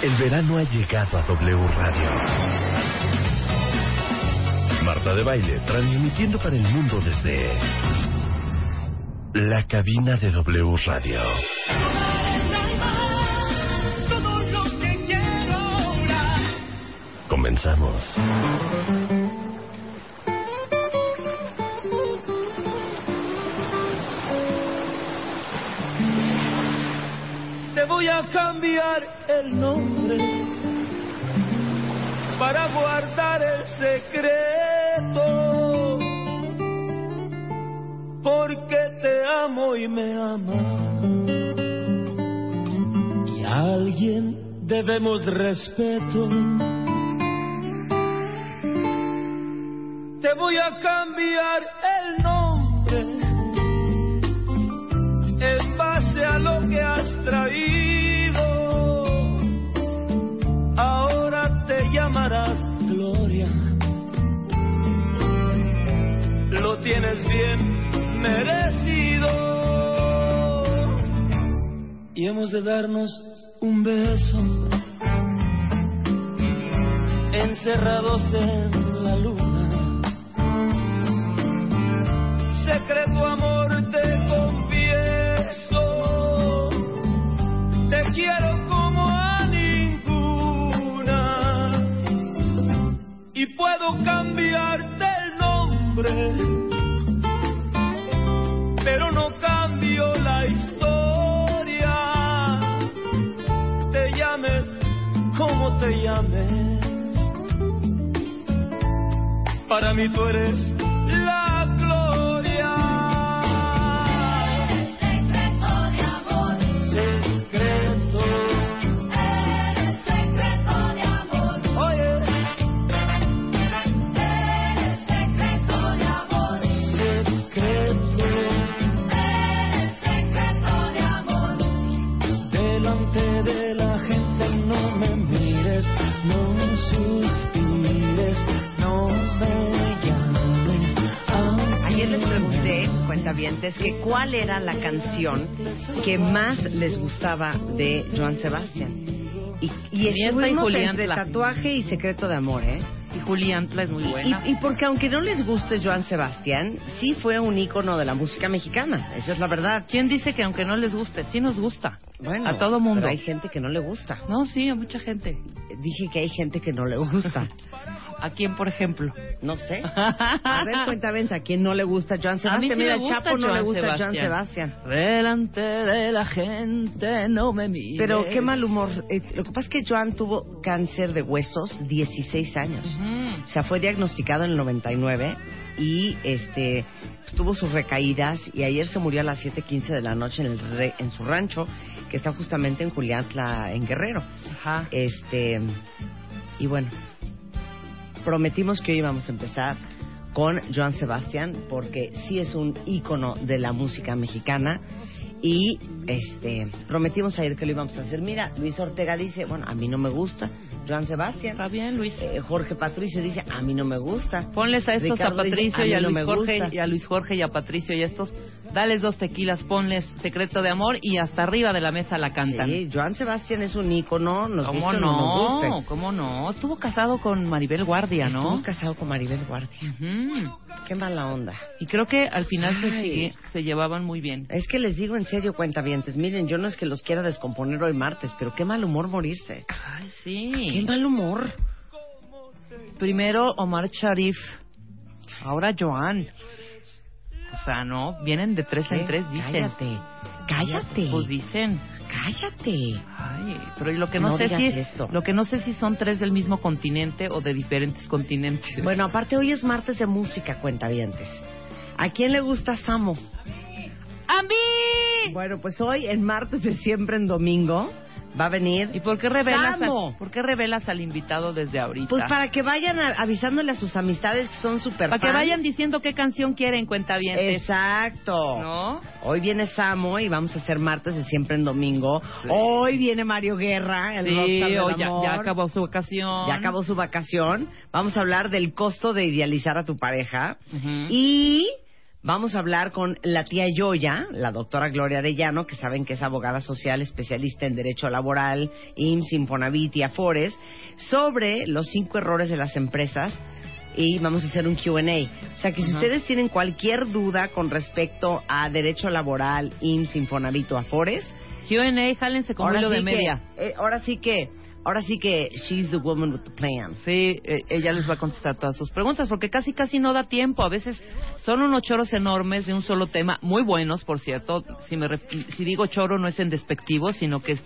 El verano ha llegado a W Radio. Marta de Baile, transmitiendo para el mundo desde la cabina de W Radio. Comenzamos. Voy a cambiar el nombre para guardar el secreto. Porque te amo y me amas. Y a alguien debemos respeto. Te voy a cambiar el nombre base a lo que has traído. Ahora te llamarás Gloria. Lo tienes bien merecido. Y hemos de darnos un beso. Encerrados en la luna. Secreto amor te confieso. Quiero como a ninguna. Y puedo cambiarte el nombre. Pero no cambio la historia. Te llames como te llames. Para mí tú eres cuentavientes, que cuál era la canción que más les gustaba de Joan Sebastián. Y, y y estuvimos Julián entre tatuaje y secreto de amor, ¿eh? Y Julián Tla es muy buena. Y, y porque aunque no les guste Joan Sebastián, sí fue un ícono de la música mexicana. Esa es la verdad. ¿Quién dice que aunque no les guste? Sí nos gusta. Bueno, a todo mundo. pero hay gente que no le gusta. No, sí, a mucha gente. Dije que hay gente que no le gusta. ¿A quién, por ejemplo? No sé. A ver, cuéntame, ¿a quién no le gusta Joan A mí Sebastián? sí Mira, me el gusta Chapo no le Joan gusta Joan Sebastián. Sebastián. Delante de la gente no me mires. Pero qué mal humor. Eh, lo que pasa es que Joan tuvo cáncer de huesos 16 años. Ujú. O sea, fue diagnosticado en el 99 y este pues, tuvo sus recaídas y ayer se murió a las 7:15 de la noche en, el re- en su rancho que está justamente en Juliantla, en Guerrero. Ajá. Este y bueno, prometimos que hoy íbamos a empezar con Joan Sebastián porque sí es un ícono de la música mexicana y este prometimos ayer que lo íbamos a hacer. Mira, Luis Ortega dice, bueno, a mí no me gusta Joan Sebastián. Está bien, Luis. Eh, Jorge Patricio dice, a mí no me gusta. Ponles a estos Ricardo a dice, Patricio "A y a Luis Jorge gusta". y a Luis Jorge y a Patricio y a estos. Dales dos tequilas, ponles secreto de amor y hasta arriba de la mesa la cantan. Sí, Joan Sebastián es un ícono, nos ¿Cómo guste no nos no? guste. ¿Cómo no? Estuvo casado con Maribel Guardia, ¿no? Estuvo casado con Maribel Guardia. Qué mala onda. Y creo que al final se, se llevaban muy bien. Es que les digo en serio, cuentavientes, miren, yo no es que los quiera descomponer hoy martes, pero qué mal humor morirse. Ay, Qué sí. mal humor. Primero Omar Sharif, ahora Joan. Sea, no, vienen de tres en ¿Qué? tres, dicen. Cállate. cállate. Pues dicen. Cállate. Ay, pero lo que no, No sé si esto. lo que no sé si son tres del mismo continente o de diferentes continentes. Bueno, aparte hoy es martes de música, cuentavientes. ¿A quién le gusta Samo? ¡A mí! Bueno, pues hoy, en martes de siempre en domingo, va a venir. ¿Y por qué revelas, Samo. al, por qué revelas al invitado desde ahorita? Pues para que vayan a- avisándole a sus amistades que son súper Para que vayan diciendo qué canción quieren, cuenta bien. Exacto. ¿No? Hoy viene Samo y vamos a hacer martes de siempre en domingo. Hoy viene Mario Guerra, el Sí, del o ya, amor. ya acabó su vacación. Ya acabó su vacación. Vamos a hablar del costo de idealizar a tu pareja. Ujú. Y vamos a hablar con la tía Yoya, la doctora Gloria Arellano, que saben que es abogada social especialista en derecho laboral, IMSS, Infonavit y Afores, sobre los cinco errores de las empresas. Y vamos a hacer un QA. O sea que si ustedes tienen cualquier duda con respecto a derecho laboral, IMSS, Infonavit o Afores, Q&A, jálense con hilo de media. Eh, ahora sí que, ahora sí que she's the woman with the plans. Sí, eh, ella les va a contestar todas sus preguntas, porque casi casi no da tiempo. A veces son unos choros enormes de un solo tema, muy buenos, por cierto. Si, me si digo choro no es en despectivo, sino que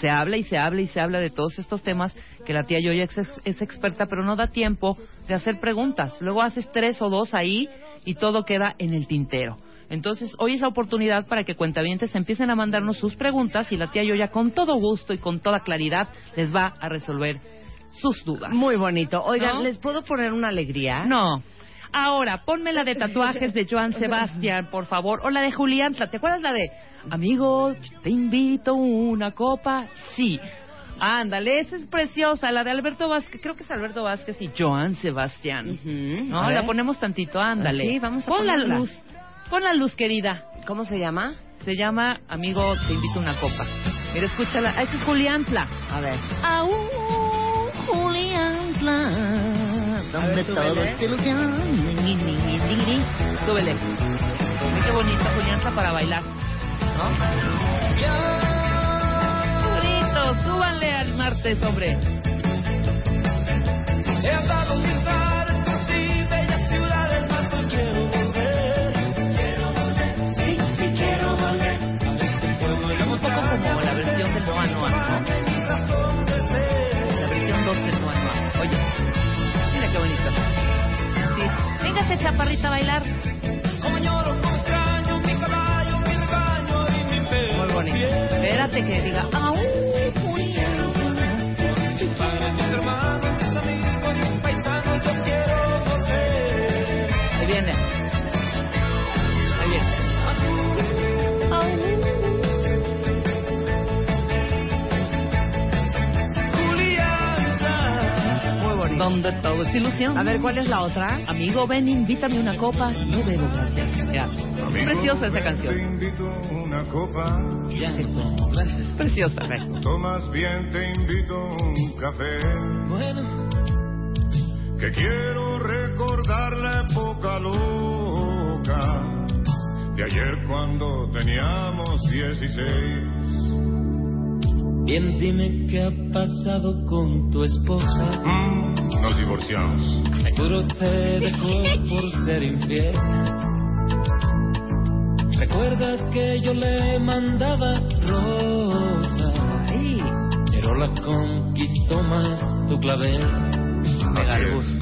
se habla y se habla y se habla de todos estos temas que la tía Yoya es experta, pero no da tiempo de hacer preguntas. Luego haces tres o dos ahí y todo queda en el tintero. Entonces, hoy es la oportunidad para que cuentavientes empiecen a mandarnos sus preguntas y la tía Yoya con todo gusto y con toda claridad les va a resolver sus dudas. Muy bonito. Oigan, ¿No? ¿les puedo poner una alegría? No. Ahora, ponme la de tatuajes de Joan Sebastián, por favor. O la de Julián. ¿Te acuerdas la de Amigo, te invito a una copa? Sí. Ándale, esa es preciosa. La de Alberto Vázquez, creo que es Alberto Vázquez y Joan Sebastián. No, la ponemos tantito, ándale. Sí, vamos a Pon la ponerla. luz. Pon la luz, querida. ¿Cómo se llama? Se llama Amigo, te invito a una copa. Mira, escúchala. Ah, Esta es Juliantla. A ver. Juliantla. Donde súbele. todo. Súbele. Ay, qué bonita Juliantla para bailar. ¿No? Bonito. Súbanle al martes, hombre. He andado sin Véngase, chaparrita, a bailar. Como lloro, como extraño, mi caballo, mi rebaño y mi perro. Muy bonito. Espérate que diga. Au, Donde todo es ilusión. A ver, ¿cuál es la otra? Amigo, ven, invítame una copa. No bebo, gracias. Ya. Es preciosa esa Te canción. invito una copa, Ya. Gracias. Preciosa. tomas bien, te invito un café. Bueno, Que quiero recordar la época loca de ayer cuando teníamos 16. Bien dime qué ha pasado con tu esposa. Mm, nos divorciamos. Seguro te dejó por ser infiel. ¿Recuerdas que yo le mandaba rosas? Sí. Pero la conquistó más tu clavel. Así.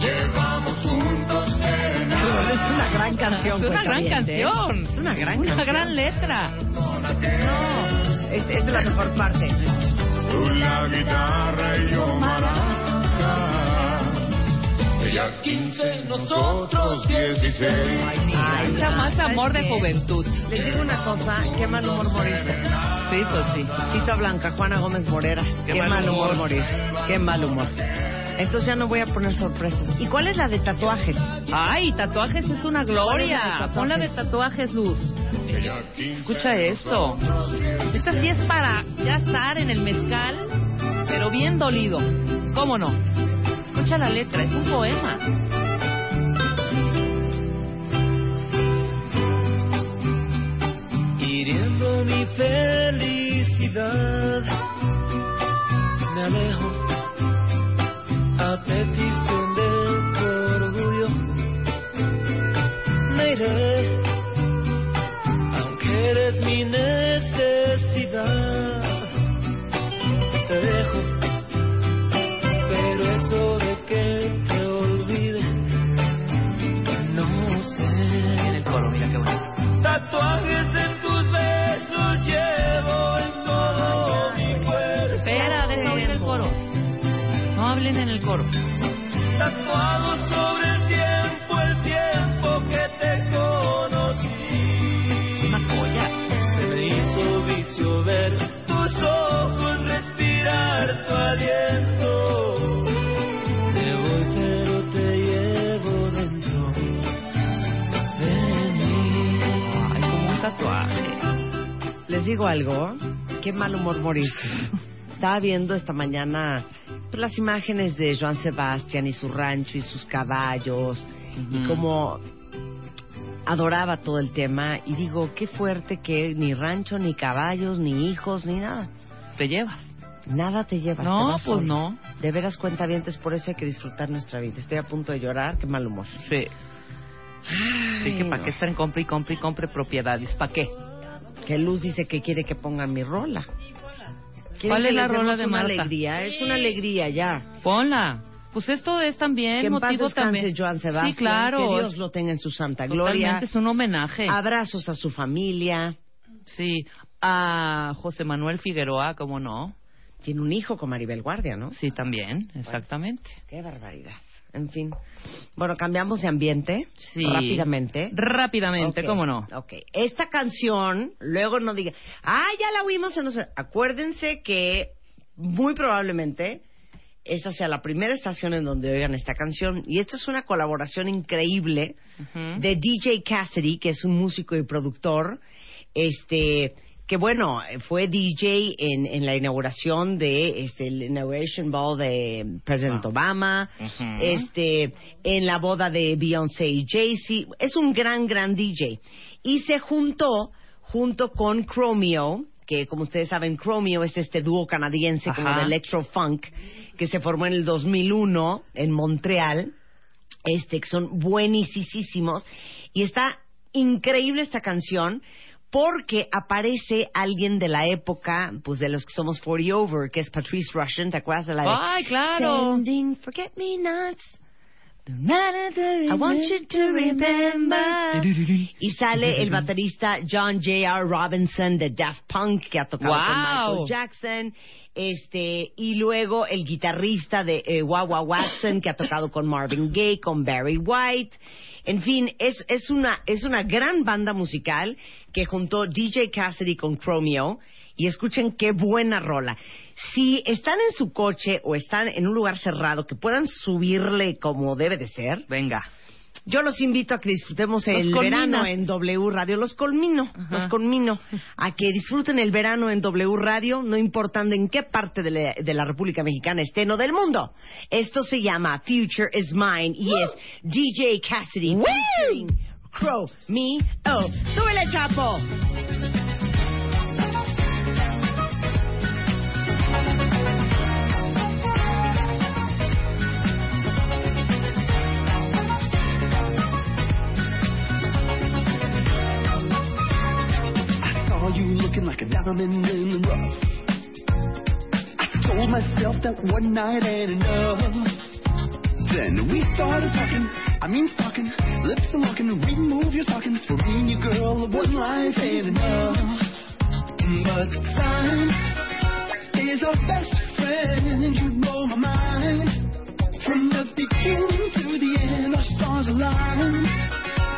Llevamos juntos Es una gran canción. Es una gran cuentavientes. canción. Es una gran Una canción. gran letra. No, es, es la mejor parte. Tú la guitarra y yo maraca. Ella 15, nosotros 16. Ay, Mucha más amor de ¿sabes qué? juventud. Les digo una cosa, qué mal humor moriste. Sí, pues sí. Cita Blanca, Juana Gómez Morera. Qué, mal, humor moriste. Qué mal humor. Entonces ya no voy a poner sorpresas. ¿Y cuál es la de tatuajes? Ay, tatuajes es una ¿Cuál es la de gloria. Pon la de tatuajes, Luz. Ella 15, Escucha esto. Esta sí es para ya estar en el mezcal, pero bien dolido. ¿Cómo no? Escucha la letra, es un poema. Hiriendo mi felicidad, me alejo petición de tu orgullo. Me iré, aunque eres Les digo algo, qué mal humor morir. Estaba viendo esta mañana pues, las imágenes de Joan Sebastián y su rancho y sus caballos y cómo adoraba todo el tema y digo, qué fuerte que ni rancho, ni caballos, ni hijos, ni nada. Te llevas. Nada te llevas. No, te pues no. De veras cuenta bien, por eso hay que disfrutar nuestra vida. Estoy a punto de llorar, qué mal humor. Sí. Sí, que para qué estar en compra y compra y compre propiedades. ¿Para qué? Que Luz dice que quiere que pongan mi rola. ¿Quieren ¿Cuál es la rola de una Marta? alegría, es una alegría ya. Ponla. Pues esto es también Que en paz motivo descanse también. Joan Sebastián. Sí, claro. Que Dios lo tenga en su santa gloria. Totalmente es un homenaje. Abrazos a su familia. Sí. A José Manuel Figueroa, ¿cómo no? Tiene un hijo con Maribel Guardia, ¿no? Sí, también, exactamente. Qué barbaridad. En fin. Bueno, cambiamos de ambiente Sí. rápidamente. Rápidamente, ¿cómo no? Ok. Esta canción, luego no diga, ah, ya la oímos. en no sé". Acuérdense que muy probablemente esta sea la primera estación en donde oigan esta canción. Y esta es una colaboración increíble de DJ Cassidy, que es un músico y productor, este que bueno, fue DJ en, en la inauguración de este, el Inauguration Ball de Presidente Ah. Obama, este, en la boda de Beyoncé y Jay-Z. Es un gran, gran DJ. Y se juntó junto con Chromeo, que como ustedes saben, Chromeo es este dúo canadiense como de electro funk que se formó en el 2001 en Montreal este, que son buenísimos. Y está increíble esta canción porque aparece alguien de la época, pues de los que somos 40 over, que es Patrice Russian, ¿te acuerdas de la de Ay, claro. Sending Forget Me Nots? I want you to remember. Y sale el baterista John J.R. Robinson de Daft Punk, que ha tocado con. Michael Jackson. Este, y luego el guitarrista de eh, Wawa Watson, que ha tocado con Marvin Gaye, con Barry White. En fin, es, es, una, es una gran banda musical que juntó DJ Cassidy con Chromeo. Y escuchen qué buena rola. Si están en su coche o están en un lugar cerrado que puedan subirle como debe de ser, Venga. yo los invito a que disfrutemos Los el verano en W Radio. Los colmino, Ajá. los colmino. A que disfruten el verano en W Radio, no importando en qué parte de la, de la República Mexicana estén o del mundo. Esto se llama Future is Mine y es DJ Cassidy featuring Crow Me Oh. ¡Súbele, Chapo! You looking like a diamond in the rough. I told myself that one night ain't enough. Then we started talking, I mean talking, lips are locking, remove your stockings for me your girl. One life ain't enough. But time is our best friend. You blow my mind. From the beginning to the end, our stars align.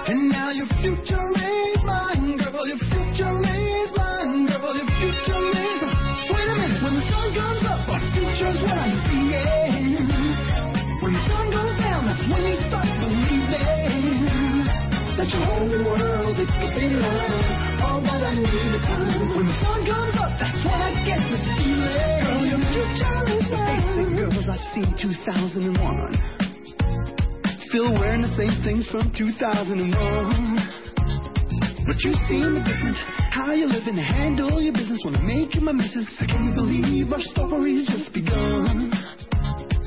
And now your future ain't mine, girl. Your your whole world is giving love. All that I need is time. When the sun comes up, that's when I get the feeling. Girl, your future is mine. Girls I've seen 2001. Still wearing the same things from 2001. But you seem different. How you living, handle your business. Wanna make you my missus. I can't believe our story's just begun.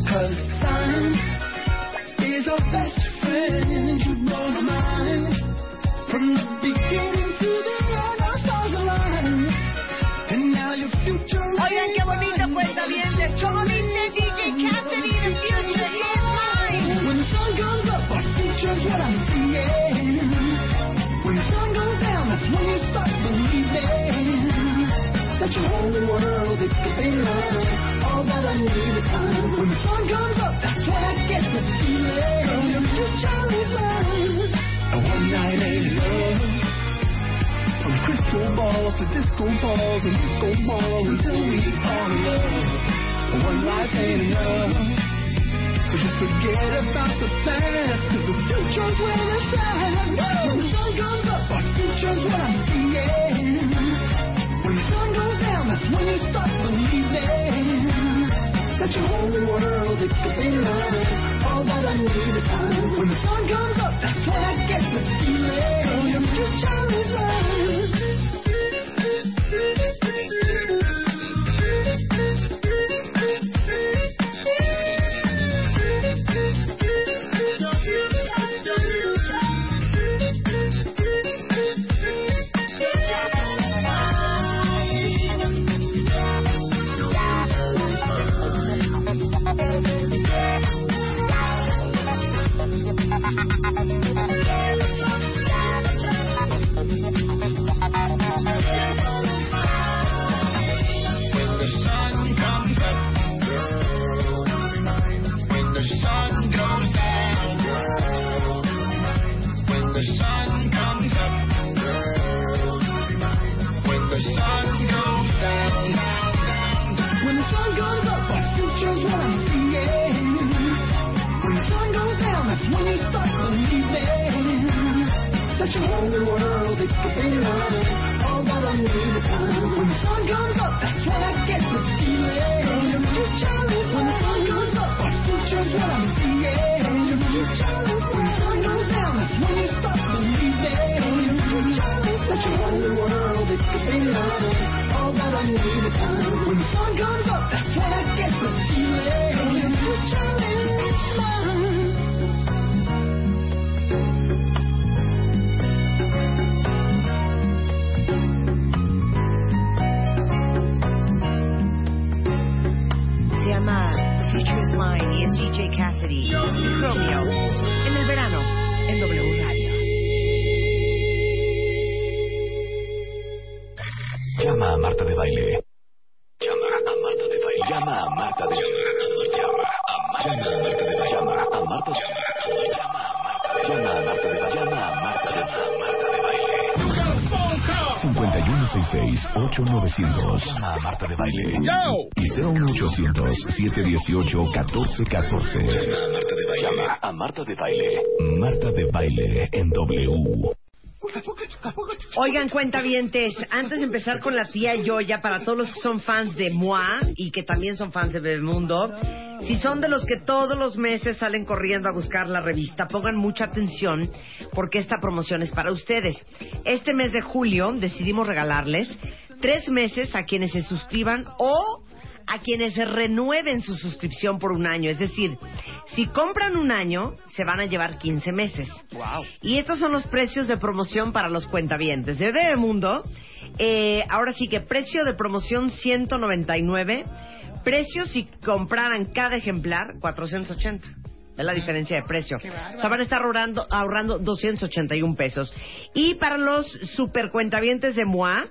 Cause time is our best friend. You blow my mind. From the beginning to the end, our stars align. And now your future Oigan, is qué bonito cuenta bien de Como dice DJ Cassidy, the future is mine. When the sun comes up, our future's what I'm seeing. When the sun goes down, that's when you start believing that your whole world is giving love. All that I need is time. When the sun comes up, that's when I get the feeling. A one night ain't. From crystal balls to disco balls and gold balls until we fall in love. A one life ain't enough. So just forget about the past, the future's where the sun goes up, our future's I'm seeing. When the sun goes down, that's when you start believing that your whole world is be light. That I. When the sun comes up, that's when I get the feeling. Your future is mine. That your whole new world is in line. All that I need is time. When the sun comes up, that's when I get the feeling. Your future is when the sun goes up, our future's what I'm seeing. Your future is when the sun goes down, that's when you start believing. Your future is that your whole new world is in line. All that I need is time. When the sun comes up, that's DJ Cassidy y Chromeo en el verano en W Radio. Llama a Marta de Baile. 5166-8900. Llama a Marta de Baile. Y 01800-718-1414. Llama a Marta de Baile. Llama a Marta de Baile. Marta de Baile en W. Oigan, cuentavientes, antes de empezar con la tía Yoya, para todos los que son fans de Moi y que también son fans de Bebemundo, si son de los que todos los meses salen corriendo a buscar la revista, pongan mucha atención porque esta promoción es para ustedes. Este mes de julio decidimos regalarles tres meses a quienes se suscriban o a quienes renueven su suscripción por un año. Es decir, si compran un año, se van a llevar 15 meses. Wow. Y estos son los precios de promoción para los cuentavientes. De Bebemundo, eh, ahora sí que precio de promoción 199, precio si compraran cada ejemplar 480. Es la diferencia de precio. O sea, van a estar ahorrando, ahorrando 281 pesos. Y para los super cuentavientes de MOA,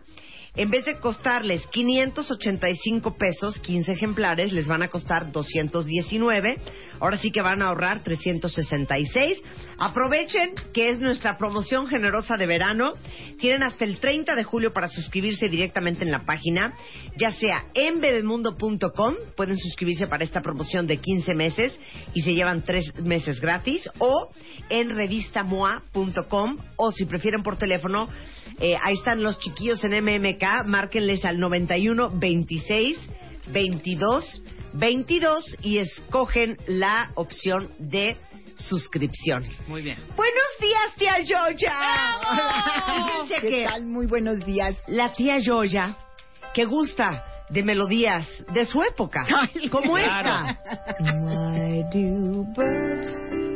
en vez de costarles 585 pesos, 15 ejemplares, les van a costar 219. Ahora sí que van a ahorrar 366. Aprovechen que es nuestra promoción generosa de verano. Tienen hasta el 30 de julio para suscribirse directamente en la página, ya sea en bebemundo.com, pueden suscribirse para esta promoción de 15 meses y se llevan 3 meses gratis, o en revistamoa.com, o si prefieren por teléfono, eh, ahí están los chiquillos en MMK, márquenles al 91 26 22 22 y escogen la opción de suscripciones. Muy bien. Buenos días, tía Yoya. ¿Qué que tal? Muy buenos días. la tía Yoya, que gusta de melodías de su época, como Claro. esta.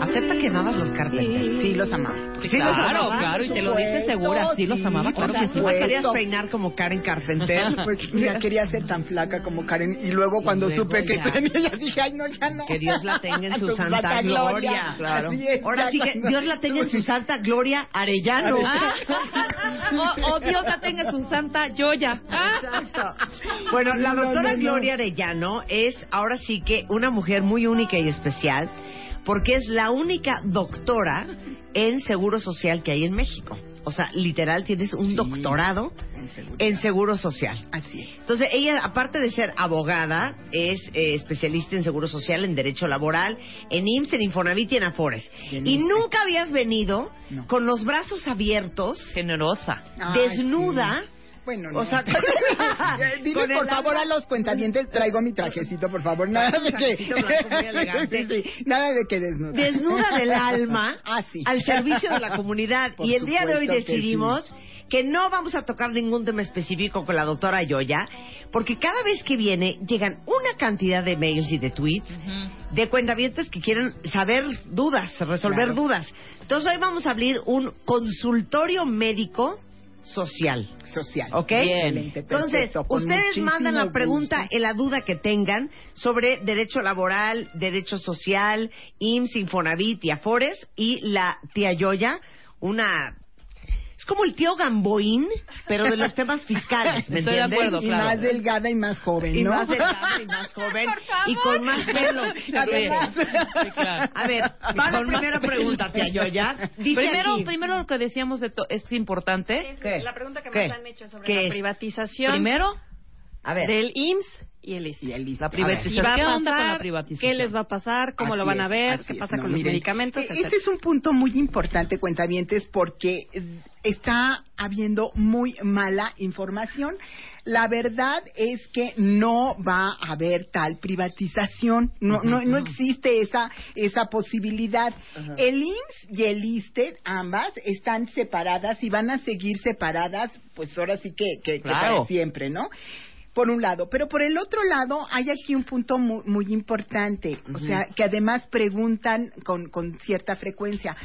¿Acepta que amabas los Carpenters? Sí, los amaba. Sí, Sí, los claro, amaba, claro, y te lo dices segura. Sí, los amaba, claro que sí. ¿Tú la querías peinar como Karen Carpenter? Pues mira, quería ser tan flaca como Karen y luego cuando luego supe que ya. tenía ya dije, ay no, ya no. Que Dios la tenga en su santa gloria. Claro. Así es, Ahora ya sí que Dios la tenga en su santa gloria Arellano. Ah. o, o Dios la tenga en su santa joya. Exacto. Bueno, la No, doctora no, no. Gloria Arellano es ahora sí que una mujer muy única y especial porque es la única doctora en seguro social que hay en México. O sea, literal, tienes un Sí. doctorado En seguro. en seguro social. Así es. Entonces, ella, aparte de ser abogada, es eh, especialista en seguro social, en derecho laboral, en IMSS, en Infonavit y en Afores. Y nunca habías venido No. con los brazos abiertos, Generosa. Ay, desnuda, Bueno, no. O sea, Eh, el por favor alma- a los cuentavientes, traigo mi trajecito, por favor. Nada de que... trajecito blanco muy elegante. Sí, sí, nada de que desnuda. desnuda del alma Ah, sí. al servicio de la comunidad. Por y el día de hoy decidimos que, no vamos a tocar ningún tema específico con la doctora Yoya, porque cada vez que viene llegan una cantidad de mails y de tweets de cuentavientes que quieren saber dudas, resolver Claro. dudas. Entonces hoy vamos a abrir un consultorio médico social. Social. ¿Ok? Excelente, Entonces, ustedes mandan la gusto. pregunta en la duda que tengan sobre derecho laboral, derecho social, IMSS, Infonavit y Afores y la tía Yoya, una... Es como el tío Gamboín, pero de los temas fiscales, ¿me Estoy de entiendes? acuerdo, Y claro. más delgada y más joven, Y ¿no? más delgada y más joven y con más pelo. Además. Sí, claro. A ver, va la primera pregunta, tía Yoya. Dice Primero, aquí- primero lo que decíamos de to- es importante. ¿Qué? La pregunta que ¿Qué? más han hecho sobre ¿Qué la es? privatización Primero, A ver, del IMSS y el ISSSTE. Y el listo. la privatización. ¿Y va a ¿Qué onda con la pasar? privatización? ¿Qué les va a pasar? ¿Cómo lo van a ver? ¿Qué es. pasa No, con los medicamentos? e- etcétera? Este es un punto muy importante, cuentavientes, porque está habiendo muy mala información. La verdad es que no va a haber tal privatización, no, no, no existe esa, esa posibilidad. El IMSS y el ISTE, ambas, están separadas y van a seguir separadas, pues ahora sí que, que, para siempre, ¿no? Por un lado. Pero por el otro lado, hay aquí un punto muy, muy importante, o sea, que además preguntan con, con cierta frecuencia,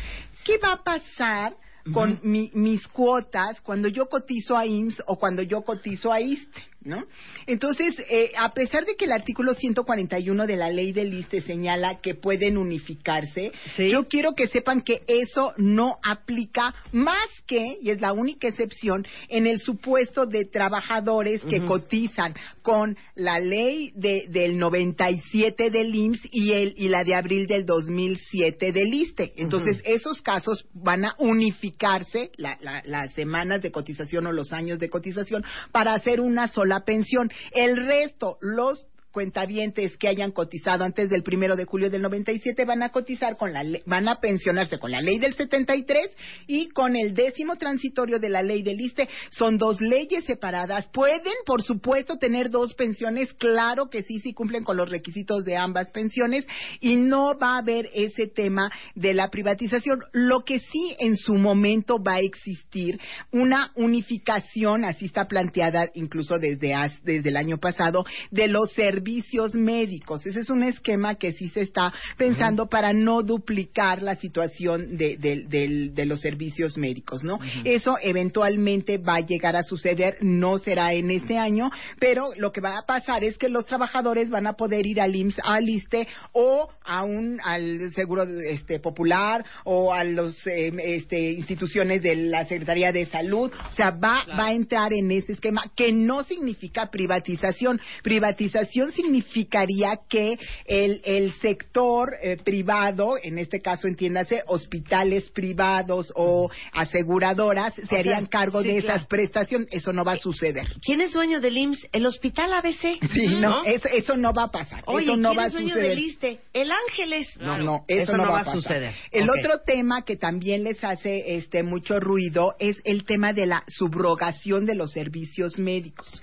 ¿qué va a pasar con mi- mis cuotas cuando yo cotizo a IMSS o cuando yo cotizo a ISTE? ¿No? Entonces, eh, a pesar de que el artículo 141 de la ley del ISTE señala que pueden unificarse, Sí. yo quiero que sepan que eso no aplica más que, y es la única excepción, en el supuesto de trabajadores que cotizan con la ley de, del 97 del IMSS y, el, y la de abril del 2007 del ISTE. Entonces, esos casos van a unificarse, la- la- las semanas de cotización o los años de cotización, para hacer una sola pensión. El resto, los cuentavientes que hayan cotizado antes del primero de julio del 97 van a cotizar con la van a pensionarse con la ley del 73 y con el décimo transitorio de la ley del ISTE son dos leyes separadas. Pueden por supuesto tener dos pensiones. Claro que sí sí cumplen con los requisitos de ambas pensiones y no va a haber ese tema de la privatización. Lo que sí en su momento va a existir una unificación así está planteada incluso desde desde el año pasado de los servicios médicos. Ese es un esquema que sí se está pensando para no duplicar la situación de, de- de los servicios médicos, ¿no? Eso eventualmente va a llegar a suceder, no será en este año, pero lo que va a pasar es que los trabajadores van a poder ir al IMSS, al ISTE o a un, al Seguro este, Popular o a las este, instituciones de la Secretaría de Salud. O sea, va, va a entrar en ese esquema que no significa privatización. Privatización significaría que el, el sector eh, privado, en este caso entiéndase hospitales privados o aseguradoras, se harían cargo sí, de claro. esas prestaciones. Eso no va a suceder. ¿quién es dueño del IMSS? El Hospital ABC. Sí, no, eso, eso no va a pasar. Oye, eso no ¿quién va es dueño suceder. del ISSSTE? El Ángeles. No, no, eso, no, va, a pasar. suceder. El otro tema que también les hace este mucho ruido es el tema de la subrogación de los servicios médicos.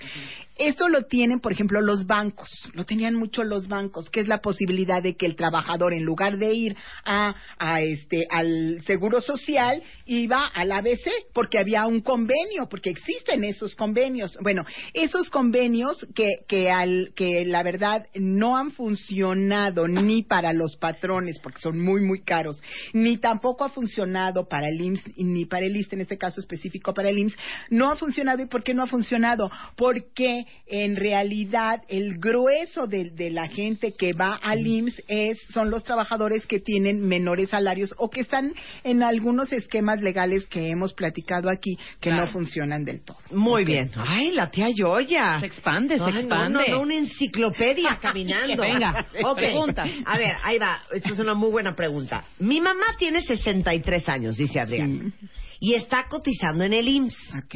Esto lo tienen, por ejemplo, los bancos. Lo tenían mucho los bancos, que es la posibilidad de que el trabajador, en lugar de ir a, a este al seguro social, iba al ABC porque había un convenio, porque existen esos convenios. Bueno, esos convenios que que al que la verdad no han funcionado ni para los patrones porque son muy muy caros, ni tampoco ha funcionado para el IMSS ni para el ISSSTE, en este caso específico para el IMSS, no ha funcionado. ¿Y por qué no ha funcionado? Porque en realidad el grueso de, de la gente que va al IMSS es, son los trabajadores que tienen menores salarios o que están en algunos esquemas legales que hemos platicado aquí que Claro. no funcionan del todo. Muy bien. Ay, la tía Yoya. Se expande, se Ay, expande. No, no, una enciclopedia caminando. Venga. Ok. Pregunta. A ver, ahí va. Esta es una muy buena pregunta. Mi mamá tiene 63 años, dice Adrián. Y está cotizando en el IMSS. Ok.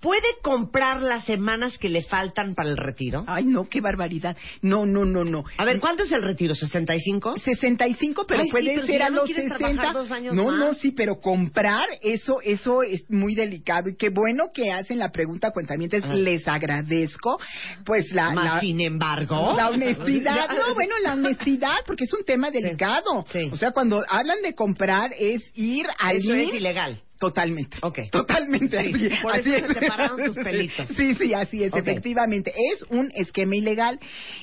¿Puede comprar las semanas que le faltan para el retiro? Ay, no, qué barbaridad. No, no, no, no. A ver, ¿cuánto es el retiro? ¿65? 65, pero Ay, sí, puede pero si ser a no los quieres 60. trabajar dos años no, más. no, sí, pero comprar, eso eso es muy delicado. Y qué bueno que hacen la pregunta, cuentamientos. Ah. Les agradezco. Pues la. La- sin embargo. La honestidad, no, bueno, la honestidad, porque es un tema delicado. sí. O sea, cuando hablan de comprar es ir al Eso es IMSS. ilegal. Totalmente. Ok. Totalmente. Sí, así, por así es. pelitos. Sí, sí, así es, efectivamente. Es un esquema ilegal.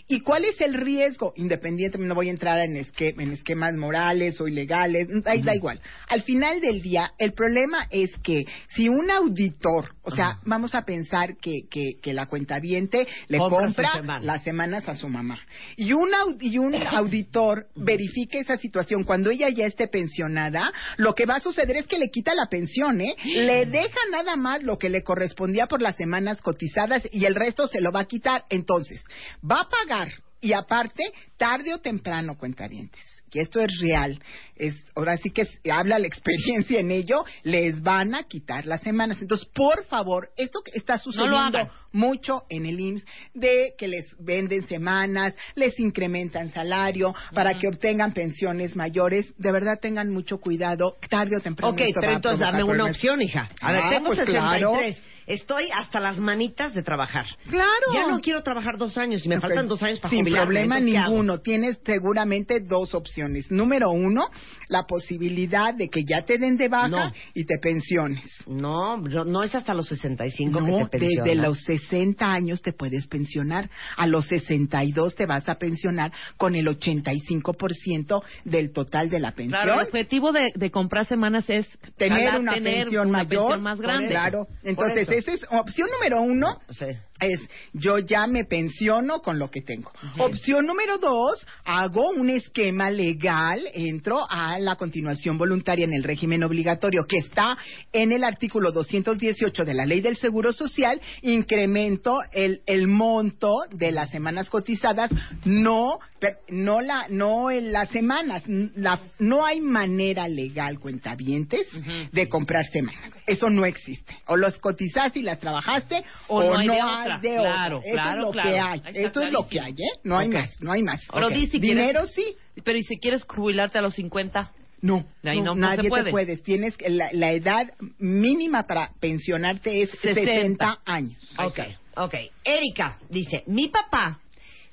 ¿Y cuál es el riesgo? Independientemente, no voy a entrar en, esque- en esquemas morales o ilegales, da, da igual. Al final del día, el problema es que si un auditor, o sea, vamos a pensar que, que, que la cuentaviente le Compra compra, su semana. las semanas a su mamá, y un, y un auditor verifique esa situación cuando ella ya esté pensionada, lo que va a suceder es que le quita la pensión, ¿eh? Le deja nada más lo que le correspondía por las semanas cotizadas y el resto se lo va a quitar. Entonces, va a pagar y aparte, tarde o temprano, cuentavientes. Que esto es real, es ahora sí que habla la experiencia en ello, les van a quitar las semanas. Entonces, por favor, esto que está sucediendo. Mucho en el IMSS de que les venden semanas, les incrementan salario para que obtengan pensiones mayores. De verdad tengan mucho cuidado, tarde o temprano. Ok, pero entonces dame una opción, hija. A ver, Ah, tengo pues 63. Estoy hasta las manitas de trabajar. Claro. Ya no quiero trabajar dos años y me faltan dos años para Sin jubilarme. problema ninguno. Tienes seguramente dos opciones. Número uno, la posibilidad de que ya te den de baja No. y te pensiones. No, no, no es hasta los 65 No, que te pensionas. desde los 60 años te puedes pensionar. A los 62 te vas a pensionar con el 85% del total de la pensión. Claro, el objetivo de, de comprar semanas es tener una tener pensión una mayor. pensión más grande. Claro. Entonces, esa es opción número uno. Sí. Es yo ya me pensiono con lo que tengo. Opción número dos, hago un esquema legal, entro a la continuación voluntaria en el régimen obligatorio que está en el artículo 218 de la Ley del Seguro Social, incremento el, el monto de las semanas cotizadas, no, per- no la, no en las semanas, la- no hay manera legal, cuentavientes, de comprar semanas. Eso no existe. O los cotizaste y las trabajaste, O no hay de otra. de Claro, otra. Eso claro, es lo claro. que hay. Esto es lo que hay. ¿eh? No hay más, no hay más. Pero quieres- Dinero sí. Pero ¿y si quieres jubilarte a los 50? No, De ahí no- no nadie se puede. te puedes. Tienes que- la, la edad mínima para pensionarte es 60. 60 años. Ok, ok. Erika dice, mi papá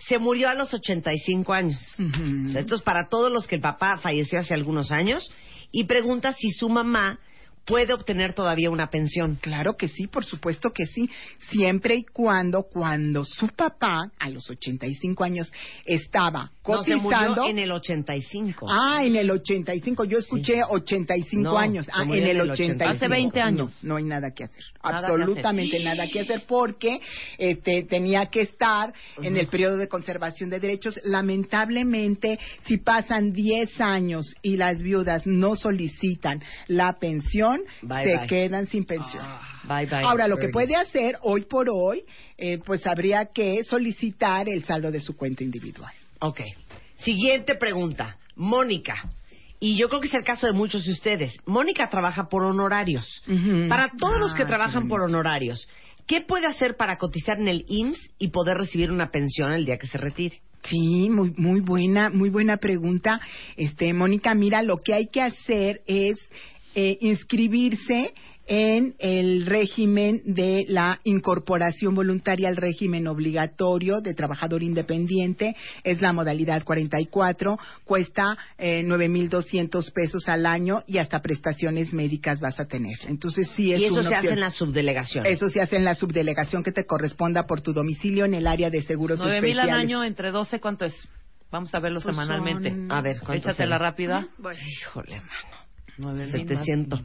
se murió a los 85 años. Ujú. O sea, esto es para todos los que el papá falleció hace algunos años y pregunta si su mamá puede obtener todavía una pensión. Claro que sí, por supuesto que sí, siempre y cuando cuando su papá a los 85 años estaba No, se cotizando murió en el 85. Ah, en el 85. Yo escuché 85 No, años. Ah, en en el el 85. Hace 20 años. No, no hay nada que hacer. Nada que Absolutamente hacer. nada que hacer porque este, tenía que estar en el periodo de conservación de derechos. Lamentablemente, si pasan 10 años y las viudas no solicitan la pensión, Bye, se bye. quedan sin pensión. Bye, bye. Ahora, lo que puede hacer hoy por hoy, eh, pues habría que solicitar el saldo de su cuenta individual. Ok. Siguiente pregunta. Mónica. Y yo creo que es el caso de muchos de ustedes. Mónica trabaja por honorarios. Para todos los que Ah, trabajan por honorarios, ¿qué puede hacer para cotizar en el IMSS y poder recibir una pensión el día que se retire? Sí, muy muy buena, muy buena pregunta. Este, Mónica, mira, lo que hay que hacer es eh, inscribirse en el régimen de la incorporación voluntaria al régimen obligatorio de trabajador independiente. Es la modalidad 44, cuesta eh, 9.200 pesos al año y hasta prestaciones médicas vas a tener. Entonces sí es y eso una se hace en la subdelegación. Eso se hace en la subdelegación que te corresponda por tu domicilio en el área de seguros 9 mil al especiales. año entre 12, ¿cuánto es? Vamos a verlo Pues semanalmente. son- A ver, ¿cuánto Échate será? la rápida. Híjole, mano. 700. 700.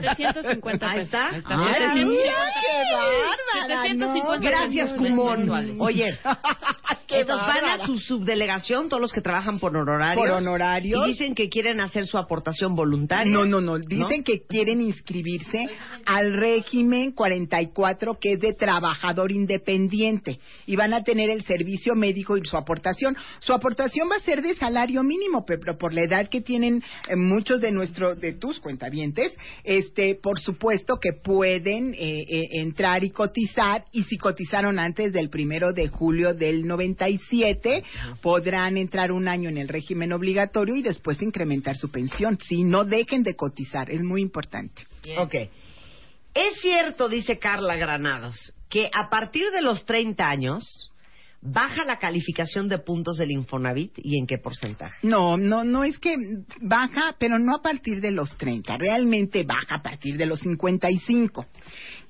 750 Ahí pesos. está. Ahí está. Ay, mira, qué bárbara, 750 ¿no? Gracias, pesos Cumón. Oye, ¡Qué Entonces van a su subdelegación, todos los que trabajan por honorarios. Por honorarios. Y dicen que quieren hacer su aportación voluntaria. No, no, no. Dicen que quieren inscribirse al régimen 44, que es de trabajador independiente. Y van a tener el servicio médico y su aportación. Su aportación va a ser de salario mínimo, pe- pero por la edad que tienen eh, muchos de nuestros, de tus cuentavientes, este, por supuesto que pueden eh, eh, entrar y cotizar. Y si cotizaron antes del primero de julio del 97, podrán entrar un año en el régimen obligatorio y después incrementar su pensión. Sí, no dejen de cotizar, es muy importante. Ok. Es cierto, dice Carla Granados, que a partir de los 30 años baja la calificación de puntos del Infonavit y en qué porcentaje. No, no, no es que baja, pero no a partir de los 30, realmente baja a partir de los 55.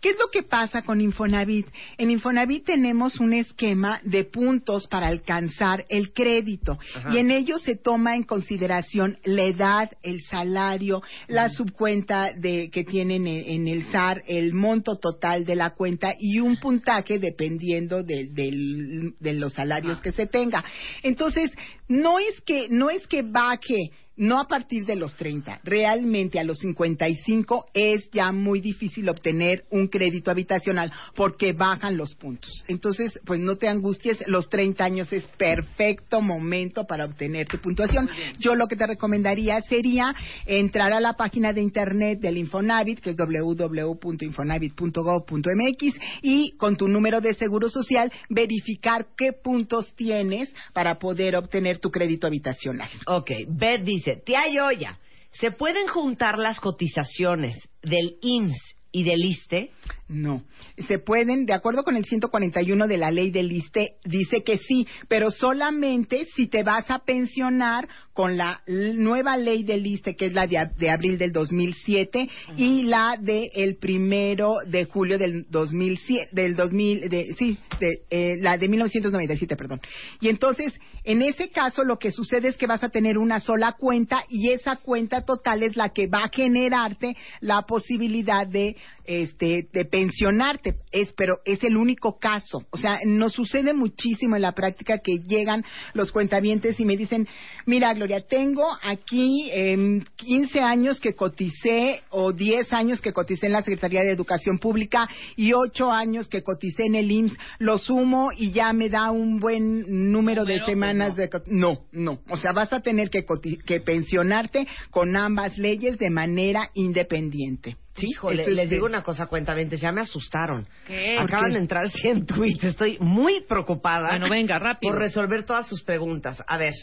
¿Qué es lo que pasa con Infonavit? En Infonavit tenemos un esquema de puntos para alcanzar el crédito Ajá. y en ello se toma en consideración la edad, el salario, la subcuenta de, que tienen en, en el SAR, el monto total de la cuenta y un puntaje dependiendo de, del- de los salarios que se tenga. Entonces, no es que no es que baje no a partir de los 30, realmente a los 55 es ya muy difícil obtener un crédito habitacional porque bajan los puntos. Entonces, pues no te angusties, los 30 años es perfecto momento para obtener tu puntuación. Yo lo que te recomendaría sería entrar a la página de internet del Infonavit, que es www.infonavit.gov.mx y con tu número de seguro social verificar qué puntos tienes para poder obtener tu crédito habitacional. Ok, Beth tía Yoya, ¿se pueden juntar las cotizaciones del INS y del ISTE? No, se pueden, de acuerdo con el 141 de la ley del ISTE, dice que sí, pero solamente si te vas a pensionar con la nueva ley del ISTE, que es la de abril del 2007, y la de el primero de julio del 2007, del 2000, de, sí, de, eh, la de 1997, perdón. Y entonces, en ese caso, lo que sucede es que vas a tener una sola cuenta y esa cuenta total es la que va a generarte la posibilidad de, este, de pensionarte. Es, pero es el único caso. O sea, nos sucede muchísimo en la práctica que llegan los cuentavientes y me dicen, mira, Gloria, tengo aquí em, 15 años que coticé o 10 años que coticé en la Secretaría de Educación Pública y 8 años que coticé en el IMSS, lo sumo y ya me da un buen número de semanas de... No, no. O sea, vas a tener que, que pensionarte con ambas leyes de manera independiente. ¿Sí? Híjole, es les de- digo una cosa, cuentamente, ya me asustaron. ¿Qué? Acaban de entrar 100 tweets, estoy muy preocupada. Bueno, venga, rápido. Por resolver todas sus preguntas. A ver.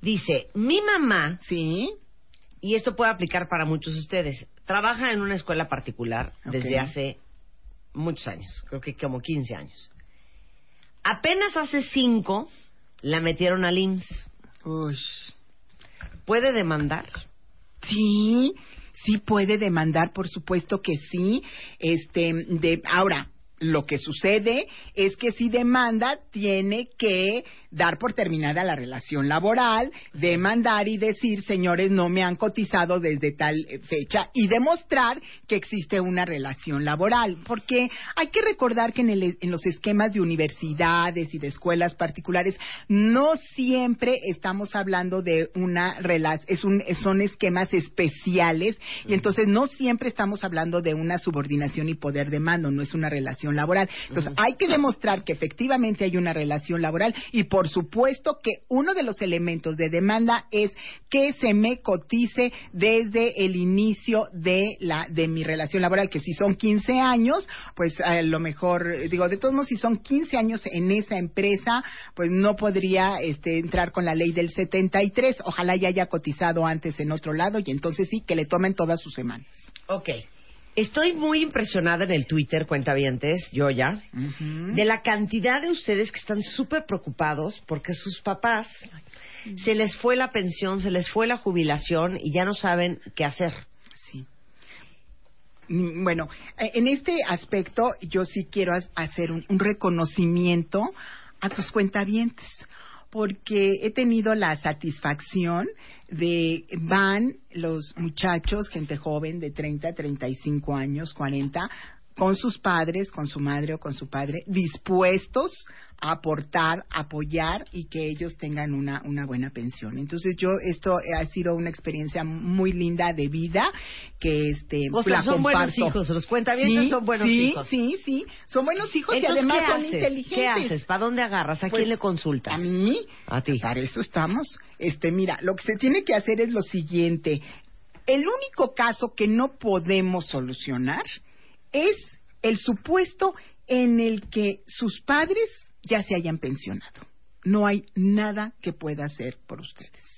Dice, mi mamá, Sí. y esto puede aplicar para muchos de ustedes, trabaja en una escuela particular desde hace muchos años, creo que como 15 años. Apenas hace 5 la metieron al IMSS. Uy. ¿Puede demandar? Sí, sí puede demandar, por supuesto que sí. Este, de, ahora, lo que sucede es que si demanda, tiene que dar por terminada la relación laboral, demandar y decir, señores, no me han cotizado desde tal eh, fecha y demostrar que existe una relación laboral. Porque hay que recordar que en, el- en los esquemas de universidades y de escuelas particulares no siempre estamos hablando de una relación, es un, son esquemas especiales y entonces no siempre estamos hablando de una subordinación y poder de mando, no es una relación laboral. Entonces hay que demostrar que efectivamente hay una relación laboral y por supuesto que uno de los elementos de demanda es que se me cotice desde el inicio de la de mi relación laboral, que si son 15 años, pues a lo mejor digo, de todos modos si son 15 años en esa empresa, pues no podría este entrar con la ley del 73, ojalá ya haya cotizado antes en otro lado y entonces sí que le tomen todas sus semanas. Ok. Estoy muy impresionada en el Twitter, cuentavientes, yo ya, de la cantidad de ustedes que están súper preocupados porque sus papás se les fue la pensión, se les fue la jubilación y ya no saben qué hacer. Sí. Mm, Bueno, eh, en este aspecto yo sí quiero hacer un, un reconocimiento a tus cuentavientes, porque he tenido la satisfacción de van los muchachos, gente joven de 30, 35 años, 40, con sus padres, con su madre o con su padre, dispuestos aportar, apoyar y que ellos tengan una, una buena pensión. Entonces yo, esto ha sido una experiencia muy linda de vida que este, O sea, la son buenos hijos, los cuentavientes Sí, son buenos sí, hijos. Sí, sí, son buenos hijos y además ¿qué son inteligentes. ¿Qué haces? ¿Para dónde agarras? ¿A Pues, quién le consultas? A mí. A ti. Para eso estamos. Este, mira, lo que se tiene que hacer es lo siguiente. El único caso que no podemos solucionar es el supuesto en el que sus padres ya se hayan pensionado. No hay nada que pueda hacer por ustedes.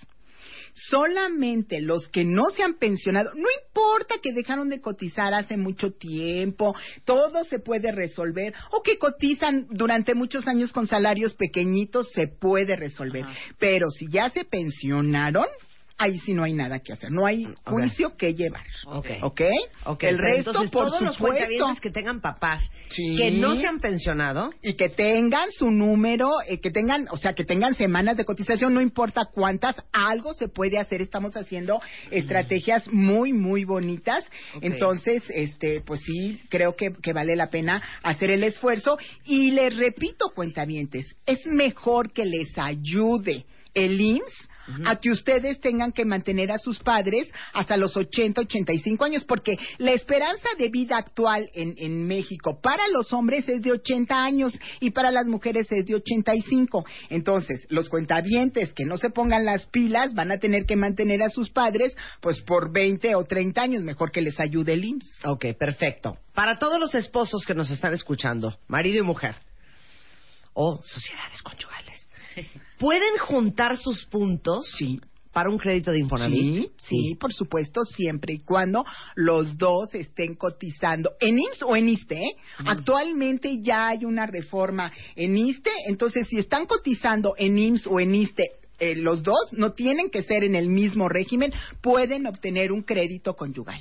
Solamente los que no se han pensionado, no importa que dejaron de cotizar hace mucho tiempo, todo se puede resolver, o que cotizan durante muchos años con salarios pequeñitos, se puede resolver. Pero si ya se pensionaron, ahí sí no hay nada que hacer, no hay juicio que llevar. Ok. ¿Ok? Ok, El resto, entonces, por todos los supuesto. cuentavientes que tengan papás Sí. que no se han pensionado, y que tengan su número, eh, que tengan, o sea, que tengan semanas de cotización, no importa cuántas, algo se puede hacer. Estamos haciendo estrategias muy, muy bonitas. Entonces, este, pues sí, creo que, que vale la pena hacer el esfuerzo. Y les repito, cuentavientes, es mejor que les ayude el IMSS a que ustedes tengan que mantener a sus padres hasta los 80, 85 años, porque la esperanza de vida actual en, en México para los hombres es de 80 años y para las mujeres es de 85. Entonces, los cuentavientes que no se pongan las pilas van a tener que mantener a sus padres pues por 20 o 30 años, mejor que les ayude el IMSS. Ok, perfecto. Para todos los esposos que nos están escuchando, marido y mujer, o sociedades conyugales, ¿pueden juntar sus puntos Sí. para un crédito de Infonavit? Sí, sí, por supuesto, siempre y cuando los dos estén cotizando en IMSS o en ISTE. ¿eh? Actualmente ya hay una reforma en ISTE, entonces si están cotizando en IMSS o en ISTE eh, los dos no tienen que ser en el mismo régimen, pueden obtener un crédito conyugal.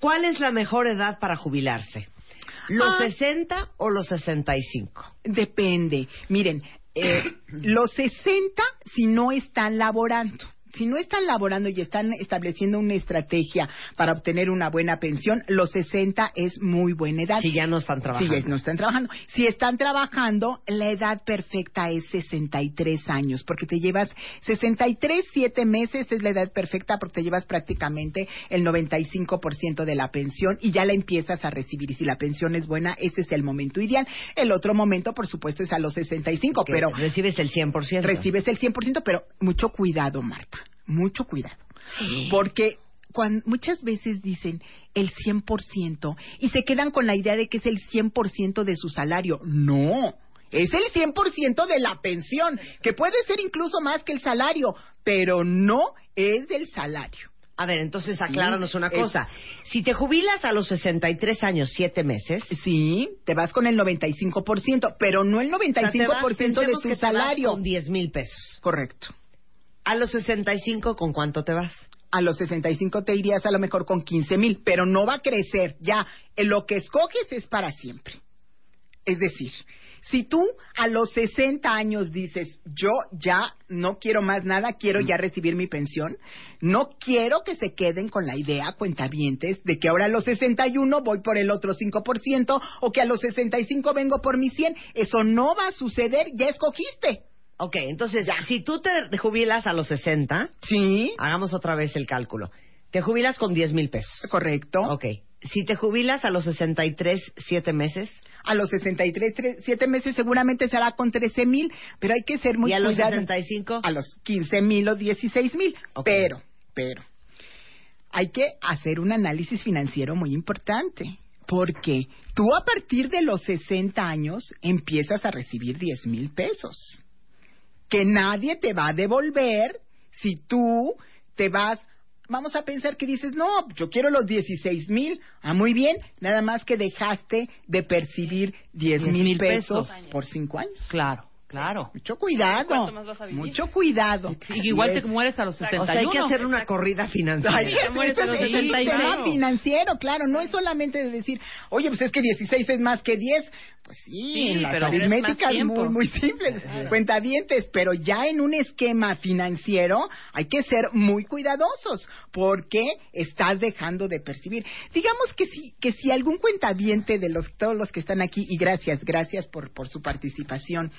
¿Cuál es la mejor edad para jubilarse? ¿Los Ah. 60 o los 65? Depende. Miren, eh, los 60 si no están laborando. Si no están laborando y están estableciendo una estrategia para obtener una buena pensión, los 60 es muy buena edad. Si ya no están trabajando. Si ya no están trabajando. Si están trabajando, la edad perfecta es 63 años, porque te llevas 63, 7 meses es la edad perfecta porque te llevas prácticamente el 95% de la pensión y ya la empiezas a recibir. Y si la pensión es buena, ese es el momento ideal. El otro momento, por supuesto, es a los 65, Que pero recibes el 100%. recibes el 100%, pero mucho cuidado, Marta, mucho cuidado. Porque cuan- muchas veces dicen el 100% y se quedan con la idea de que es el 100% de su salario. No. Es el 100% de la pensión, que puede ser incluso más que el salario, pero no es del salario. A ver, entonces acláranos una es- cosa. Si te jubilas a los 63 años, 7 meses, Sí, te vas con el 95%, pero no el o sea, vas- 95% de te vas salario. con 10 mil pesos. Correcto. A los 65, ¿con cuánto te vas? a los 65 te irías a lo mejor con 15 mil, pero no va a crecer. Ya, en lo que escoges es para siempre. Es decir, si tú a los 60 años dices, yo ya no quiero más nada, quiero ya recibir mi pensión, no quiero que se queden con la idea, cuentavientes, de que ahora a los 61 voy por el otro 5% o que a los 65 vengo por mi 100. Eso no va a suceder, ya escogiste. Ok, entonces, si tú te jubilas a los 60, Sí, hagamos otra vez el cálculo. Te jubilas con 10 mil pesos. correcto. Ok. Si te jubilas a los 63, 7 meses, A los 63, tre- siete meses seguramente será con 13 mil, pero hay que ser muy ¿Y a los cuidado- 65? A los 15 mil o 16 mil. Ok. Pero, pero, hay que hacer un análisis financiero muy importante. Porque tú a partir de los 60 años empiezas a recibir 10 mil pesos. Que nadie te va a devolver si tú te vas vamos a pensar que dices, no, yo quiero los 16 mil. Ah, muy bien, nada más que dejaste de percibir 10 10,000 mil pesos, pesos. por cinco años. Claro, claro. Mucho cuidado. ¿Cuánto más vas a vivir? Mucho cuidado. Y igual te es. mueres a los o sea, 61. hay que hacer una corrida financiera. Hay que mueres a hacer los 61. sistema financiero, claro, no es solamente de decir, oye, pues es que 16 es más que 10, Pues sí, Sí, en las es aritméticas tiempo. muy, muy simples, cuentavientes, pero ya en un esquema financiero hay que ser muy cuidadosos porque estás dejando de percibir. Digamos que si, que si algún cuentaviente de los, todos los que están aquí, y gracias, gracias por, por su participación,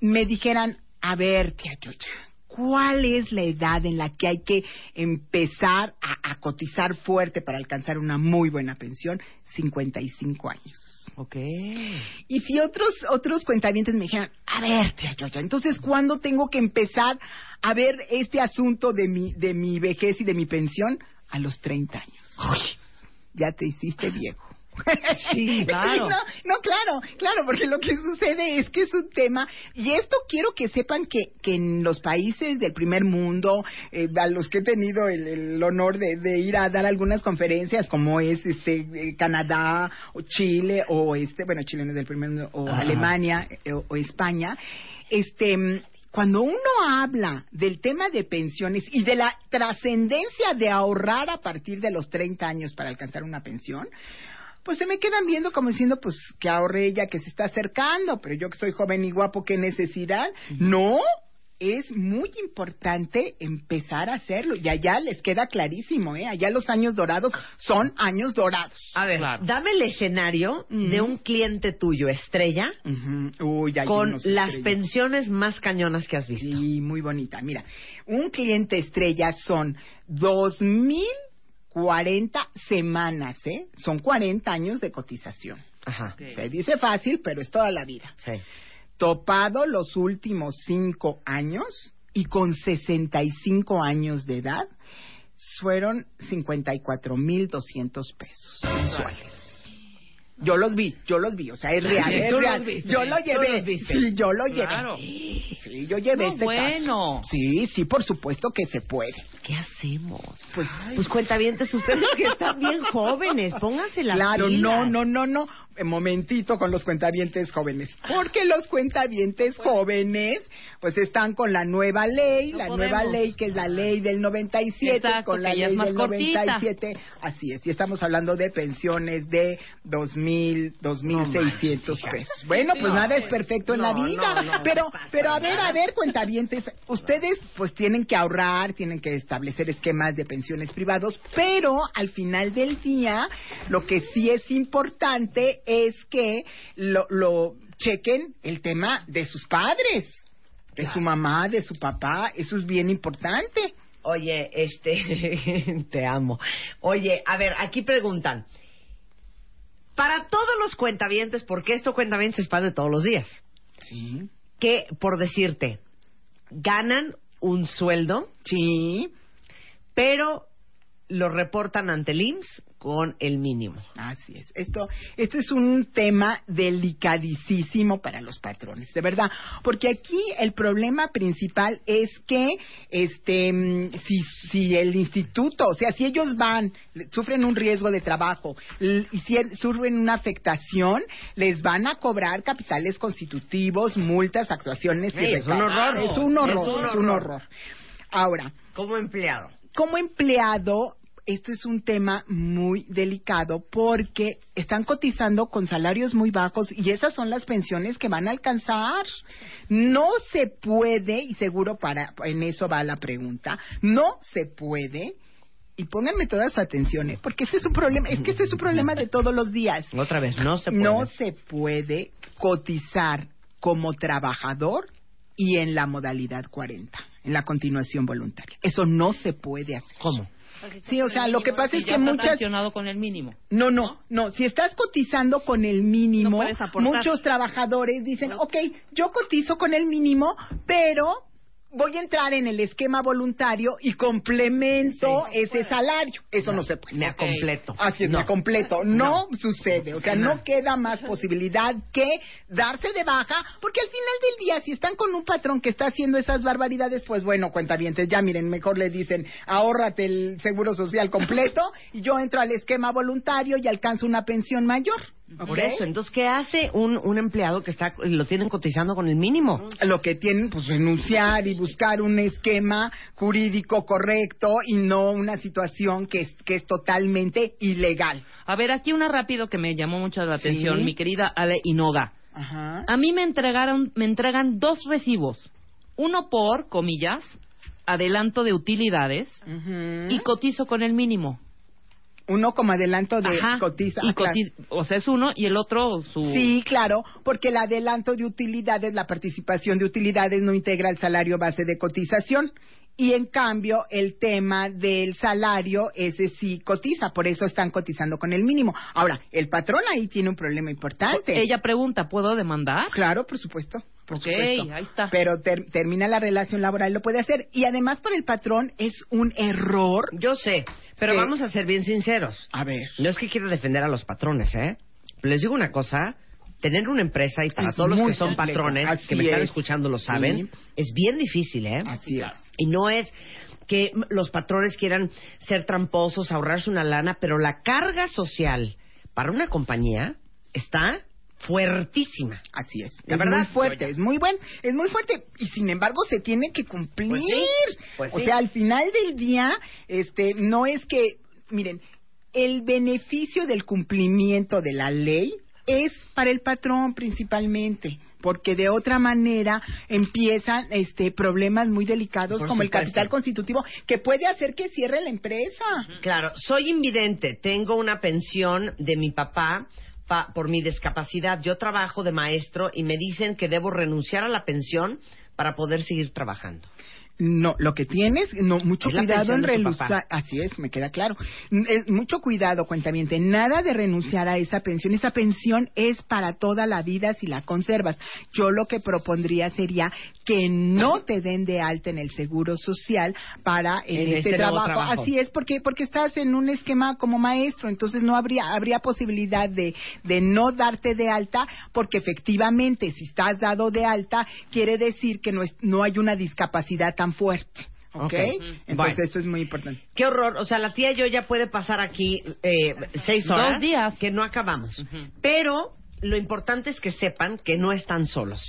me dijeran, a ver, tía Yoya, ¿cuál es la edad en la que hay que empezar a, a cotizar fuerte para alcanzar una muy buena pensión? 55 años. Ok. Y si otros otros cuentavientes me dijeran, a ver, tía entonces ¿cuándo tengo que empezar a ver este asunto de mi de mi vejez y de mi pensión? A los 30 años. Ya te hiciste viejo. Sí, claro. No, no, claro, claro, porque lo que sucede es que es un tema, y esto quiero que sepan que, que en los países del primer mundo, eh, a los que he tenido el, el honor de, de ir a dar algunas conferencias, como es este eh, Canadá, o Chile, o este, bueno, Chile no es del primer mundo, o Ajá. Alemania, eh, o, o España, este cuando uno habla del tema de pensiones y de la trascendencia de ahorrar a partir de los 30 años para alcanzar una pensión, pues se me quedan viendo como diciendo, pues que ahorre ella que se está acercando, pero yo que soy joven y guapo, ¿qué necesidad? No, es muy importante empezar a hacerlo y allá les queda clarísimo, ¿eh? Allá los años dorados son años dorados. A ver, Claro. dame el escenario de un cliente tuyo, estrella. Uy, con las estrellas. pensiones más cañonas que has visto. Sí, muy bonita. Mira, un cliente estrella son 2.040 semanas, ¿eh? Son 40 años de cotización. Ajá. Se dice fácil, pero es toda la vida. Sí. Topado los últimos 5 años y con 65 años de edad, fueron 54.200 pesos mensuales. Yo los vi, yo los vi, o sea, es real, es real. yo lo llevé, sí, yo lo llevé. Claro. Sí, yo llevé No, este bueno. caso. Sí, sí, por supuesto que se puede. ¿Qué hacemos? Pues, Pues cuentavientes, ustedes que están bien jóvenes, pónganse las claro, pilas. no, no, no, no. Eh, momentito con los cuentavientes jóvenes. Porque los cuentavientes jóvenes, pues están con la nueva ley, No la podemos. nueva ley que es la ley del 97, Exacto, con la ley es más del cortita. 97. Así es, y estamos hablando de pensiones de 2.000, 2.600 pesos. Bueno, pues No, nada es perfecto en la no, vida. no, no, pero, pero a ver, a ver, cuentavientes, ustedes pues tienen que ahorrar, tienen que establecer esquemas de pensiones privados, pero al final del día, lo que sí es importante es que lo, lo chequen el tema de sus padres, de su mamá, de su papá, eso es bien importante. Oye, este, te amo. Oye, a ver, aquí preguntan. Para todos los cuentavientes, porque esto cuentavientes es pan de todos los días, Sí. que, por decirte, ganan un sueldo, Sí. pero lo reportan ante el IMSS con el mínimo. Así es. Esto, esto es un tema delicadísimo para los patrones, de verdad, porque aquí el problema principal es que, este, mm, si, si el instituto, o sea, si ellos van, sufren un riesgo de trabajo y si sufren una afectación, les van a cobrar capitales constitutivos, multas, actuaciones y Sí, es un horror. Es un horror, Es un es horror. Ahora, Como empleado. como empleado, esto es un tema muy delicado porque están cotizando con salarios muy bajos y esas son las pensiones que van a alcanzar. No se puede, y seguro para en eso va la pregunta, no se puede. Y pónganme toda su atención, ¿eh? porque ese es un problema, es que este es un problema de todos los días. Otra vez, no se puede. No se puede cotizar como trabajador y en la modalidad 40, en la continuación voluntaria. Eso no se puede hacer. ¿Cómo? Sí, o sea, lo que pasa Si es que muchas... con el mínimo. No, no, no. Si estás cotizando con el mínimo, No muchos trabajadores dicen, ok, yo cotizo con el mínimo, pero voy a entrar en el esquema voluntario y complemento ese salario. Eso no, se puede. Me completo. Así es, No. me completo. No, sucede. O sea, no. queda más posibilidad que darse de baja, porque al final del día, si están con un patrón que está haciendo esas barbaridades, pues bueno, cuentavientes, ya miren, mejor le dicen, ahórrate el seguro social completo y yo entro al esquema voluntario y alcanzo una pensión mayor. Por eso, entonces, ¿qué hace un, un empleado que está lo tienen cotizando con el mínimo? Lo que tienen, pues renunciar y buscar un esquema jurídico correcto y no una situación que es, que es totalmente ilegal. A ver, aquí una rápido que me llamó mucho la atención, Sí. mi querida Ale Inoga. Ajá. A mí me entregaron, me entregan dos recibos. Uno por, comillas, adelanto de utilidades y cotizo con el mínimo. Uno como adelanto de Ajá. cotiza. Y ah, claro. cotiz- O sea, es uno y el otro su... Sí, claro, porque el adelanto de utilidades, la participación de utilidades no integra el salario base de cotización. Y en cambio, el tema del salario, ese sí cotiza, por eso están cotizando con el mínimo. Ahora, el patrón ahí tiene un problema importante. Ella pregunta, ¿puedo demandar? Claro, por supuesto. Por supuesto. ahí está. Pero ter- termina la relación laboral, lo puede hacer. Y además, para el patrón es un error. Yo sé, pero vamos a ser bien sinceros. A ver. No es que quiera defender a los patrones, ¿eh? Pero les digo una cosa, tener una empresa y para Es todos los que son complejo. patrones Así que me están es. escuchando lo saben, Sí. es bien difícil, ¿eh? Así es. Y no es que los patrones quieran ser tramposos, ahorrarse una lana, pero la carga social para una compañía está fuertísima. Así es. La es verdad, muy fuerte, es muy buen, es muy fuerte y sin embargo se tiene que cumplir. Pues sí, pues o sí. sea, al final del día, este, no es que, miren, el beneficio del cumplimiento de la ley es para el patrón principalmente. Porque de otra manera empiezan este problemas muy delicados Por como el capital constitutivo que puede hacer que cierre la empresa. Claro, soy invidente, tengo una pensión de mi papá por mi discapacidad. Yo trabajo de maestro y me dicen que debo renunciar a la pensión para poder seguir trabajando. No, lo que tienes, no, mucho Es cuidado en renunciar. Así es, me queda claro. Es mucho cuidado, cuentamiento. Nada de renunciar a esa pensión. Esa pensión es para toda la vida si la conservas. Yo lo que propondría sería que no te den de alta en el seguro social para en, En este, este trabajo. trabajo. Así es, porque porque estás en un esquema como maestro, entonces no habría habría posibilidad de de no darte de alta, porque efectivamente si estás dado de alta quiere decir que no es, no hay una discapacidad tan fuerte. ¿Ok? Ok. Entonces Bueno. eso es muy importante. Qué horror, o sea, la tía yo ya puede pasar aquí eh, seis Dos horas. días. Que no acabamos. Pero lo importante es que sepan que no están solos.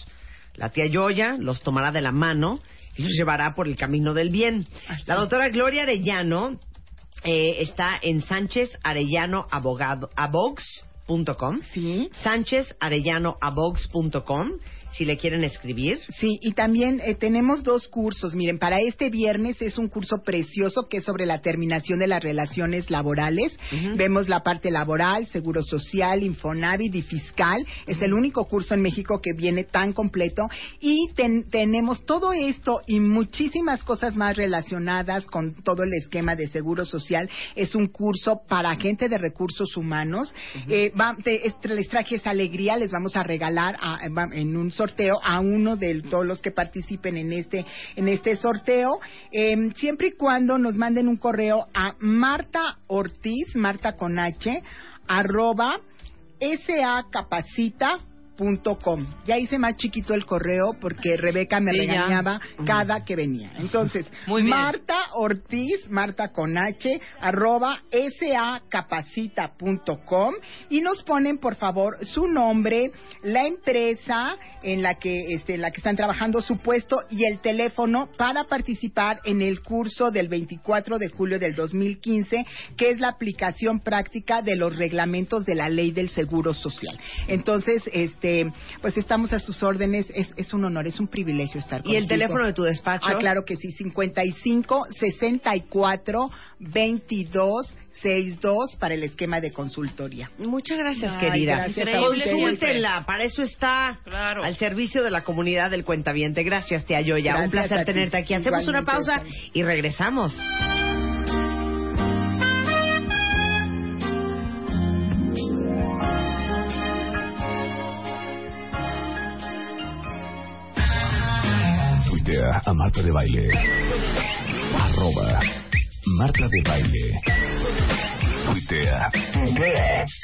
La tía Yoya los tomará de la mano y los llevará por el camino del bien. La doctora Gloria Arellano eh, está en Sánchez Arellano Abogado, abogs.com. Sí. Sánchez Arellano abogs.com si le quieren escribir. Sí, y también eh, tenemos dos cursos. Miren, para este viernes es un curso precioso que es sobre la terminación de las relaciones laborales. Vemos la parte laboral, seguro social, Infonavit y fiscal. Es el único curso en México que viene tan completo. Y ten- tenemos todo esto y muchísimas cosas más relacionadas con todo el esquema de seguro social. Es un curso para gente de recursos humanos. Eh, va- te- les traje esa alegría, les vamos a regalar a- en un sorteo a uno de todos los que participen en este en este sorteo, eh, siempre y cuando nos manden un correo a Marta Ortiz, Marta con H, arroba sacapacita.com. Ya hice más chiquito el correo porque Rebeca me Sí, ya. regañaba cada que venía. Entonces, Muy. Marta Ortiz, Marta con H, arroba sacapacita.com y nos ponen, por favor, su nombre, la empresa en la que, este, en la que están trabajando, su puesto y el teléfono para participar en el curso del 24 de julio del 2015, que es la aplicación práctica de los reglamentos de la ley del seguro social. Entonces, este, pues estamos a sus órdenes. Es, es un honor, es un privilegio estar ¿Y el teléfono de tu despacho? Ah, claro que sí, 55 64 22 62 para el esquema de consultoría. Muchas gracias, Ay, querida. gracias a Consúltenla, para eso está Claro. al servicio de la comunidad del cuentaviente. Gracias, tía Yoya. Un Gracias placer a ti. tenerte aquí. Hacemos una pausa y regresamos. Tuitea a Marta de Baile. Arroba Marta de Baile. Tuitea.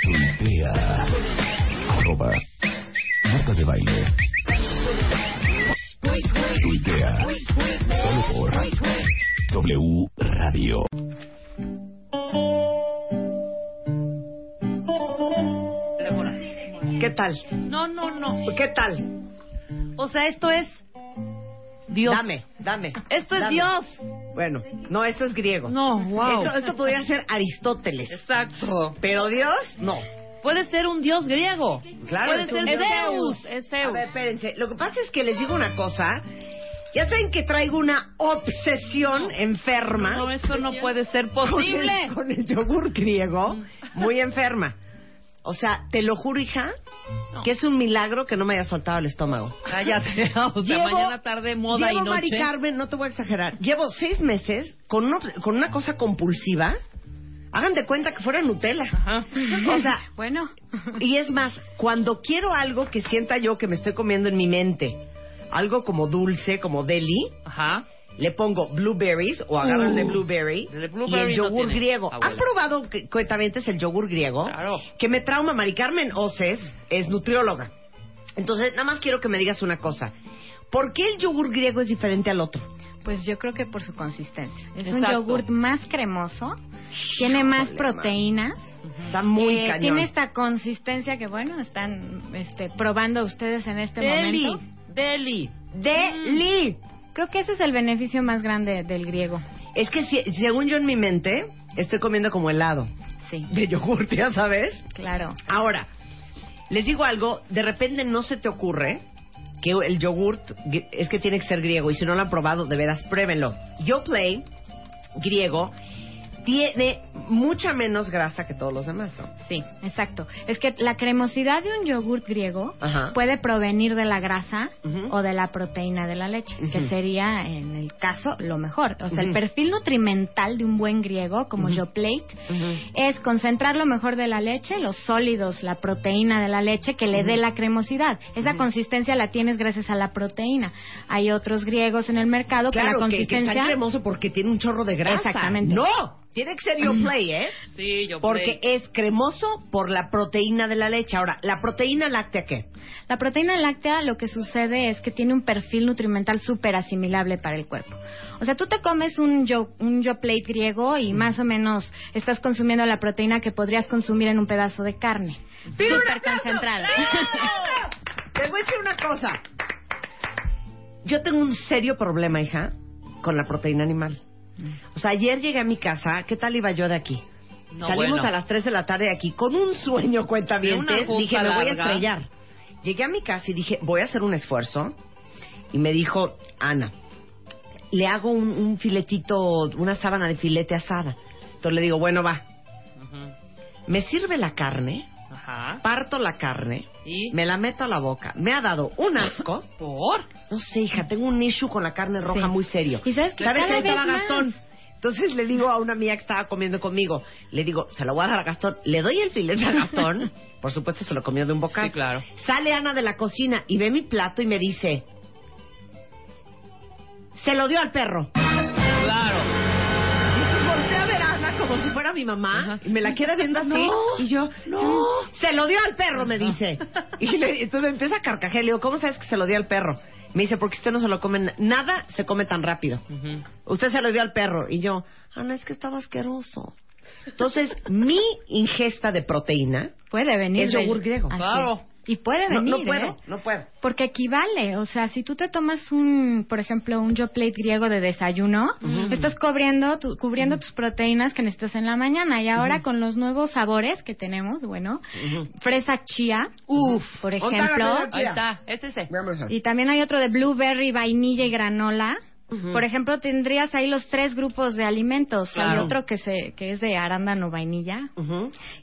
Tuitea. Arroba Marta de Baile. Tuitea. Solo por W Radio. ¿Qué tal? No, no, no. ¿Qué tal? O sea, esto es Dios. Dame, dame. Esto es dame. Dios. Bueno, no, esto es griego. No, wow. Esto, esto podría ser Aristóteles. Exacto. Pero Dios, no. Puede ser un dios griego. Claro, Puede es ser un. Zeus. Es A Zeus. ver, espérense. Lo que pasa es que les digo una cosa. Ya saben que traigo una obsesión enferma No, eso no puede ser con posible. el, con el yogur griego. Muy enferma. O sea, te lo juro, hija, No. que es un milagro que no me haya soltado el estómago. Cállate. O sea, Llevo- mañana, tarde, moda llevo, y Mari noche. Carmen, no te voy a exagerar. Llevo seis meses con, una- con una cosa compulsiva. Hagan de cuenta que fuera Nutella. Ajá. O sea, Bueno. y es más, cuando quiero algo que sienta yo que me estoy comiendo en mi mente, algo como dulce, como deli, Ajá. Le pongo blueberries o agarro el de blueberry, El de y el no yogur tiene, griego. abuela. ¿Han probado, que- cuentamientos, el yogur griego? Claro. Que me trauma. Mari Carmen Oces es nutrióloga. Entonces, nada más quiero que me digas una cosa. ¿Por qué el yogur griego es diferente al otro? Pues yo creo que por su consistencia. Es un Exacto. yogurt más cremoso, tiene más Híjole, proteínas. Está muy eh, cañón. Tiene esta consistencia que, bueno, están este, probando ustedes en este Deli. momento. Deli. ¡Deli! Creo que ese es el beneficio más grande del griego. Es que si- según yo en mi mente, estoy comiendo como helado Sí, de yogur, ya sabes. claro. Ahora, les digo algo, de repente no se te ocurre que el yogurt es que tiene que ser griego y si no lo han probado, de veras, pruébenlo. Yo Play griego tiene mucha menos grasa que todos los demás, ¿no? Sí, exacto. Es que la cremosidad de un yogurt griego Ajá. puede provenir de la grasa o de la proteína de la leche, que sería, en el caso, lo mejor. O sea, el perfil nutrimental de un buen griego, como yo plate, es concentrar lo mejor de la leche, los sólidos, la proteína de la leche, que le dé la cremosidad. Esa consistencia la tienes gracias a la proteína. Hay otros griegos en el mercado que la Claro, que, que consistencia... está cremoso porque tiene un chorro de grasa. Exactamente. No, tiene que ser Yo Play, ¿eh? Sí, yo Porque play. es cremoso por la proteína de la leche. Ahora, ¿la proteína láctea qué? La proteína láctea lo que sucede es que tiene un perfil nutrimental súper asimilable para el cuerpo. O sea, tú te comes un yo, un yo plate griego y más o menos estás consumiendo la proteína que podrías consumir en un pedazo de carne. ¡Pido un Súper concentrada. Les voy a decir una cosa. Yo tengo un serio problema, hija, con la proteína animal. O sea, ayer llegué a mi casa, ¿qué tal iba yo de aquí? No, Salimos bueno. a las 3 de la tarde de aquí con un sueño, cuenta justa Dije, me voy a estrellar. Llegué a mi casa y dije, voy a hacer un esfuerzo. Y me dijo, Ana, le hago un, un filetito, una sábana de filete asada. Entonces le digo, bueno, va. Me sirve la carne, Ajá. parto la carne, ¿Y? me la meto a la boca. Me ha dado un asco. ¿Por? No sé, hija, tengo un issue con la carne roja Sí. muy serio. Y sabes ¿Sabes cada que ahí estaba más. Gastón? Entonces le digo a una amiga que estaba comiendo conmigo, le digo, se lo voy a dar a Gastón. Le doy el filete a Gastón. Por supuesto, se lo comió de un bocado. Sí, claro. Sale Ana de la cocina y ve mi plato y me dice, se lo dio al perro. Claro. Como si fuera mi mamá Ajá. y me la queda viendo así. No, y yo, no. "Mm, se lo dio al perro, me dice. Y le, entonces me empieza a carcajear. Le digo, ¿cómo sabes que se lo dio al perro? Me dice, porque usted no se lo come, na- nada se come tan rápido. Usted se lo dio al perro. Y yo, Ana, es que estaba asqueroso. Entonces, mi ingesta de proteína Puede venir. Es yogur griego. Así Claro. Y puede no, venir, no puedo, ¿eh? no puedo. Porque equivale, o sea, si tú te tomas un, por ejemplo, un yo plate griego de desayuno, estás cubriendo, tu- cubriendo tus proteínas que necesitas en la mañana. Y ahora con los nuevos sabores que tenemos, bueno, fresa chía, Uf. por ejemplo. Ahí está. Es ese. Vamos a ver. y también hay otro de blueberry, vainilla y granola. Por ejemplo, tendrías ahí los tres grupos de alimentos. Hay otro que se que es de arándano vainilla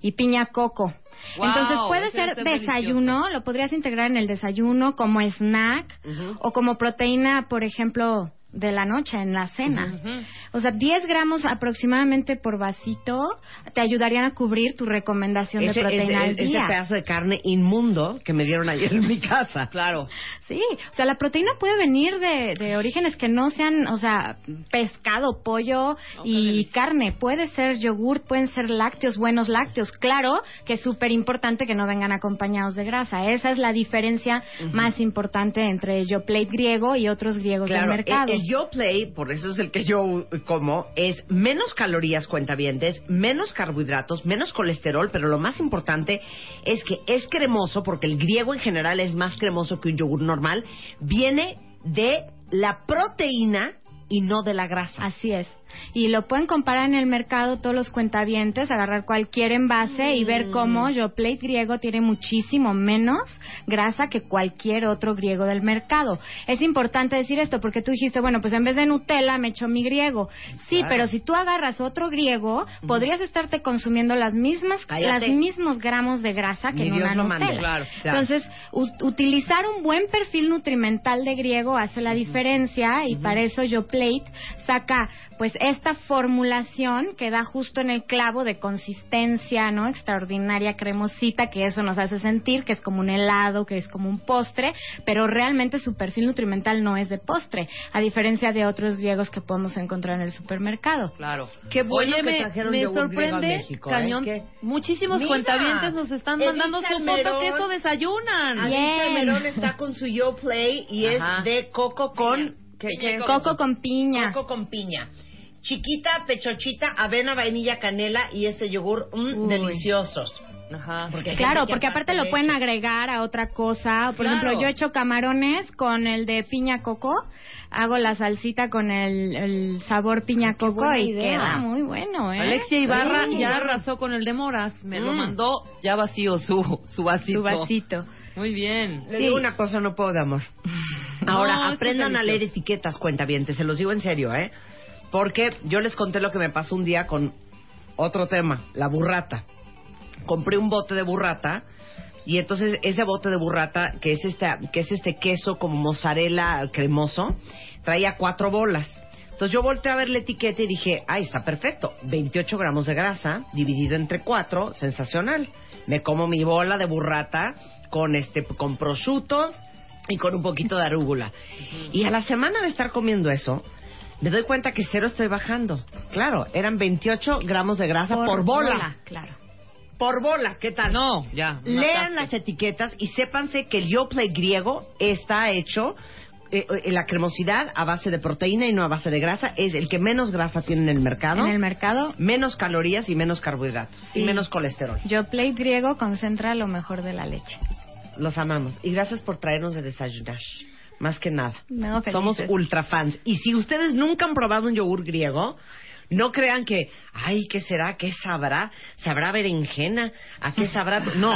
y piña coco. Wow, Entonces puede ser desayuno, lo podrías integrar en el desayuno como snack o como proteína, por ejemplo, de la noche, en la cena. O sea, 10 gramos aproximadamente por vasito te ayudarían a cubrir tu recomendación Ese, de proteína ese- al ese día. pedazo de carne inmundo que me dieron ayer en mi casa. Claro. Sí, o sea, la proteína puede venir de, de orígenes que no sean, o sea, pescado, pollo y carne. Puede ser yogurt, pueden ser lácteos, buenos lácteos. Claro que es súper importante que no vengan acompañados de grasa. Esa es la diferencia más importante entre yo plate griego y otros griegos Claro, del mercado. el, el Yo Play, por eso es el que yo como, es menos calorías cuentavientes, menos carbohidratos, menos colesterol, pero lo más importante es que es cremoso, porque el griego en general es más cremoso que un yogur normal, viene de la proteína y no de la grasa. Así es. Y lo pueden comparar en el mercado todos los cuentavientes, agarrar cualquier envase y Mm. ver cómo Yoplait griego tiene muchísimo menos grasa que cualquier otro griego del mercado. Es importante decir esto porque tú dijiste, bueno, pues en vez de Nutella me echo mi griego. Sí, Claro. pero si tú agarras otro griego, podrías estarte consumiendo las mismas los mismos gramos de grasa que Ni en Dios una mande. Nutella. Claro, claro. Entonces, utilizar un buen perfil nutrimental de griego hace la diferencia y para eso Yoplate saca pues esta formulación que da justo en el clavo de consistencia, ¿no? Extraordinaria cremosita que eso nos hace sentir que es como un helado, que es como un postre, pero realmente su perfil nutrimental no es de postre, a diferencia de otros griegos que podemos encontrar en el supermercado. Claro. Qué bueno Oye, que me, trajeron me a sorprende, México, ¿eh? cañón. ¿Qué? Muchísimos Mira, cuentavientes nos están mandando su foto que eso desayunan. Bien. Adrián Salmerón está con su Yo Play y Ajá. es de coco con... ¿qué- qué es Coco con piña. Coco con piña. Chiquita, pechochita, avena, vainilla, canela y ese yogur mm, Uy. deliciosos. Ajá. Porque Claro, porque aparte lo pueden agregar a otra cosa. Por Claro. ejemplo, yo he hecho camarones con el de piña coco. Hago la salsita con el, el sabor piña qué coco buena y idea. queda muy bueno, ¿eh? Alexia Ibarra Sí. ya arrasó con el de moras. Me lo Mm. mandó ya vacío su, su vasito. Su vasito. Muy bien. Le Sí. digo una cosa, no puedo de amor. Ahora, No, aprendan a leer etiquetas, cuentavientes, se los digo en serio, ¿eh? Porque yo les conté lo que me pasó un día con otro tema, la burrata. Compré un bote de burrata y entonces ese bote de burrata, que es este, que es este queso como mozzarella cremoso, traía cuatro bolas. Entonces yo volteé a ver la etiqueta y dije, ay, está perfecto, 28 gramos de grasa dividido entre cuatro, sensacional. Me como mi bola de burrata con este, con prosciutto y con un poquito de arúgula. Y a la semana de estar comiendo eso, me doy cuenta que cero estoy bajando. Claro, eran 28 gramos de grasa por, bola. Claro. Por bola, ¿qué tal? No, ya. Lean mataste. las etiquetas y sépanse que el Yoplait griego está hecho eh, eh, la cremosidad a base de proteína y no a base de grasa es el que menos grasa tiene en el mercado, En el mercado, menos calorías y menos carbohidratos y menos colesterol. Yoplait griego concentra lo mejor de la leche. Los amamos y gracias por traernos de desayunar. Más que nada. No. Somos ultra fans. Y si ustedes nunca han probado un yogur griego, no crean que, ay, ¿qué será? ¿Qué sabrá? ¿Sabrá berenjena? ¿A qué sabrá? No.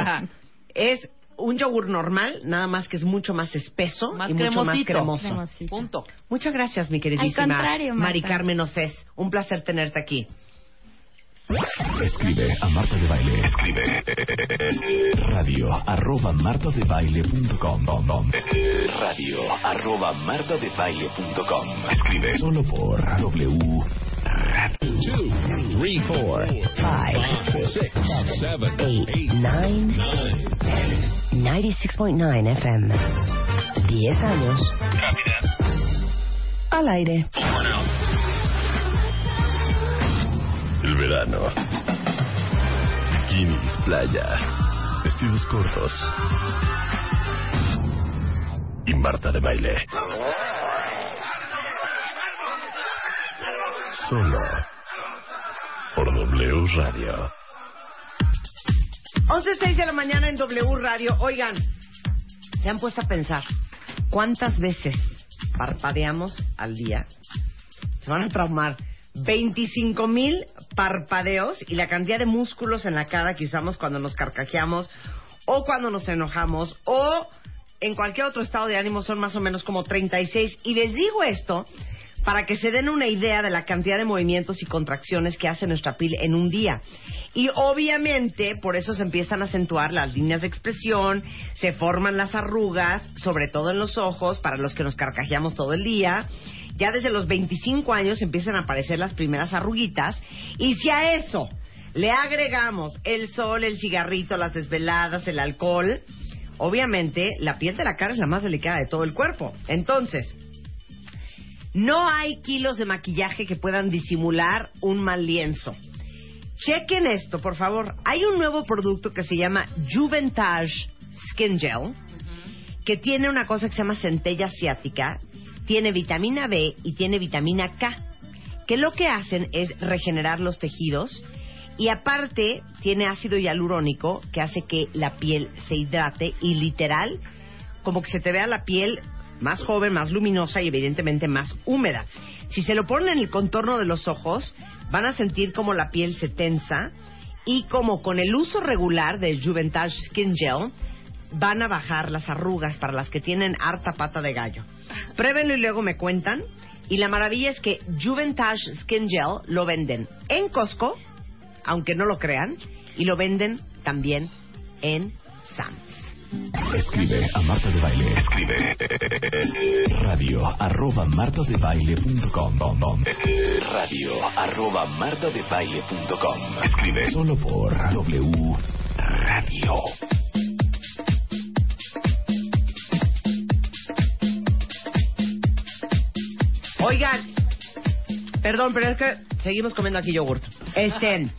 es un yogur normal, nada más que es mucho más espeso Más y mucho más cremoso. Cremosito. Punto. Muchas gracias, mi queridísima. Mari Carmen Océs. Un placer tenerte aquí. Escribe a Marta de Baile. Escribe radio arroba martadebaile.com radio arroba martadebaile.com Escribe solo por W Radio. 2, 3, 4, 5, 6, 7, 8, 9, 96.9 FM. 10 años. Al aire. El verano. Bikinis, playa, vestidos cortos. Y Marta de baile. Solo por W Radio. 11.06 de la mañana en W Radio. Oigan, se han puesto a pensar cuántas veces parpadeamos al día. Se van a traumar. 25 mil parpadeos y la cantidad de músculos en la cara que usamos cuando nos carcajeamos o cuando nos enojamos o en cualquier otro estado de ánimo son más o menos como 36. Y les digo esto para que se den una idea de la cantidad de movimientos y contracciones que hace nuestra piel en un día. Y obviamente por eso se empiezan a acentuar las líneas de expresión, se forman las arrugas, sobre todo en los ojos, para los que nos carcajeamos todo el día. Ya desde los 25 años empiezan a aparecer las primeras arruguitas. Y si a eso le agregamos el sol, el cigarrito, las desveladas, el alcohol, obviamente la piel de la cara es la más delicada de todo el cuerpo. Entonces, no hay kilos de maquillaje que puedan disimular un mal lienzo. Chequen esto, por favor. Hay un nuevo producto que se llama Juventage Skin Gel, que tiene una cosa que se llama centella asiática, tiene vitamina B y tiene vitamina K, que lo que hacen es regenerar los tejidos y aparte tiene ácido hialurónico que hace que la piel se hidrate y literal como que se te vea la piel más joven, más luminosa y evidentemente más húmeda. Si se lo ponen en el contorno de los ojos, van a sentir como la piel se tensa y como con el uso regular del Juventage Skin Gel van a bajar las arrugas para las que tienen harta pata de gallo. Pruébenlo y luego me cuentan. Y la maravilla es que Juventage Skin Gel lo venden en Costco, aunque no lo crean, y lo venden también en Sam's. Escribe a Marta de Baile. Escribe radio arroba martadebaile.com radio arroba martadebaile.com Escribe solo por W Radio. Oigan, perdón, pero es que seguimos comiendo aquí yogurt. Este,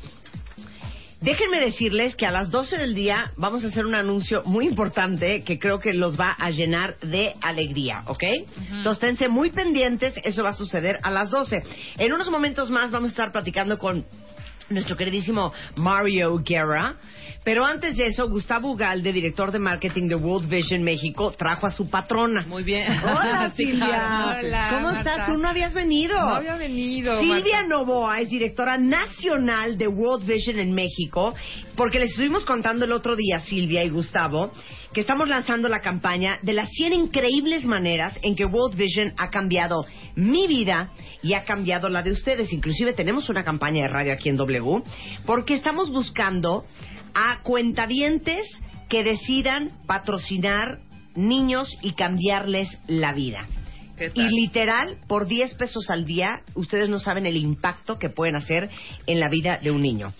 déjenme decirles que a las 12 del día vamos a hacer un anuncio muy importante que creo que los va a llenar de alegría, ¿ok? Entonces, esténse muy pendientes, eso va a suceder a las 12. En unos momentos más vamos a estar platicando con nuestro queridísimo Mario Guerra. Pero antes de eso, Gustavo Ugalde, director de marketing de World Vision México, trajo a su patrona. Muy bien. Hola, Silvia. Hola, ¿Cómo Marta. estás? Tú no habías venido. No había venido, Silvia Marta. Novoa es directora nacional de World Vision en México, porque les estuvimos contando el otro día, Silvia y Gustavo, que estamos lanzando la campaña de las 100 increíbles maneras en que World Vision ha cambiado mi vida y ha cambiado la de ustedes. Inclusive tenemos una campaña de radio aquí en W, porque estamos buscando a cuentavientes que decidan patrocinar niños y cambiarles la vida. ¿Qué Y literal, por 10 pesos al día, ustedes no saben el impacto que pueden hacer en la vida de un niño.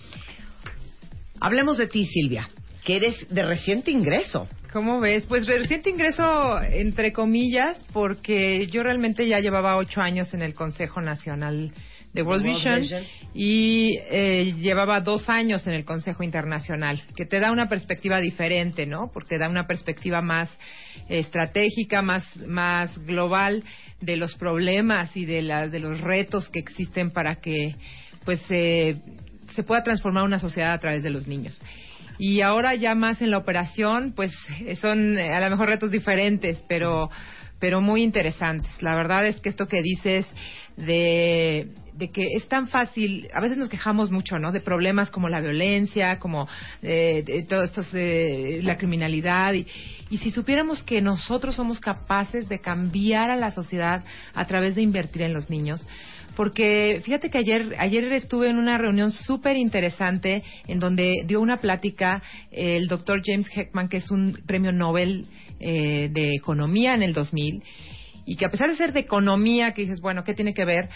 Hablemos de ti, Silvia, que eres de reciente ingreso. ¿Cómo ves? Pues reciente ingreso, entre comillas, porque yo realmente ya llevaba ocho años en el Consejo Nacional de World, World Vision, Vision. y eh, llevaba dos años en el Consejo Internacional, que te da una perspectiva diferente, ¿no? Porque da una perspectiva más estratégica, más, más global de los problemas y de, las de los retos que existen para que pues eh, se pueda transformar una sociedad a través de los niños. Y ahora ya más en la operación, pues eh, son eh, a lo mejor retos diferentes, pero, pero muy interesantes. La verdad es que esto que dices de, de que es tan fácil, a veces nos quejamos mucho, ¿no? De problemas como la violencia, como eh, de todo esto, eh, la criminalidad. Y, y si supiéramos que nosotros somos capaces de cambiar a la sociedad a través de invertir en los niños, porque fíjate que ayer ayer estuve en una reunión súper interesante en donde dio una plática el doctor James Heckman, que es un premio Nobel eh, de Economía en el 2000, y que a pesar de ser de economía, que dices, bueno, ¿qué tiene que ver?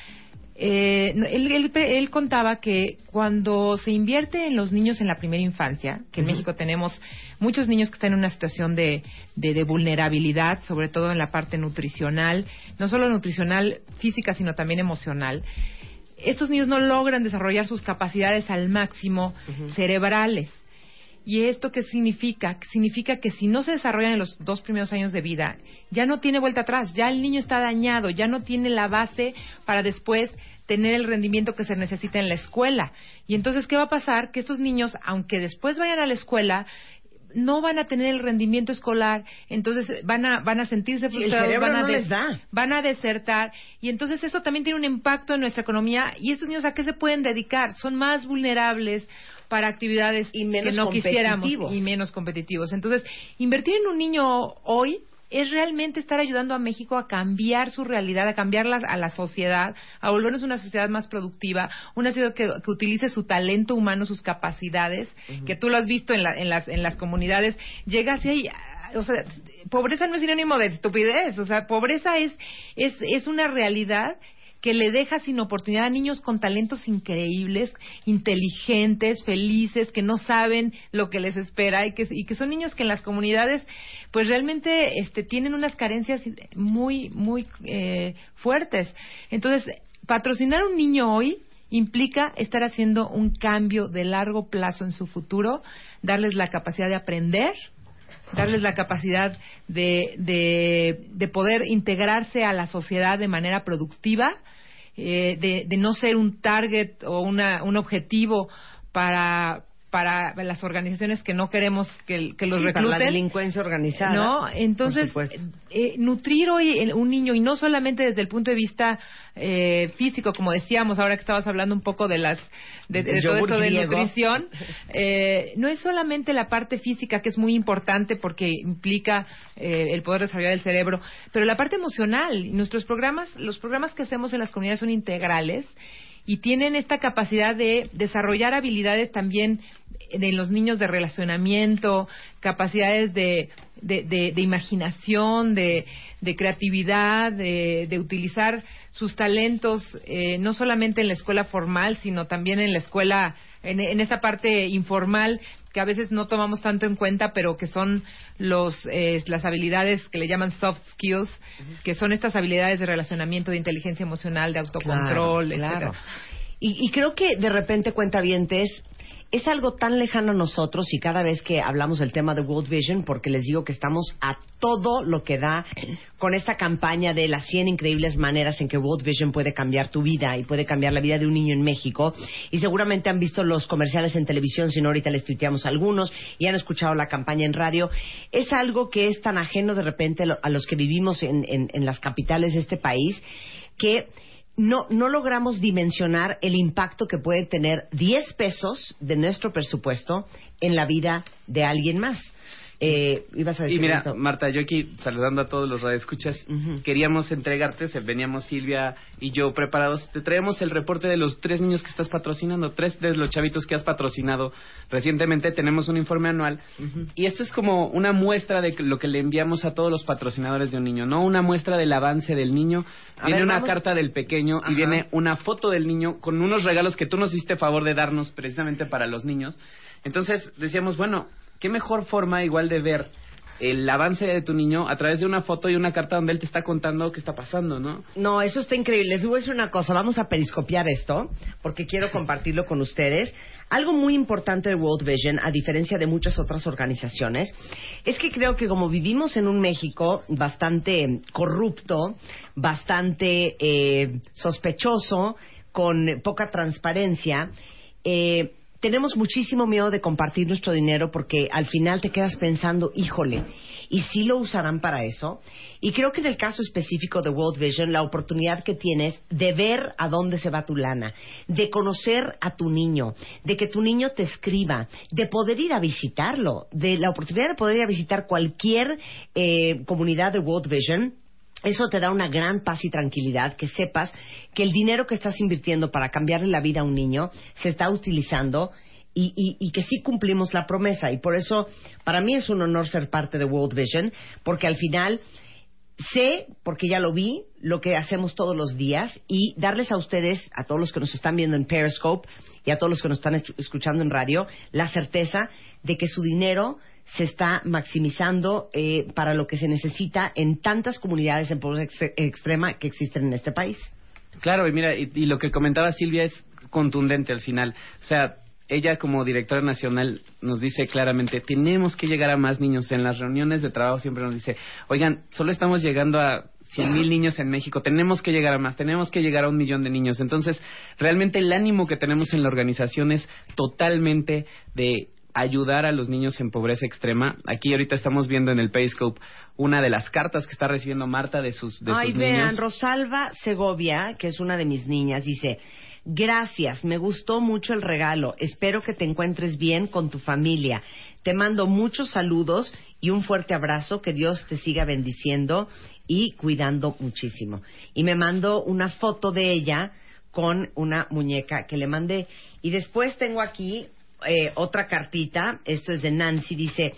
Eh, él, él- él contaba que cuando se invierte en los niños en la primera infancia, que en México tenemos muchos niños que están en una situación de, de- de vulnerabilidad, sobre todo en la parte nutricional, no solo nutricional física, sino también emocional, estos niños no logran desarrollar sus capacidades al máximo cerebrales. ¿Y esto qué significa? Significa que si no se desarrollan en los dos primeros años de vida, ya no tiene vuelta atrás, ya el niño está dañado, ya no tiene la base para después tener el rendimiento que se necesita en la escuela. Y entonces, ¿qué va a pasar? Que estos niños, aunque después vayan a la escuela, no van a tener el rendimiento escolar, entonces van a, van a sentirse frustrados, van a no des- van a desertar y entonces eso también tiene un impacto en nuestra economía y estos niños a qué se pueden dedicar son más vulnerables para actividades Y menos que no quisiéramos. y menos competitivos. Entonces invertir en un niño hoy es realmente estar ayudando a México a cambiar su realidad, a cambiarla a la sociedad, a volvernos una sociedad más productiva, una sociedad que, que utilice su talento humano, sus capacidades, que tú lo has visto en, la- en las, en las comunidades, llegas y hay o sea, pobreza no es sinónimo de estupidez, o sea, pobreza es, es, es una realidad que le deja sin oportunidad a niños con talentos increíbles, inteligentes, felices, que no saben lo que les espera y que, y que son niños que en las comunidades pues realmente este, tienen unas carencias muy, muy eh, fuertes. Entonces, patrocinar a un niño hoy implica estar haciendo un cambio de largo plazo en su futuro, darles la capacidad de aprender, darles la capacidad de, de, de poder integrarse a la sociedad de manera productiva, eh, de, de no ser un target o una, un objetivo para para las organizaciones que no queremos que, que los Sí, para recluten. la delincuencia organizada. ¿No? Entonces, eh, nutrir hoy un niño, y no solamente desde el punto de vista eh, físico, como decíamos, ahora que estabas hablando un poco de las de, todo esto de griego. nutrición, eh, no es solamente la parte física, que es muy importante porque implica eh, el poder desarrollar el cerebro, pero la parte emocional. Nuestros programas, los programas que hacemos en las comunidades son integrales y tienen esta capacidad de desarrollar habilidades también de los niños de relacionamiento, capacidades de, de, de- de imaginación, de, creatividad, de, utilizar sus talentos eh, no solamente en la escuela formal, sino también en la escuela, en, en esa parte informal que a veces no tomamos tanto en cuenta, pero que son los, eh, las habilidades que le llaman soft skills, que son estas habilidades de relacionamiento, de inteligencia emocional, de autocontrol, Claro, claro. etcétera. Y, y creo que de repente cuenta es algo tan lejano a nosotros y cada vez que hablamos del tema de World Vision, porque les digo que estamos a todo lo que da con esta campaña de las 100 increíbles maneras en que World Vision puede cambiar tu vida y puede cambiar la vida de un niño en México. Y seguramente han visto los comerciales en televisión, si no ahorita les tuiteamos algunos, y han escuchado la campaña en radio. Es algo que es tan ajeno de repente a los que vivimos en, en- en las capitales de este país que no, no logramos dimensionar el impacto que puede tener 10 pesos de nuestro presupuesto en la vida de alguien más. Eh, ibas a decir Y mira? Marta, yo aquí saludando a todos los radioescuchas, queríamos entregarte, se- veníamos Silvia y yo preparados, te traemos el reporte de los tres niños que estás patrocinando, tres de los chavitos que has patrocinado recientemente, tenemos un informe anual y esto es como una muestra de lo que le enviamos a todos los patrocinadores de un niño, no una muestra del avance del niño, A viene ver, una vamos- carta del pequeño Ajá. y viene una foto del niño con unos regalos que tú nos hiciste favor de darnos precisamente para los niños. Entonces decíamos, bueno, qué mejor forma igual de ver el avance de tu niño a través de una foto y una carta donde él te está contando qué está pasando, ¿no? No, eso está increíble. Les voy a decir una cosa. Vamos a periscopiar esto porque quiero compartirlo con ustedes. Algo muy importante de World Vision, a diferencia de muchas otras organizaciones, es que creo que como vivimos en un México bastante corrupto, bastante eh, sospechoso, con poca transparencia, eh, tenemos muchísimo miedo de compartir nuestro dinero porque al final te quedas pensando, híjole, ¿y si lo usarán para eso? Y creo que en el caso específico de World Vision, la oportunidad que tienes de ver a dónde se va tu lana, de conocer a tu niño, de que tu niño te escriba, de poder ir a visitarlo, de la oportunidad de poder ir a visitar cualquier eh, comunidad de World Vision, eso te da una gran paz y tranquilidad, que sepas que el dinero que estás invirtiendo para cambiarle la vida a un niño se está utilizando y, que sí cumplimos la promesa. Y por eso, para mí es un honor ser parte de World Vision, porque al final sé, porque ya lo vi, lo que hacemos todos los días y darles a ustedes, a todos los que nos están viendo en Periscope y a todos los que nos están escu- escuchando en radio, la certeza de que su dinero se está maximizando eh, para lo que se necesita en tantas comunidades en pobreza ex- extrema que existen en este país. Claro, y mira, y, y lo que comentaba Silvia es contundente al final. O sea, ella como directora nacional nos dice claramente, tenemos que llegar a más niños. En las reuniones de trabajo siempre nos dice, oigan, solo estamos llegando a 100 mil niños en México, tenemos que llegar a más, tenemos que llegar a un millón de niños. Entonces, realmente el ánimo que tenemos en la organización es totalmente de ayudar a los niños en pobreza extrema. Aquí ahorita estamos viendo en el Payscope una de las cartas que está recibiendo Marta de sus, de Ay, sus vean, niños. Rosalba Segovia, que es una de mis niñas, dice, gracias, me gustó mucho el regalo, espero que te encuentres bien con tu familia. Te mando muchos saludos y un fuerte abrazo, que Dios te siga bendiciendo y cuidando muchísimo. Y me mandó una foto de ella con una muñeca que le mandé. Y después tengo aquí eh, otra cartita, esto es de Nancy, dice,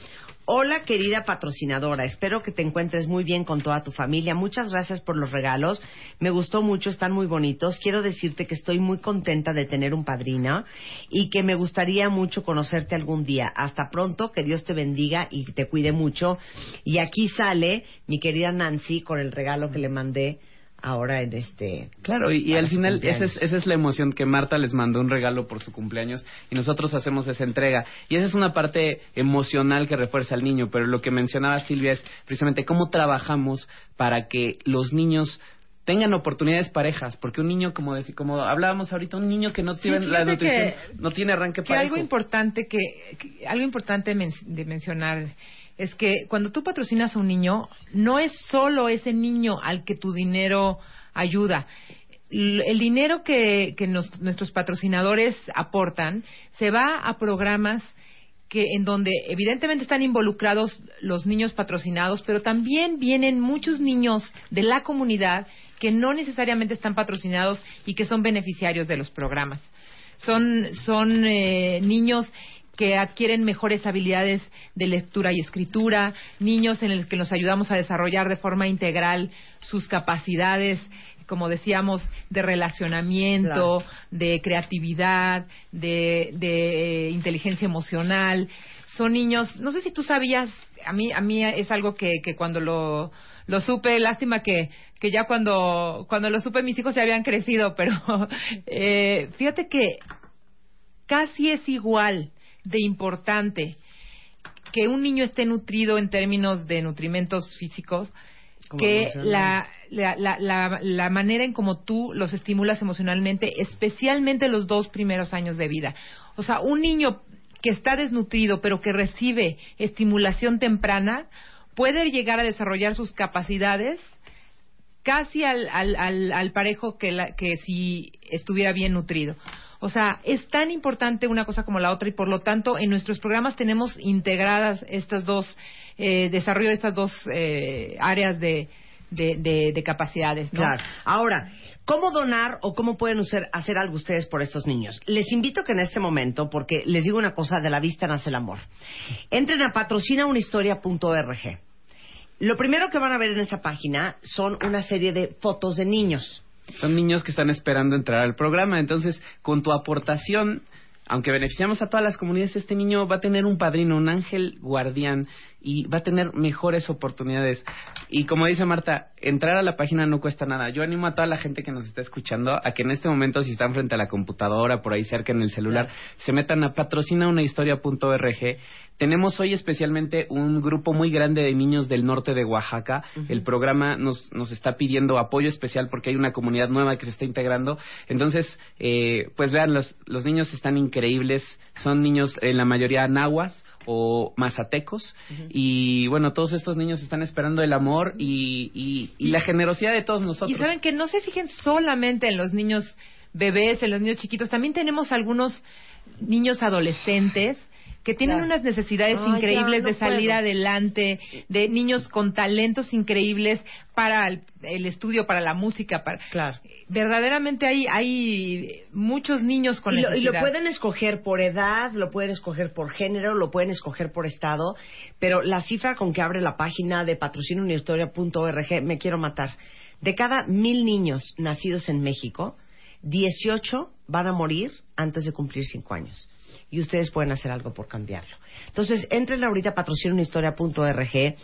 Hola querida patrocinadora, espero que te encuentres muy bien con toda tu familia. Muchas gracias por los regalos, me gustó mucho, están muy bonitos. Quiero decirte que estoy muy contenta de tener un padrino y que me gustaría mucho conocerte algún día. Hasta pronto, que Dios te bendiga y te cuide mucho. Y aquí sale mi querida Nancy con el regalo que le mandé ahora en este... Claro, y, al final esa es, esa es la emoción que Marta les mandó un regalo por su cumpleaños y nosotros hacemos esa entrega. Y esa es una parte emocional que refuerza al niño, pero lo que mencionaba Silvia es precisamente cómo trabajamos para que los niños tengan oportunidades parejas, porque un niño, como deci- como hablábamos ahorita, un niño que no Sí, tiene la nutrición, que- no tiene arranque que parejo. algo importante que, que- algo importante men- de mencionar es que cuando tú patrocinas a un niño no es solo ese niño al que tu dinero ayuda el dinero que, que nos- nuestros patrocinadores aportan se va a programas que en donde evidentemente están involucrados los niños patrocinados, pero también vienen muchos niños de la comunidad que no necesariamente están patrocinados y que son beneficiarios de los programas. Son, son eh, niños que adquieren mejores habilidades de lectura y escritura, niños en los que nos ayudamos a desarrollar de forma integral sus capacidades, como decíamos, de relacionamiento, de creatividad, de, de, eh, inteligencia emocional. Son niños, no sé si tú sabías, a mí, a mí es algo que, que cuando lo, lo supe, lástima que, que ya cuando, cuando lo supe mis hijos ya habían crecido, pero eh, fíjate que casi es igual de importante que un niño esté nutrido en términos de nutrimentos físicos que la, la, la, la manera en como tú los estimulas emocionalmente, especialmente los dos primeros años de vida. O sea, un niño que está desnutrido pero que recibe estimulación temprana puede llegar a desarrollar sus capacidades casi al, al, al, al parejo que, la, que si estuviera bien nutrido. O sea, es tan importante una cosa como la otra y por lo tanto en nuestros programas tenemos integradas estas dos, eh, desarrollo de estas dos eh, áreas de, de, de, de capacidades. Claro. Ahora, ¿cómo donar o cómo pueden usar- hacer algo ustedes por estos niños? Les invito que en este momento, porque les digo una cosa, de la vista nace el amor. Entren a patrocinaunahistoria.org. Lo primero que van a ver en esa página son una serie de fotos de niños. Son niños que están esperando entrar al programa. Entonces, con tu aportación, aunque beneficiamos a todas las comunidades, este niño va a tener un padrino, un ángel guardián y va a tener mejores oportunidades. Y como dice Marta, entrar a la página no cuesta nada. Yo animo a toda la gente que nos está escuchando a que en este momento, si están frente a la computadora, por ahí cerca en el celular, se metan a patrocinaunahistoria.org. Tenemos hoy especialmente un grupo muy grande de niños del norte de Oaxaca. El programa nos, nos está pidiendo apoyo especial porque hay una comunidad nueva que se está integrando. Entonces, eh, pues vean, los, los niños están increíbles. Son niños, en la mayoría nahuas o mazatecos. Y bueno, todos estos niños están esperando el amor y, y, y la generosidad de todos nosotros. Y saben que no se fijen solamente en los niños bebés, en los niños chiquitos, también tenemos algunos niños adolescentes que tienen Claro. unas necesidades Ay, increíbles no de salir puedo. adelante, de niños con talentos increíbles para el, el estudio, para la música, para Claro. verdaderamente hay hay muchos niños con Y lo, y lo pueden escoger por edad, lo pueden escoger por género, lo pueden escoger por estado, pero la cifra con que abre la página de patrociniounihistoria.org, me quiero matar. De cada mil niños nacidos en México, 18 van a morir antes de cumplir 5 años. Y ustedes pueden hacer algo por cambiarlo. Entonces, entren ahorita a patrociniounihistoria.org.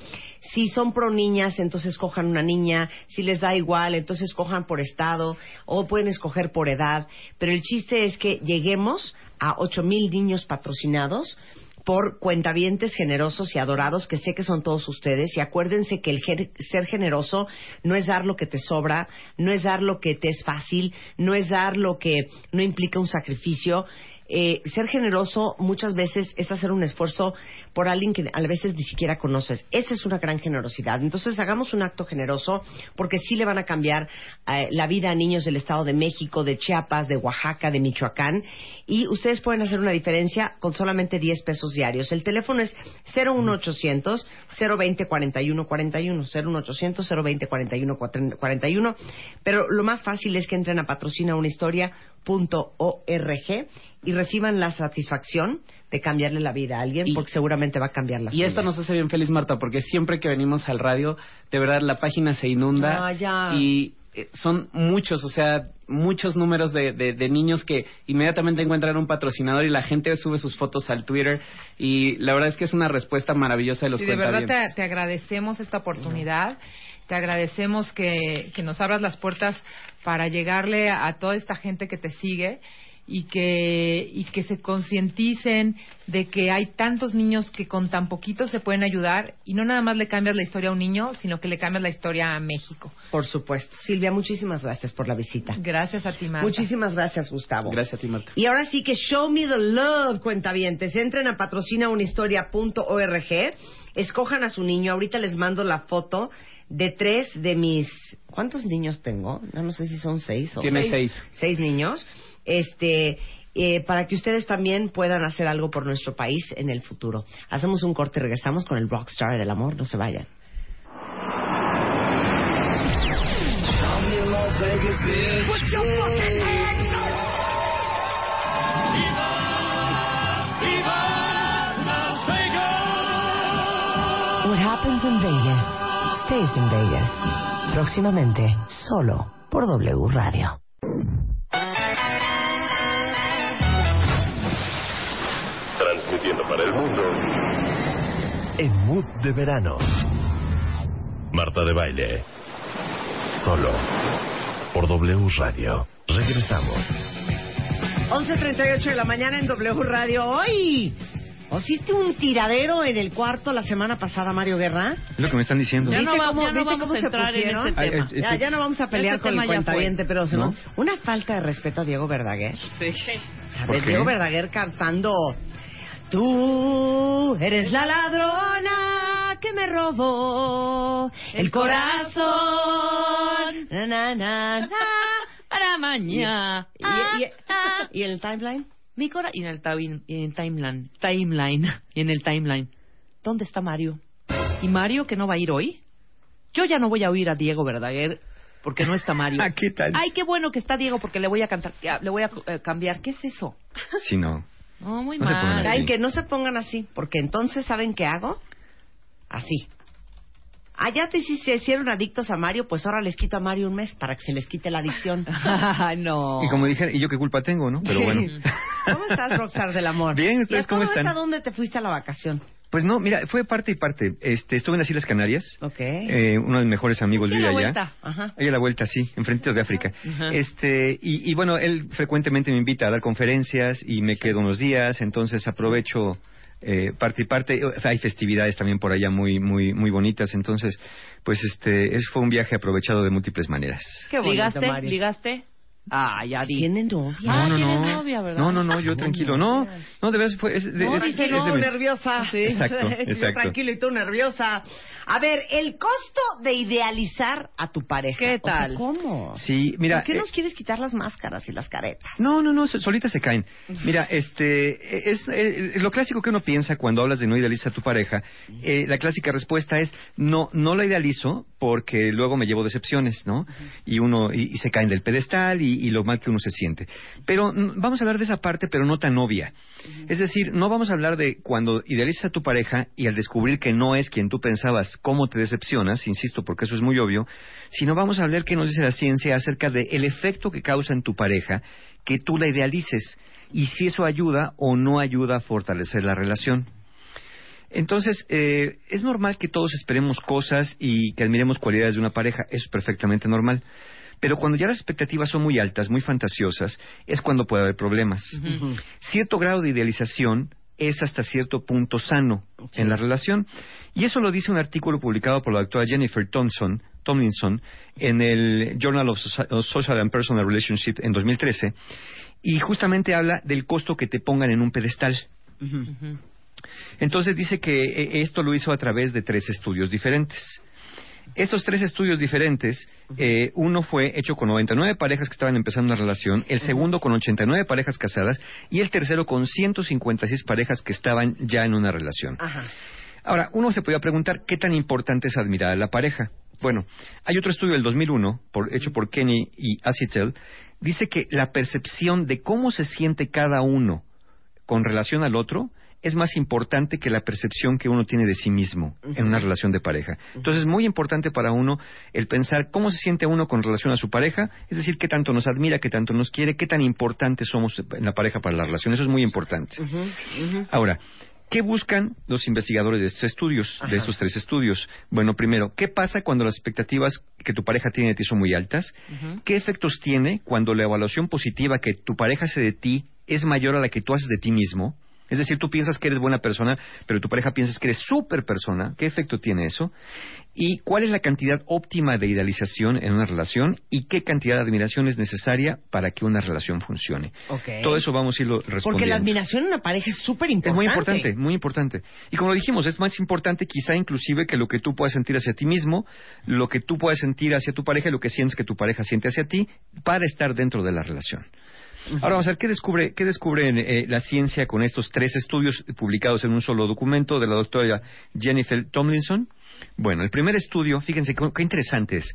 Si son pro niñas, entonces cojan una niña. Si les da igual, entonces cojan por estado. O pueden escoger por edad. Pero el chiste es que lleguemos a 8 mil niños patrocinados por cuentavientes generosos y adorados, que sé que son todos ustedes. Y acuérdense que el ser generoso no es dar lo que te sobra, no es dar lo que te es fácil, no es dar lo que no implica un sacrificio. Eh, ser generoso muchas veces es hacer un esfuerzo por alguien que a veces ni siquiera conoces. Esa es una gran generosidad. Entonces hagamos un acto generoso porque sí le van a cambiar eh, la vida a niños del Estado de México, de Chiapas, de Oaxaca, de Michoacán. Y ustedes pueden hacer una diferencia con solamente 10 pesos diarios. El teléfono es 01800 020 41 41 01800 020 41 41 pero lo más fácil es que entren a patrocinaunahistoria.org y reciban la satisfacción de cambiarle la vida a alguien porque seguramente va a cambiar la Y suya. esto nos hace bien feliz, Marta, porque siempre que venimos al radio, de verdad la página se inunda Ah, ya. y eh, son muchos, o sea, muchos números de, de, de niños que inmediatamente encuentran un patrocinador y la gente sube sus fotos al Twitter y la verdad es que es una respuesta maravillosa de los Sí, de verdad te, te agradecemos esta oportunidad. Te agradecemos que, que nos abras las puertas para llegarle a toda esta gente que te sigue y que, y que se concienticen de que hay tantos niños que con tan poquito se pueden ayudar y no nada más le cambias la historia a un niño, sino que le cambias la historia a México. Por supuesto. Silvia, muchísimas gracias por la visita. Gracias a ti, Marta. Muchísimas gracias, Gustavo. Gracias a ti, Marta. Y ahora sí que show me the love, cuentavientes. Entren a patrocinaunahistoria.org, escojan a su niño. Ahorita les mando la foto de tres de mis... ¿Cuántos niños tengo? No, no sé si son seis o... Tiene seis. Seis niños. Este... eh, para que ustedes también puedan hacer algo por nuestro país en el futuro. Hacemos un corte y regresamos con el rockstar del amor. No se vayan. What happens in Vegas stays in Vegas. Próximamente, solo por W Radio. Transmitiendo para el mundo. En Mood de Verano. Marta de Baile. Solo. Por W Radio. Regresamos. 11.38 de la mañana en W Radio. ¡Hoy! ¿Hiciste un tiradero en el cuarto la semana pasada, Mario Guerra? Es lo que me están diciendo. Ya no ¿Viste va- cómo- ya no viste vamos cómo a se entrar en este Ay, tema. ay, Ya, ya no vamos a pelear Este con el cuentaviente, pero una falta de respeto a Diego Verdaguer. Sí. O sea, ¿Por de qué? Diego Verdaguer cantando Tú eres la ladrona que me robó el corazón. Na, na, na, na. Para mañana. Y, y- y el timeline? Mi cora y en el, y en el timeline, timeline, y en el timeline. ¿Dónde está Mario? ¿Y Mario que no va a ir hoy? Yo ya no voy a oír a Diego Verdaguer porque no está Mario. Ah, ¿qué tal? Ay, qué bueno que está Diego porque le voy a cantar, le voy a eh, cambiar. ¿Qué es eso? Sí, no. No, muy No mal. Saben que no se pongan así, porque entonces ¿saben qué hago? Así. Ah, ya te si se hicieron adictos a Mario, pues ahora les quito a Mario un mes para que se les quite la adicción. Ay, no. Y como dije, ¿y yo qué culpa tengo, no? Pero Sí. bueno. ¿Cómo estás, Rockstar del Amor? Bien, ¿Y a ¿ustedes cómo todo están? esto, ¿A dónde te fuiste a la vacación? Pues no, mira, fue parte y parte. Este, estuve en las Islas Canarias. Ok. Eh, uno de mis mejores amigos vive la allá. vuelta. Ajá. Ahí a la vuelta, sí, enfrente de África. Ajá. Este, y, y bueno, él frecuentemente me invita a dar conferencias y me quedo unos días, entonces aprovecho eh, parte y parte. Hay festividades también por allá muy, muy, muy bonitas, entonces, pues este, es, fue un viaje aprovechado de múltiples maneras. Qué bonito, ¿Ligaste? Mario. ¿Ligaste? Ah, ya di. ¿Tiene novia? Ah, no, no, tienes no. novia, ¿verdad? No, no, no, yo tranquilo. No, no, de verdad fue. Es, de- No, es- dice, es no, de mis- nerviosa. Sí. Exacto, Yo exacto. tranquilo y tú nerviosa. A ver, el costo de idealizar a tu pareja. ¿Qué O sea, tal? ¿Cómo? Sí, mira. ¿Por qué eh, nos quieres quitar las máscaras y las caretas? No, no, no, so- solitas se caen. Mira, este, es, eh, lo clásico que uno piensa cuando hablas de no idealizar a tu pareja, eh, la clásica respuesta es no, no la idealizo porque luego me llevo decepciones, ¿no? Y uno y, y se caen del pedestal y, y lo mal que uno se siente. Pero vamos a hablar de esa parte, pero no tan obvia. Es decir, no vamos a hablar de cuando idealizas a tu pareja y al descubrir que no es quien tú pensabas, cómo te decepcionas, insisto, porque eso es muy obvio, sino vamos a hablar qué nos dice la ciencia acerca del efecto que causa en tu pareja que tú la idealices y si eso ayuda o no ayuda a fortalecer la relación. Entonces, eh, es normal que todos esperemos cosas y que admiremos cualidades de una pareja, eso es perfectamente normal. Pero cuando ya las expectativas son muy altas, muy fantasiosas, es cuando puede haber problemas. Cierto grado de idealización es hasta cierto punto sano en la relación. Y eso lo dice un artículo publicado por la doctora Jennifer Thompson, Tomlinson en el Journal of Soci- of Social and Personal Relationship en 2013. Y justamente habla del costo que te pongan en un pedestal. Entonces dice que eh, esto lo hizo a través de tres estudios diferentes. Estos tres estudios diferentes, eh, uno fue hecho con 99 parejas que estaban empezando una relación, el segundo con 89 parejas casadas y el tercero con 156 parejas que estaban ya en una relación. Ajá. Ahora, uno se podía preguntar qué tan importante es admirar a la pareja. Bueno, hay otro estudio del 2001, por, hecho por Kenny y Asitel, dice que la percepción de cómo se siente cada uno con relación al otro es más importante que la percepción que uno tiene de sí mismo en una relación de pareja. Entonces es muy importante para uno el pensar cómo se siente uno con relación a su pareja, es decir, qué tanto nos admira, qué tanto nos quiere, qué tan importantes somos en la pareja para la relación. Eso es muy importante. Ahora, ¿Qué buscan los investigadores de estos estudios, Ajá. de estos tres estudios? Bueno, primero, ¿qué pasa cuando las expectativas que tu pareja tiene de ti son muy altas? ¿Qué efectos tiene cuando la evaluación positiva que tu pareja hace de ti es mayor a la que tú haces de ti mismo? Es decir, tú piensas que eres buena persona, pero tu pareja piensas que eres super persona. ¿Qué efecto tiene eso? ¿Y cuál es la cantidad óptima de idealización en una relación? ¿Y qué cantidad de admiración es necesaria para que una relación funcione? Ok. Todo eso vamos a irlo respondiendo. Porque la admiración en una pareja es súper Es importante. muy importante, muy importante. Y como lo dijimos, es más importante quizá inclusive que lo que tú puedas sentir hacia ti mismo, lo que tú puedas sentir hacia tu pareja y lo que sientes que tu pareja siente hacia ti para estar dentro de la relación. Ahora vamos a ver qué descubre, qué descubre eh, la ciencia con estos tres estudios publicados en un solo documento de la doctora Jennifer Tomlinson. Bueno, el primer estudio, fíjense qué, qué interesante es.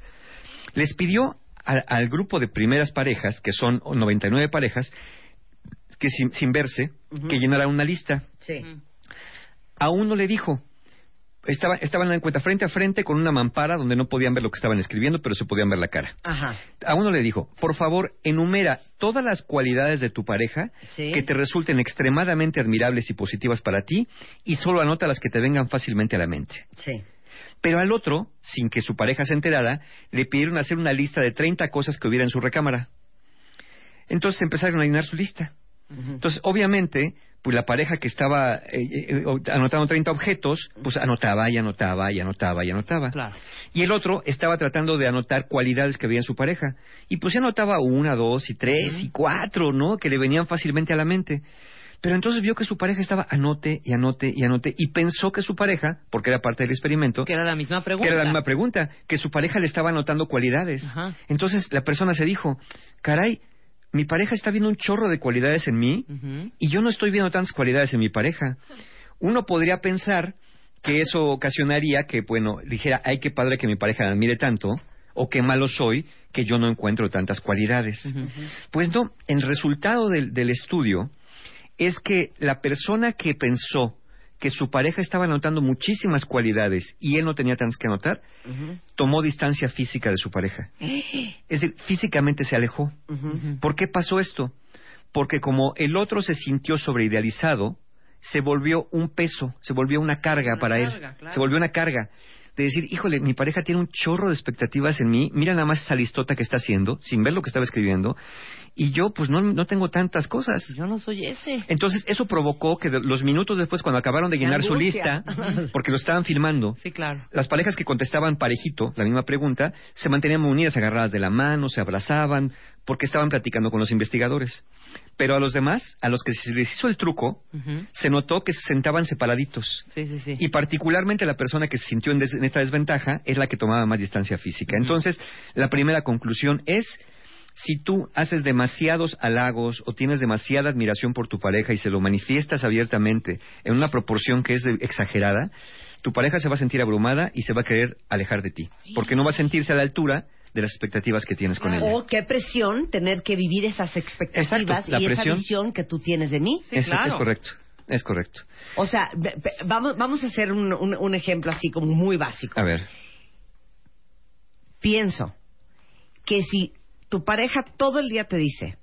Les pidió a- al grupo de primeras parejas, que son 99 parejas, que sin, sin verse, que llenara una lista. Sí. A uno le dijo, estaba, estaban en cuenta frente a frente con una mampara donde no podían ver lo que estaban escribiendo, pero se podían ver la cara. Ajá. A uno le dijo, por favor, enumera todas las cualidades de tu pareja Sí. que te resulten extremadamente admirables y positivas para ti y solo anota las que te vengan fácilmente a la mente. Sí. Pero al otro, sin que su pareja se enterara, le pidieron hacer una lista de 30 cosas que hubiera en su recámara. Entonces empezaron a llenar su lista. Entonces, obviamente, pues la pareja que estaba eh, eh, anotando 30 objetos, pues anotaba y anotaba y anotaba y anotaba. Y el otro estaba tratando de anotar cualidades que había en su pareja. Y pues se anotaba una, dos y tres y cuatro, ¿no? Que le venían fácilmente a la mente. Pero entonces vio que su pareja estaba anote y anote y anote y pensó que su pareja, porque era parte del experimento, Que era la misma pregunta. que era la misma pregunta, que su pareja le estaba anotando cualidades. Ajá. Entonces la persona se dijo, caray, mi pareja está viendo un chorro de cualidades en mí y yo no estoy viendo tantas cualidades en mi pareja. Uno podría pensar que eso ocasionaría que, bueno, dijera, ay, qué padre que mi pareja me admire tanto, o qué malo soy que yo no encuentro tantas cualidades. Pues no, el resultado del, del estudio es que la persona que pensó que su pareja estaba anotando muchísimas cualidades y él no tenía tantas que anotar, tomó distancia física de su pareja. Es decir, físicamente se alejó. ¿Por qué pasó esto? Porque como el otro se sintió sobreidealizado, se volvió un peso, se volvió una carga para él. claro. Se volvió una carga. De decir, híjole, mi pareja tiene un chorro de expectativas en mí, mira nada más esa listota que está haciendo, sin ver lo que estaba escribiendo, y yo pues no, no tengo tantas cosas. Yo no soy ese. Entonces eso provocó que los minutos después, cuando acabaron de llenar su lista, porque lo estaban filmando, Sí, claro. las parejas que contestaban parejito la misma pregunta se mantenían unidas, agarradas de la mano, se abrazaban, porque estaban platicando con los investigadores. Pero a los demás, a los que se les hizo el truco, se notó que se sentaban separaditos. Sí, sí, sí. Y particularmente la persona que se sintió en, des- en esta desventaja es la que tomaba más distancia física. Entonces, la primera conclusión es, si tú haces demasiados halagos o tienes demasiada admiración por tu pareja y se lo manifiestas abiertamente en una proporción que es de- exagerada, tu pareja se va a sentir abrumada y se va a querer alejar de ti, porque no va a sentirse a la altura de las expectativas que tienes con ella. O qué presión tener que vivir esas expectativas Exacto, la y esa visión que tú tienes de mí. es, es correcto, es correcto. O sea, vamos, vamos a hacer un, un- un ejemplo así como muy básico. A ver, Pienso que si tu pareja todo el día te dice,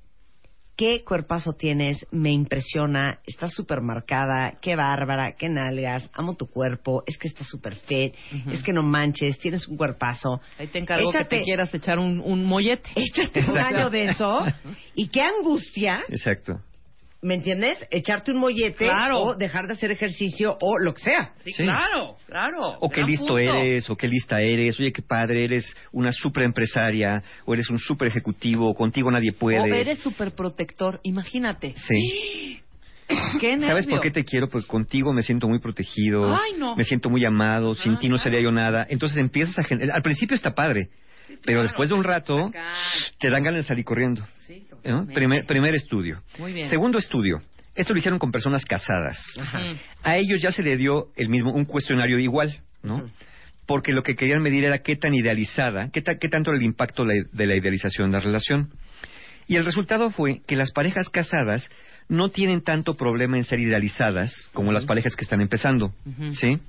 qué cuerpazo tienes, me impresiona, estás súper marcada, qué bárbara, qué nalgas, amo tu cuerpo, es que estás súper fit, es que no manches, tienes un cuerpazo. Ahí te encargo que Échate- te quieras echar un, un mollete. Échate un año de eso y qué angustia, exacto. ¿Me entiendes? Echarte un mollete Claro. o dejar de hacer ejercicio o lo que sea. Sí, Sí. claro, claro. O qué listo punto. eres, o qué lista eres, oye, qué padre, eres una super empresaria, o eres un super ejecutivo, contigo nadie puede. O eres súper protector, imagínate. Sí. Qué nervio. ¿Sabes por qué te quiero? Porque contigo me siento muy protegido, Ay, no. me siento muy amado, sin Ah, ti no sería yo nada. Entonces empiezas a generar... Al principio está padre, pero después de un rato te dan ganas de salir corriendo. Sí, ¿no? totalmente. Primer, primer estudio. Muy bien. Segundo estudio. Esto lo hicieron con personas casadas. Ajá. A ellos ya se le dio el mismo, un cuestionario igual, ¿no? Porque lo que querían medir era qué tan idealizada, qué, ta- qué tanto era el impacto de la idealización de la relación. Y el resultado fue que las parejas casadas no tienen tanto problema en ser idealizadas como las parejas que están empezando. ¿sí?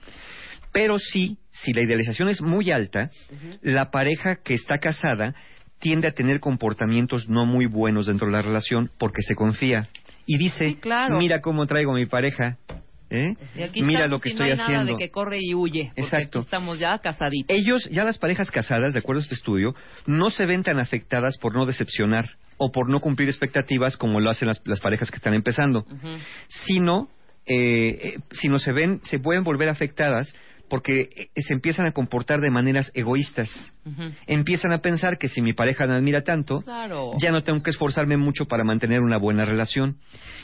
Pero sí, si la idealización es muy alta, la pareja que está casada tiende a tener comportamientos no muy buenos dentro de la relación porque se confía y dice, claro. mira cómo traigo a mi pareja, ¿eh? Y aquí mira estamos lo que y estoy no hay nada haciendo. de que corre y huye. Exacto. aquí estamos ya casaditos. Ellos, ya las parejas casadas, de acuerdo a este estudio, no se ven tan afectadas por no decepcionar o por no cumplir expectativas como lo hacen las, las parejas que están empezando, sino, eh, eh, sino se ven, se pueden volver afectadas porque eh, se empiezan a comportar de maneras egoístas. Empiezan a pensar que si mi pareja me admira tanto, Claro. ya no tengo que esforzarme mucho para mantener una buena relación.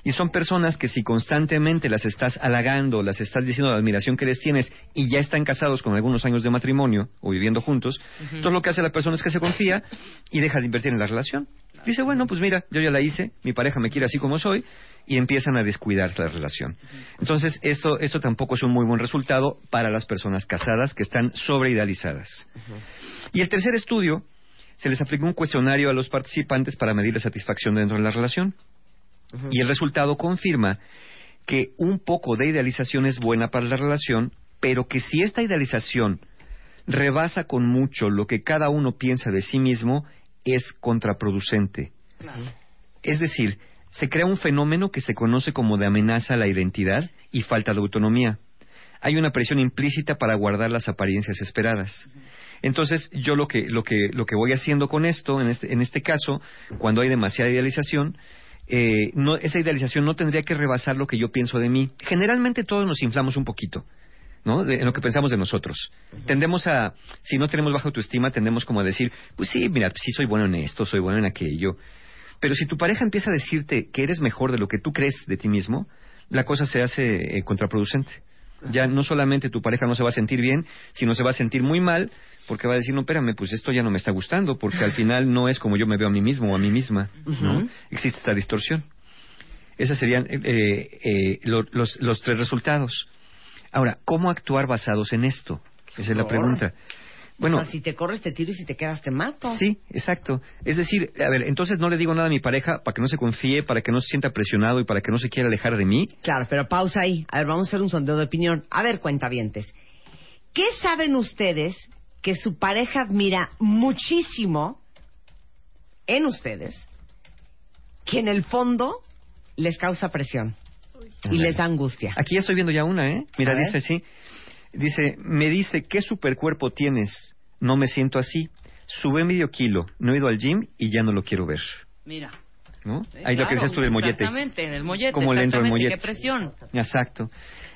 Y son personas que si constantemente las estás halagando, las estás diciendo la admiración que les tienes y ya están casados con algunos años de matrimonio o viviendo juntos, Ujú. entonces lo que hace la persona es que se confía y deja de invertir en la relación. Dice, bueno, pues mira, yo ya la hice, mi pareja me quiere así como soy, y empiezan a descuidar la relación. Entonces, eso, eso tampoco es un muy buen resultado para las personas casadas que están sobreidealizadas. Y el tercer estudio, se les aplicó un cuestionario a los participantes para medir la satisfacción dentro de la relación. Y el resultado confirma que un poco de idealización es buena para la relación, pero que si esta idealización rebasa con mucho lo que cada uno piensa de sí mismo, es contraproducente. Es decir, se crea un fenómeno que se conoce como de amenaza a la identidad y falta de autonomía. Hay una presión implícita para guardar las apariencias esperadas. Entonces, yo lo que, lo que, lo que voy haciendo con esto, en este, en este caso, cuando hay demasiada idealización, eh, no, esa idealización no tendría que rebasar lo que yo pienso de mí. Generalmente todos nos inflamos un poquito. ¿no? De- en lo que pensamos de nosotros. Tendemos a, si no tenemos baja autoestima, tendemos como a decir, pues sí, mira, sí soy bueno en esto, soy bueno en aquello. Pero si tu pareja empieza a decirte que eres mejor de lo que tú crees de ti mismo, la cosa se hace eh, contraproducente. Ya no solamente tu pareja no se va a sentir bien, sino se va a sentir muy mal porque va a decir, no, espérame, pues esto ya no me está gustando, porque al final no es como yo me veo a mí mismo o a mí misma, ¿no? Existe esta distorsión. Esos serían eh, eh, lo- los, los tres resultados. Ahora, ¿cómo actuar basados en esto? Esa es la pregunta. Bueno, o sea, si te corres te tiro y si te quedas te mato. Sí, exacto. Es decir, a ver, entonces no le digo nada a mi pareja para que no se confíe, para que no se sienta presionado y para que no se quiera alejar de mí. Claro, pero pausa ahí. A ver, vamos a hacer un sondeo de opinión. A ver, cuentavientes. ¿Qué saben ustedes que su pareja admira muchísimo en ustedes que en el fondo les causa presión y les da angustia? Aquí ya estoy viendo ya una, ¿eh? Mira, dice así. Dice, me dice, ¿qué supercuerpo tienes? No me siento así. Sube medio kilo, no he ido al gym y ya no lo quiero ver. Mira. ¿No? Ahí lo que decías tú del mollete. Exactamente, en el mollete. ¿Cómo le al exactamente, mollete? Qué presión. Exacto.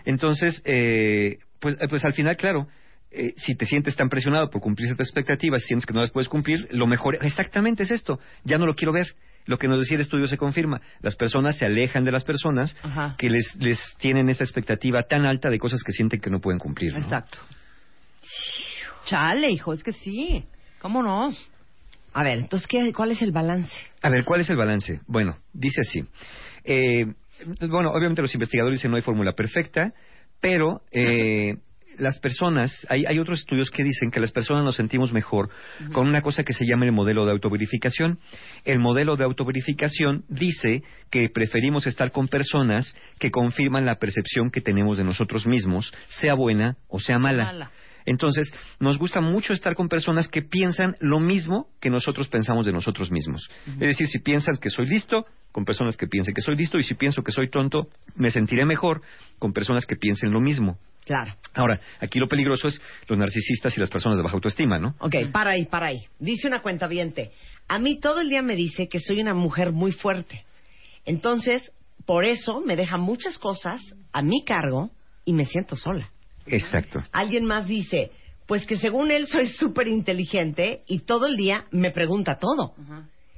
Entonces, eh, pues, eh, pues al final, claro, eh, si te sientes tan presionado por cumplir ciertas expectativas, sientes que no las puedes cumplir, lo mejor exactamente es esto. Ya no lo quiero ver. Lo que nos decía el estudio se confirma. Las personas se alejan de las personas Ajá. que les, les tienen esa expectativa tan alta de cosas que sienten que no pueden cumplir. ¿no? Exacto. Chale, hijo, es que sí. ¿Cómo no? A ver, entonces, ¿qué, ¿cuál es el balance? A ver, ¿cuál es el balance? Bueno, dice así. Eh, bueno, obviamente los investigadores dicen no hay fórmula perfecta, pero eh, las personas, hay, hay otros estudios que dicen que las personas nos sentimos mejor con una cosa que se llama el modelo de autoverificación. El modelo de autoverificación dice que preferimos estar con personas que confirman la percepción que tenemos de nosotros mismos, sea buena o sea mala. Mala. Entonces, nos gusta mucho estar con personas que piensan lo mismo que nosotros pensamos de nosotros mismos. Es decir, si piensas que soy listo, con personas que piensen que soy listo, y si pienso que soy tonto, me sentiré mejor con personas que piensen lo mismo. Claro. Ahora, aquí lo peligroso es los narcisistas y las personas de baja autoestima, ¿no? Ok, para ahí, para ahí. Dice una cuenta A mí todo el día me dice que soy una mujer muy fuerte. Entonces, por eso me deja muchas cosas a mi cargo y me siento sola. Exacto. Alguien más dice, pues que según él soy súper inteligente y todo el día me pregunta todo.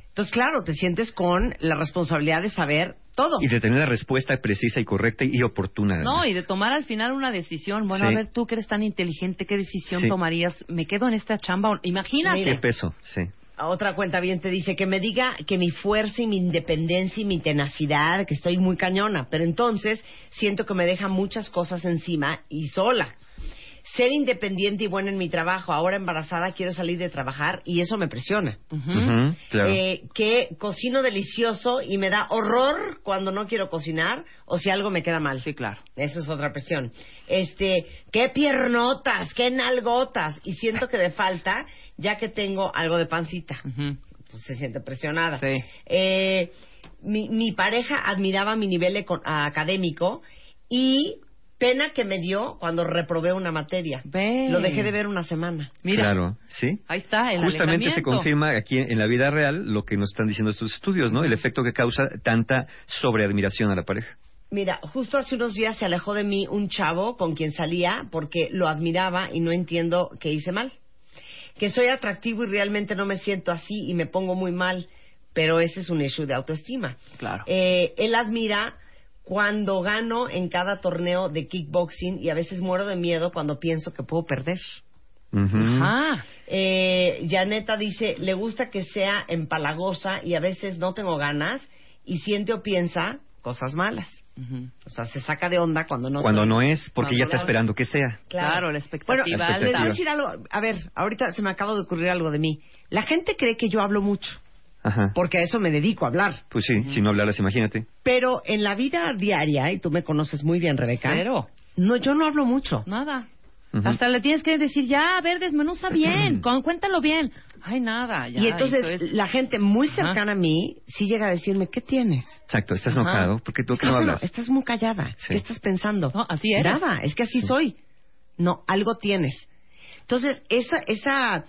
Entonces, claro, te sientes con la responsabilidad de saber todo. Y de tener la respuesta precisa y correcta y oportuna. No, y de tomar al final una decisión. Bueno, Sí. a ver, tú que eres tan inteligente, ¿qué decisión Sí. tomarías? ¿Me quedo en esta chamba? Imagínate. ¿Qué peso? Sí. A Otra cuenta bien te dice que me diga que mi fuerza y mi independencia y mi tenacidad, que estoy muy cañona, pero entonces siento que me deja muchas cosas encima y sola. Ser independiente y buena en mi trabajo. Ahora embarazada quiero salir de trabajar y eso me presiona. Claro. Eh, que cocino delicioso y me da horror cuando no quiero cocinar o si algo me queda mal. Sí, claro. Esa es otra presión. Este, qué piernotas, qué nalgotas. Y siento que me falta ya que tengo algo de pancita. Entonces se siente presionada. Sí. Eh, mi, mi pareja admiraba mi nivel eco- académico y pena que me dio cuando reprobé una materia. Ve. Lo dejé de ver una semana. Mira, Claro, sí. ahí está el Justamente se confirma aquí en la vida real lo que nos están diciendo estos estudios, ¿no? El efecto que causa tanta sobreadmiración a la pareja. Mira, justo hace unos días se alejó de mí un chavo con quien salía porque lo admiraba y no entiendo qué hice mal. Que soy atractivo y realmente no me siento así y me pongo muy mal, pero ese es un issue de autoestima. Claro. Eh, él admira cuando gano en cada torneo de kickboxing y a veces muero de miedo cuando pienso que puedo perder. Ajá. Eh, Janeta dice, le gusta que sea empalagosa y a veces no tengo ganas y siente o piensa cosas malas. O sea, se saca de onda cuando no Cuando soy. no es, porque ya está esperando que sea. Claro, la expectativa Bueno, La les voy a expectativa. decir algo. A ver, ahorita se me acaba de ocurrir algo de mí. La gente cree que yo hablo mucho, Ajá. porque a eso me dedico a hablar. Pues sí, si no hablaras, imagínate. Pero en la vida diaria, y tú me conoces muy bien, Rebeca. Cero. No, yo no hablo mucho. Nada. Ujú. Hasta le tienes que decir, ya, a ver, desmenuza bien, con- cuéntalo bien. Ay, nada, ya. y entonces es- la gente muy cercana a mí sí llega a decirme, ¿qué tienes? Exacto, estás Ajá. enojado porque tú que no hablas. Estás muy callada. Sí. ¿Qué estás pensando? No, así eres. Nada, es que así soy. No, algo tienes. Entonces, esa, esa,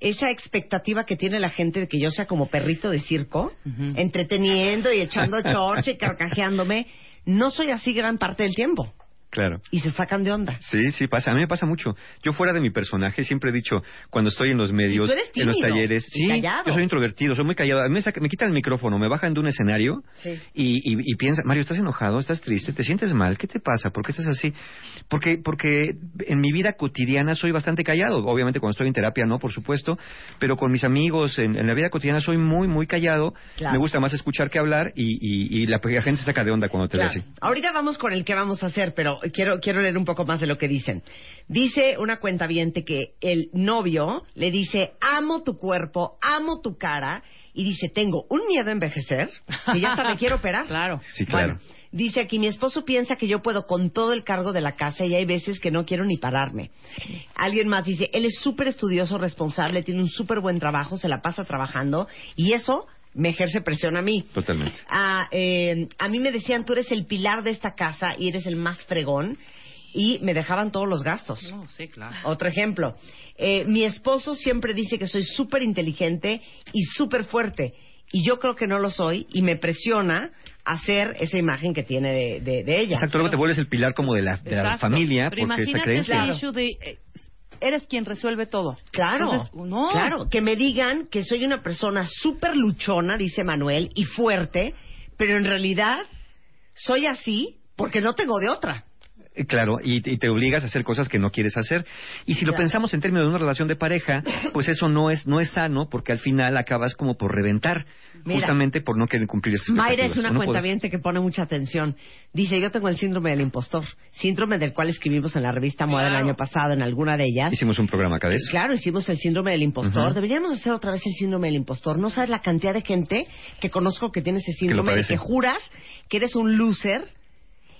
esa expectativa que tiene la gente de que yo sea como perrito de circo, entreteniendo y echando chorche y carcajeándome, no soy así gran parte del tiempo. Claro. Y se sacan de onda. Sí, sí pasa. A mí me pasa mucho. Yo fuera de mi personaje siempre he dicho, cuando estoy en los medios, Y tú eres en los talleres, sí, callado. yo soy introvertido, soy muy callado. A mí me, saca- me quitan el micrófono, me bajan de un escenario Sí. y, y, y piensa, Mario, ¿estás enojado? ¿Estás triste? ¿Te sientes mal? ¿Qué te pasa? ¿Por qué estás así? Porque, porque en mi vida cotidiana soy bastante callado. Obviamente cuando estoy en terapia no, por supuesto, pero con mis amigos en, en la vida cotidiana soy muy, muy callado. Claro. Me gusta más escuchar que hablar y, y, y la, la gente se saca de onda cuando te Claro. ve así. Ahorita vamos con el que vamos a hacer, pero quiero, quiero leer un poco más de lo que dicen. Dice una cuenta que el novio le dice, amo tu cuerpo, amo tu cara, y dice, tengo un miedo a envejecer, que ya hasta me quiero operar. Claro. Sí, claro. Bueno, dice aquí, mi esposo piensa que yo puedo con todo el cargo de la casa y hay veces que no quiero ni pararme. Alguien más dice, él es súper estudioso, responsable, tiene un súper buen trabajo, se la pasa trabajando y eso me ejerce presión a mí. Totalmente. Ah, eh, a mí me decían, tú eres el pilar de esta casa y eres el más fregón. Y me dejaban todos los gastos. No, sí, claro. Otro ejemplo. Eh, mi esposo siempre dice que soy súper inteligente y súper fuerte. Y yo creo que no lo soy y me presiona hacer esa imagen que tiene de, de- de ella. Exacto, luego te vuelves el pilar como de la, de la familia Pero porque esa imagínate creencia. ese issue de... eh, eres quien resuelve todo. Claro, Entonces, no. claro, que me digan que soy una persona súper luchona, dice Manuel, y fuerte, pero en realidad soy así porque no tengo de otra. Claro, y, y te obligas a hacer cosas que no quieres hacer. Y si lo pensamos en términos de una relación de pareja, pues eso no es no es sano porque al final acabas como por reventar, Mira. justamente por no querer cumplir esas Mayra es una ¿o no? cuentaviente que pone mucha atención. Dice, yo tengo el síndrome del impostor, síndrome del cual escribimos en la revista Moda el año pasado, en alguna de ellas. Hicimos un programa acá de eso. Claro, hicimos el síndrome del impostor. Deberíamos hacer otra vez el síndrome del impostor. No sabes la cantidad de gente que conozco que tiene ese síndrome padece. que juras que eres un loser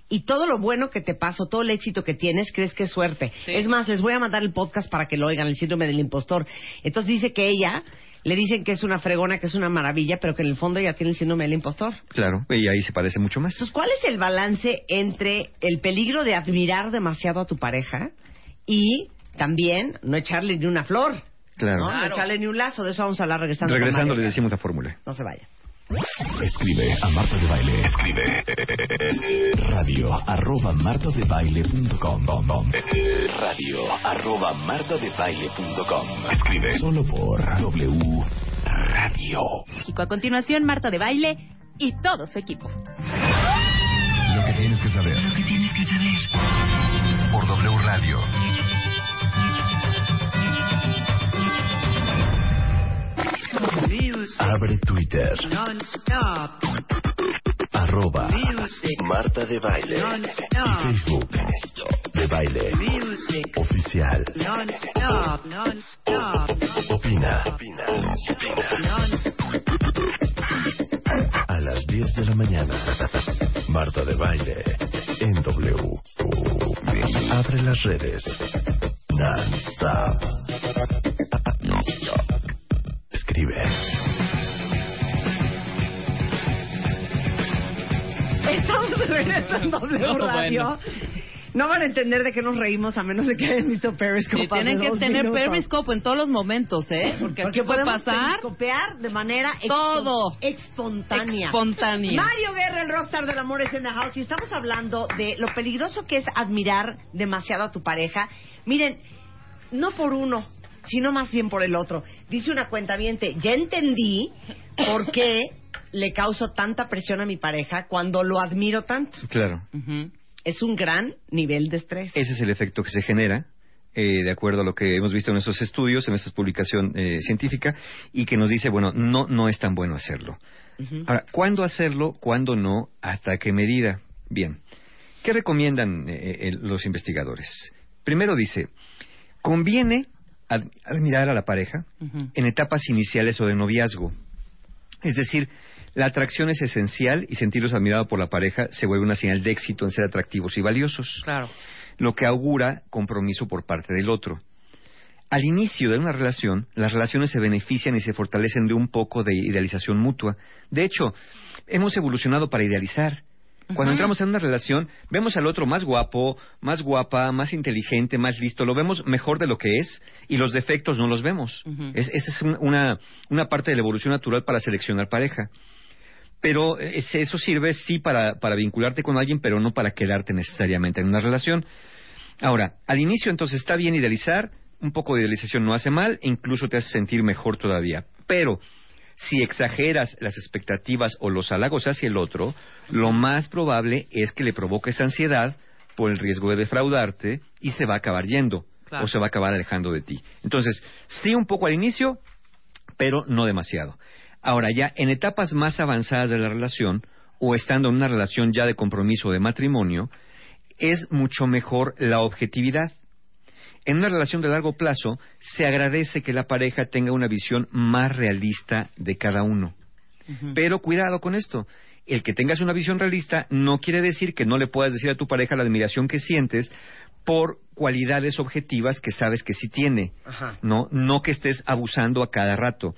y todo lo bueno que te pasa, todo el éxito que tienes, crees que es suerte. Sí. Es más, les voy a mandar el podcast para que lo oigan, el síndrome del impostor. Entonces dice que ella le dicen que es una fregona, que es una maravilla, pero que en el fondo ella tiene el síndrome del impostor. Claro, y ahí se parece mucho más. Entonces, ¿cuál es el balance entre el peligro de admirar demasiado a tu pareja y también no echarle ni una flor? Claro. ¿no? No echarle ni un lazo. De eso vamos a hablar regresando. Regresando le decimos la fórmula. No se vaya. Escribe a Marta de Baile. Escribe radio arroba martadebaile.com radio arroba martadebaile.com Escribe solo por W Radio. México. A continuación, Marta de Baile y todo su equipo. Lo que tienes que saber. Lo que tienes que saber. Por W Radio. Abre Twitter. Arroba Marta de Baile. Y Facebook. de Baile. Oficial. Non-stop, non-stop. Opina. A las 10 de la mañana. Marta de Baile. En W. Abre las redes. Non-stop. Escribe. Regreso en W No, Radio. bueno. No van a entender de qué nos reímos a menos de que hayan visto Periscope. Sí, tienen que tener minutos. Periscope en todos los momentos, ¿eh? Porque, aquí puede pasar periscopear de manera Todo. espontánea. Espontánea. Mario Guerra, el rockstar del amor, es en the house y estamos hablando de lo peligroso que es admirar demasiado a tu pareja. Miren, no por uno, sino más bien por el otro. Dice una cuenta ya entendí por qué le causo tanta presión a mi pareja cuando lo admiro tanto. Claro. Es un gran nivel de estrés. Ese es el efecto que se genera, eh, de acuerdo a lo que hemos visto en nuestros estudios, en nuestra publicación eh, científica, y que nos dice, bueno, no, no es tan bueno hacerlo. Ahora, ¿cuándo hacerlo? ¿Cuándo no? ¿Hasta qué medida? Bien. ¿Qué recomiendan eh, eh, los investigadores? Primero dice, conviene ad- admirar a la pareja en etapas iniciales o de noviazgo. Es decir, la atracción es esencial y sentirlos admirados por la pareja se vuelve una señal de éxito en ser atractivos y valiosos. Claro. Lo que augura compromiso por parte del otro. Al inicio de una relación, las relaciones se benefician y se fortalecen de un poco de idealización mutua. De hecho, hemos evolucionado para idealizar. Cuando entramos en una relación, vemos al otro más guapo, más guapa, más inteligente, más listo, lo vemos mejor de lo que es y los defectos no los vemos. Es- esa es un- una, una parte de la evolución natural para seleccionar pareja. Pero eh, eso sirve sí para, para vincularte con alguien, pero no para quedarte necesariamente en una relación. Ahora, al inicio entonces está bien idealizar, un poco de idealización no hace mal, e incluso te hace sentir mejor todavía. Pero si exageras las expectativas o los halagos hacia el otro, lo más probable es que le provoques ansiedad por el riesgo de defraudarte y se va a acabar yendo Claro. o se va a acabar alejando de ti. Entonces, sí un poco al inicio, pero no demasiado. Ahora ya en etapas más avanzadas de la relación o estando en una relación ya de compromiso o de matrimonio, es mucho mejor la objetividad. En una relación de largo plazo se agradece que la pareja tenga una visión más realista de cada uno. Pero cuidado con esto. El que tengas una visión realista no quiere decir que no le puedas decir a tu pareja la admiración que sientes por cualidades objetivas que sabes que sí tiene. Ajá. No, no que estés abusando a cada rato.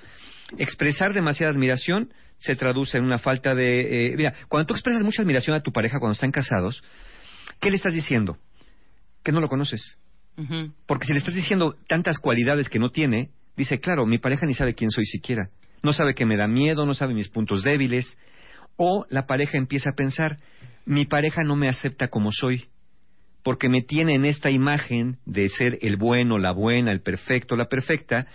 Expresar demasiada admiración se traduce en una falta de... eh, mira, cuando tú expresas mucha admiración a tu pareja cuando están casados, ¿qué le estás diciendo? Que no lo conoces. Porque si le estás diciendo tantas cualidades que no tiene, dice, claro, mi pareja ni sabe quién soy siquiera. No sabe que me da miedo, no sabe mis puntos débiles. O la pareja empieza a pensar, mi pareja no me acepta como soy, porque me tiene en esta imagen de ser el bueno, la buena, el perfecto, la perfecta,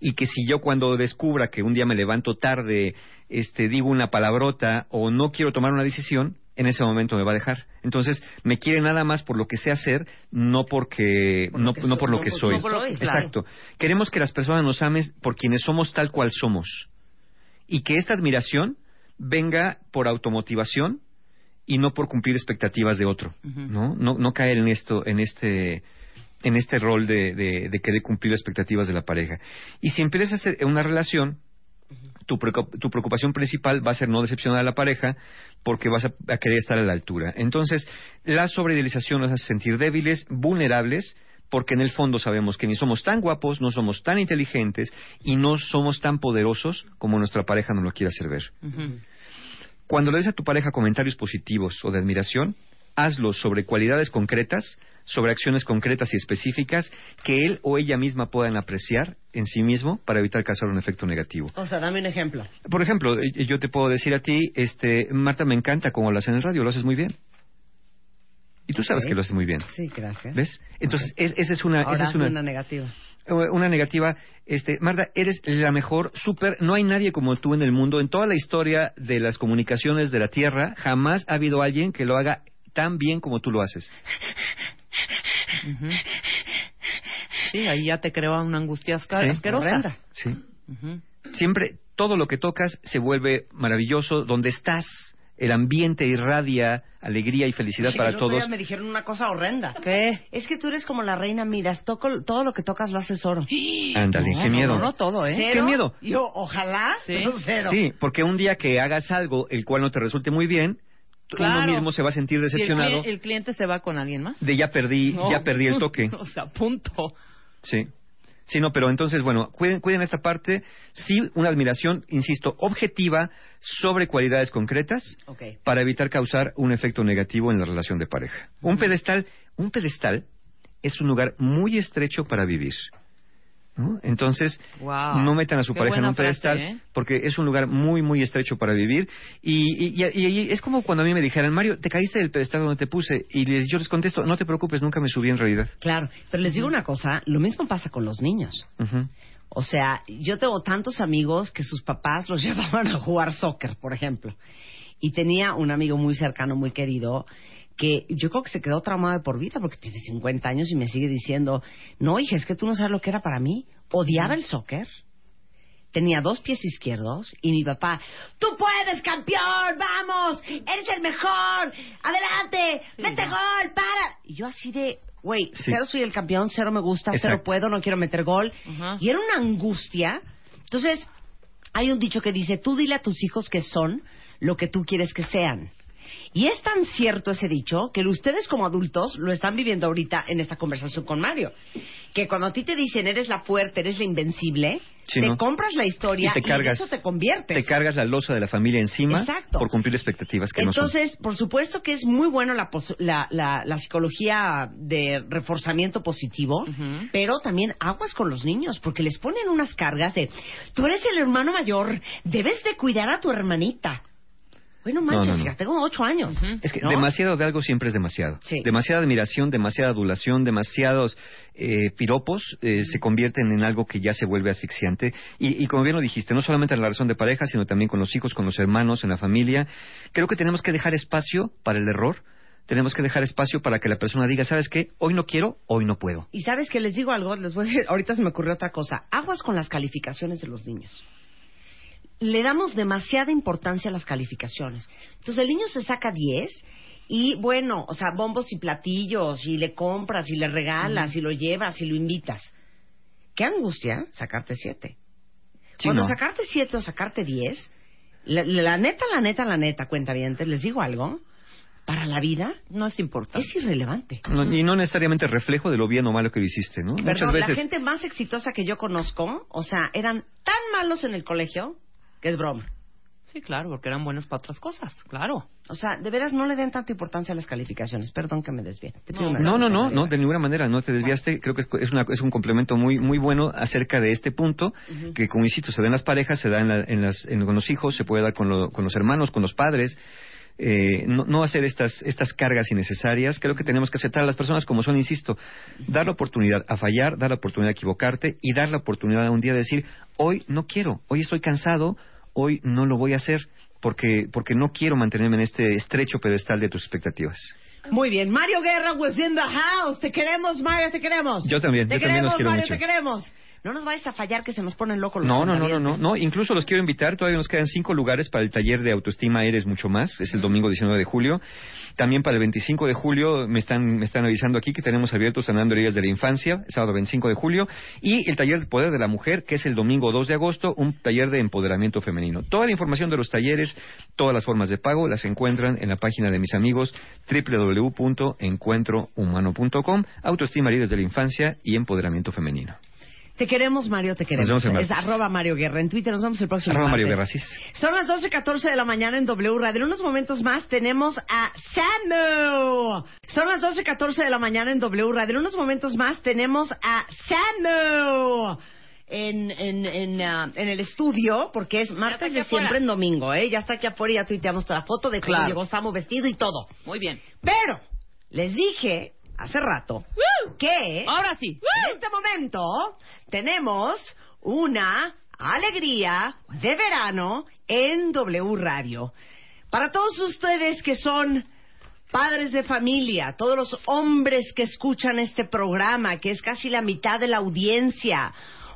y que si yo cuando descubra que un día me levanto tarde, este, digo una palabrota o no quiero tomar una decisión, en ese momento me va a dejar. Entonces, me quiere nada más por lo que sé hacer, no porque, no, que no por lo no que por- soy. por lo que- claro. Exacto. Queremos que las personas nos amen por quienes somos tal cual somos. Y que esta admiración venga por automotivación y no por cumplir expectativas de otro. ¿no? No, no caer en esto, en este en este rol de, de, de querer cumplir expectativas de la pareja. Y si empiezas a hacer una relación, tu, tu preocupación principal va a ser no decepcionar a la pareja porque vas a, a querer estar a la altura. Entonces, la sobreidealización nos hace sentir débiles, vulnerables, porque en el fondo sabemos que ni somos tan guapos, no somos tan inteligentes y no somos tan poderosos como nuestra pareja nos lo quiere hacer ver. Cuando le des a tu pareja comentarios positivos o de admiración, hazlo sobre cualidades concretas, sobre acciones concretas y específicas que él o ella misma puedan apreciar en sí mismo para evitar causar un efecto negativo. O sea, dame un ejemplo. Por ejemplo, yo te puedo decir a ti, este, Marta, me encanta cómo hablas en el radio, lo haces muy bien. Y tú sabes que lo haces muy bien. Sí, gracias. ¿Ves? Entonces, es- esa es una... Ahora esa es una, una negativa. eh, una negativa. Este, Marta, eres la mejor, súper. No hay nadie como tú en el mundo. En toda la historia de las comunicaciones de la Tierra, jamás ha habido alguien que lo haga tan bien como tú lo haces. Sí, ahí ya te creó una angustia Sí. asquerosa. Horrenda. Sí. Ujú. Siempre, todo lo que tocas se vuelve maravilloso. Donde estás, el ambiente irradia alegría y felicidad Sí, para el otro todos. día me dijeron una cosa horrenda. ¿Qué? Es que tú eres como la reina Midas. Toco, todo lo que tocas lo haces oro. Ándale, qué miedo. No, no todo, ¿eh? ¿Cero? Qué miedo. Yo, ojalá, Sí. pero cero. Sí, porque un día que hagas algo el cual no te resulte muy bien, Claro. uno mismo se va a sentir el, decepcionado cli- el cliente se va con alguien más. de ya perdí, No. ya perdí el toque. o sea, punto. Sí. Sí, no, pero entonces, bueno, cuiden, cuiden esta parte. Sí, una admiración, insisto, objetiva sobre cualidades concretas Ok. para evitar causar un efecto negativo en la relación de pareja. Un pedestal, un pedestal es un lugar muy estrecho para vivir. ¿No? Entonces, Wow. no metan a su Qué pareja en un pedestal frase, ¿eh? porque es un lugar muy, muy estrecho para vivir. Y, y- y- y es como cuando a mí me dijeran, Mario, te caíste del pedestal donde te puse. Y les- yo les contesto, no te preocupes, nunca me subí en realidad. Claro, pero les digo una cosa, lo mismo pasa con los niños. O sea, yo tengo tantos amigos que sus papás los llevaban a jugar soccer, por ejemplo. Y tenía un amigo muy cercano, muy querido, que yo creo que se quedó traumado de por vida porque tiene 50 años y me sigue diciendo, no, hija, es que tú no sabes lo que era para mí. Odiaba el soccer. Tenía dos pies izquierdos y mi papá, tú puedes, campeón, vamos, eres el mejor, adelante, mete gol, para. Y yo así de, güey, Sí. cero soy el campeón, cero me gusta, cero puedo, no quiero meter gol. Y era una angustia. Entonces, hay un dicho que dice, tú dile a tus hijos que son lo que tú quieres que sean. Y es tan cierto ese dicho que ustedes como adultos lo están viviendo ahorita en esta conversación con Mario. Que cuando a ti te dicen eres la fuerte, eres la invencible, Sí, te ¿no? compras la historia y te cargas, en eso te conviertes. te cargas la losa de la familia encima Exacto. por cumplir expectativas que no son. Entonces, por supuesto que es muy bueno la, la, la- la psicología de reforzamiento positivo, pero también aguas con los niños, porque les ponen unas cargas de, tú eres el hermano mayor, debes de cuidar a tu hermanita. Bueno, manches, No, no, no. hija, tengo ocho años. Es que ¿no? demasiado de algo siempre es demasiado. Sí. Demasiada admiración, demasiada adulación, demasiados eh, piropos eh, se convierten en algo que ya se vuelve asfixiante. Y, y como bien lo dijiste, no solamente en la relación de pareja, sino también con los hijos, con los hermanos, en la familia. Creo que tenemos que dejar espacio para el error. Tenemos que dejar espacio para que la persona diga, ¿sabes qué? Hoy no quiero, hoy no puedo. Y sabes que les digo algo, les voy a decir, ahorita se me ocurrió otra cosa. Aguas con las calificaciones de los niños. Le damos demasiada importancia a las calificaciones. Entonces el niño se saca 10 y bueno, o sea, bombos y platillos y le compras y le regalas y lo llevas y lo invitas. Qué angustia sacarte 7. Sí, Cuando no. sacarte 7 o sacarte 10, la, la neta, la neta, la neta, cuenta les digo algo, para la vida No es importante. es irrelevante. No- y no necesariamente reflejo de lo bien o malo que lo hiciste, ¿no? Muchas Perdón, veces. la gente más exitosa que yo conozco, o sea, eran tan malos en el colegio que es broma. Sí, claro, porque eran buenos para otras cosas, claro. O sea, de veras no le den tanta importancia a las calificaciones. Perdón que me desvíe. No, No, no, no, no, de ninguna manera, no te desviaste. Creo que es- una- es un complemento muy muy bueno acerca de este punto, que como insisto, se da en las parejas, se da en, la- en las, en- con los hijos, se puede dar con, lo- con los hermanos, con los padres. Eh, no, no hacer estas, estas cargas innecesarias. Creo que tenemos que aceptar a las personas como son, insisto, dar la oportunidad a fallar, dar la oportunidad a equivocarte y dar la oportunidad a un día de decir, hoy no quiero, hoy estoy cansado, hoy no lo voy a hacer porque, porque no quiero mantenerme en este estrecho pedestal de tus expectativas. Muy bien. Mario Guerra was in the house. Te queremos, Mario, te queremos. Yo también, Te yo también los queremos, quiero Mario, mucho. te queremos. No nos vayas a fallar que se nos ponen locos los No, no, no, no, no, no. Incluso los quiero invitar. Todavía nos quedan cinco lugares para el taller de autoestima Eres Mucho Más. Es el domingo 19 de julio. También para el 25 de julio me están, me están avisando aquí que tenemos abiertos sanando heridas de la infancia, sábado 25 de julio. Y el taller del poder de la mujer, que es el domingo 2 de agosto, un taller de empoderamiento femenino. Toda la información de los talleres, todas las formas de pago, las encuentran en la página de mis amigos www.encuentrohumano.com. Autoestima heridas de la infancia y empoderamiento femenino. Te queremos, Mario, te queremos. Nos vemos el es arroba Mario Guerra. En Twitter nos vemos el próximo Arroba Mario martes. Guerra, sí. Son las 12.14 de la mañana en W Radio. En unos momentos más tenemos a Samu. Son las 12.14 de la mañana en W Radio. En unos momentos más tenemos a Samu. En, en, en, ah, en el estudio, porque es martes de siempre en domingo, ¿eh? Ya está aquí afuera y ya tuiteamos toda la foto de cómo Claro. llegó Samu vestido y todo. Muy bien. Pero, les dije hace rato que Ahora sí. en este momento tenemos una alegría de verano en W Radio. Para todos ustedes que son padres de familia, todos los hombres que escuchan este programa, que es casi la mitad de la audiencia,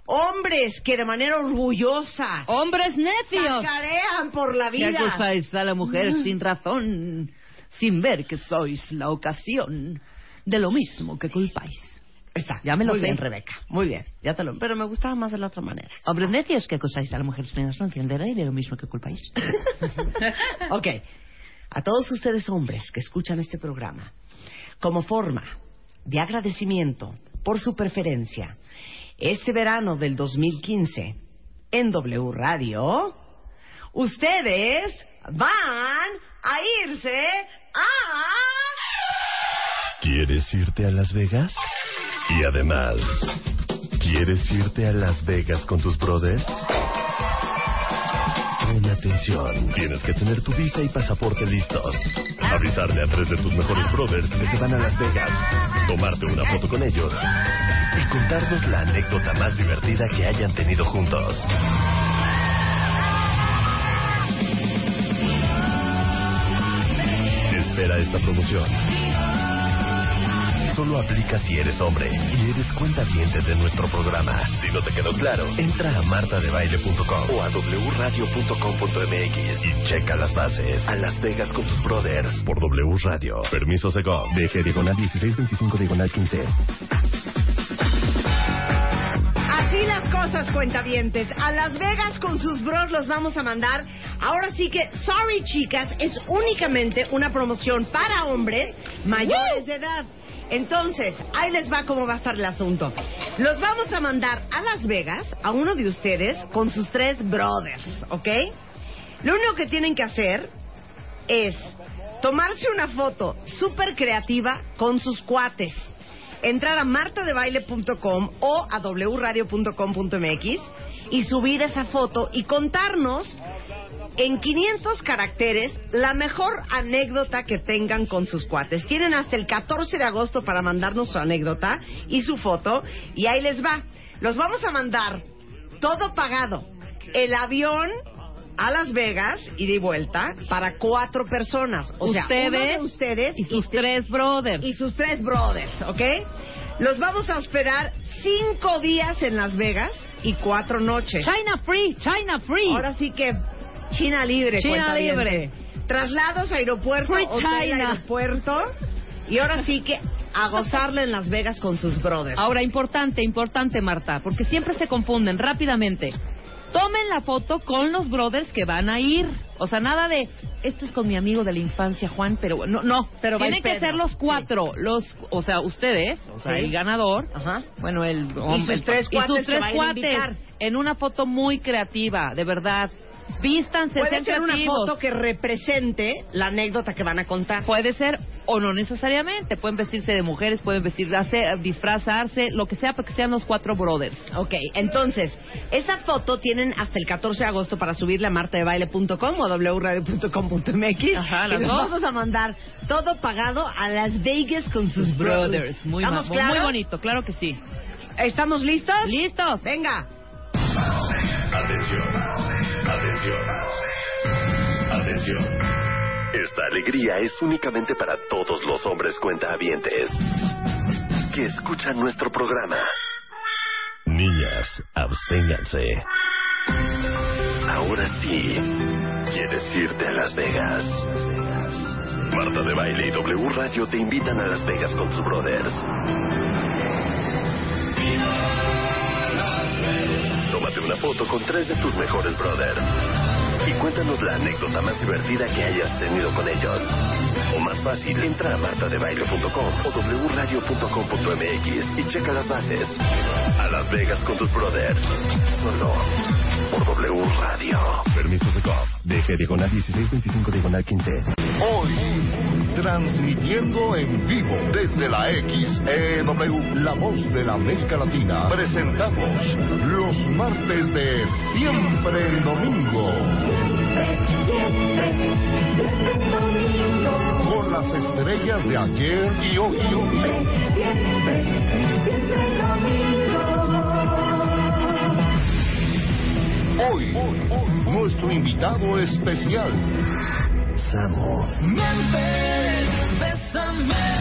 Hombres que de manera orgullosa. Hombres necios. Cacarean por la vida. Que acusáis a la mujer sin razón, sin ver que sois la ocasión de lo mismo que culpáis. Está, Ya me lo muy sé. bien, Rebeca. Muy bien, ya te lo. Pero me gustaba más de la otra manera. Hombres necios que acusáis a la mujer sin razón, ver de lo mismo que culpáis. ok. A todos ustedes hombres que escuchan este programa, como forma de agradecimiento por su preferencia, este verano del 2015 en W Radio, ustedes van a irse a... ¿Quieres irte a Las Vegas? Y además, ¿quieres irte a Las Vegas con tus brothers? Pon atención, tienes que tener tu visa y pasaporte listos. Avisarle a tres de tus mejores brothers que se van a Las Vegas, tomarte una foto con ellos y contarnos la anécdota más divertida que hayan tenido juntos. Espera esta promoción. Solo aplica si eres hombre y eres cuenta de nuestro programa. Si no te quedó claro, entra a martadebaile.com o a wradio.com.mx y checa las bases. A Las Vegas con tus brothers por W Radio. Permiso Segov. DG diagonal 1625 diagonal 15. Así las cosas, cuentavientes. A Las Vegas con sus bros los vamos a mandar. Ahora sí que, sorry chicas, es únicamente una promoción para hombres mayores de edad. Entonces, ahí les va cómo va a estar el asunto. Los vamos a mandar a Las Vegas, a uno de ustedes, con sus tres brothers, ¿ok? Lo único que tienen que hacer es tomarse una foto súper creativa con sus cuates. Entrar a martadebaile.com o a wradio.com.mx y subir esa foto y contarnos en 500 caracteres la mejor anécdota que tengan con sus cuates. Tienen hasta el 14 de agosto para mandarnos su anécdota y su foto y ahí les va. Los vamos a mandar todo pagado. El avión a Las Vegas y de vuelta para cuatro personas. O sea, Ustedes uno de ustedes y sus tres brothers. y sus tres brothers, ¿ok? Los vamos a hospedar cinco días en Las Vegas y cuatro noches. China free, China free. Ahora sí que China libre. China libre. Traslados, aeropuerto, Free hotel, China. aeropuerto. Y ahora sí que a gozarle en Las Vegas con sus brothers. Ahora, importante, importante, Marta, porque siempre se confunden rápidamente. Tomen la foto con los brothers que van a ir. O sea, nada de, esto es con mi amigo de la infancia, Juan, pero no, no. Pero Tienen que ser los cuatro. Los, o sea, ustedes, o sea, Sí. el ganador. Ajá. Bueno, el sus tres y sus cuates que tres cuates en una foto muy creativa, de verdad. Vístanse, Puede sean ser una creativos. foto que represente la anécdota que van a contar. Puede ser o no necesariamente. Pueden vestirse de mujeres, pueden vestirse, disfrazarse, lo que sea, pero que sean los cuatro brothers. Ok, entonces, esa foto tienen hasta el 14 de agosto para subirla a martadebaile.com o wradio.com.mx. Ajá, y las les dos. vamos a mandar todo pagado a Las Vegas con sus brothers. Muy, ¿Estamos ma- claros? muy bonito, claro que sí. ¿Estamos listos? ¿Listos? Venga. Atención, atención, atención. Esta alegría es únicamente para todos los hombres cuentahabientes que escuchan nuestro programa. Niñas, absténganse. Ahora sí, ¿quieres irte a Las Vegas? Marta de Baile y W Radio te invitan a Las Vegas con sus brothers. Tómate una foto con tres de tus mejores brothers. Y cuéntanos la anécdota más divertida que hayas tenido con ellos. O más fácil, entra a martadebaile.com o wradio.com.mx y checa las bases. A Las Vegas con tus brothers. Solo por W Radio. Permiso Secov. DG diagonal 1625 diagonal 15. Hoy, transmitiendo en vivo desde la XEW, la voz de la América Latina, presentamos los martes de Siempre el Domingo. Con las estrellas de ayer y hoy. Hoy, hoy, hoy, nuestro invitado especial. Samo. Memphis, bésame.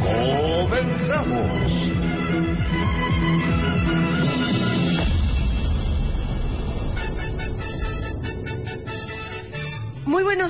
Comenzamos.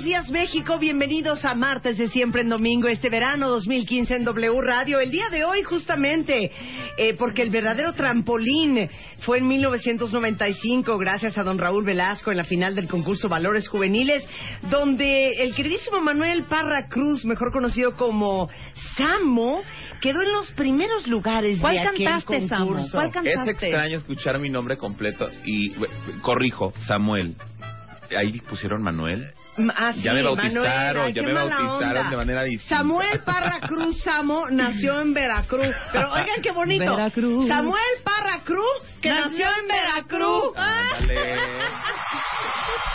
Días, México. Bienvenidos a Martes de Siempre en Domingo, este verano 2015 en W Radio. El día de hoy, justamente, eh, porque el verdadero trampolín fue en 1995, gracias a don Raúl Velasco en la final del concurso Valores Juveniles, donde el queridísimo Manuel Parra Cruz, mejor conocido como Samo, quedó en los primeros lugares ¿Cuál de aquel cantaste, Samo? concurso. ¿Cuál Es cantaste? extraño escuchar mi nombre completo y eh, corrijo, Samuel. Ahí pusieron Manuel. Ah, sí, ya me bautizaron, ya me bautizaron onda. de manera distinta. Samuel Parra Cruz Samo nació en Veracruz. Pero oigan qué bonito. Veracruz. Samuel Parra Cruz, que nació, en Veracruz. Ándale.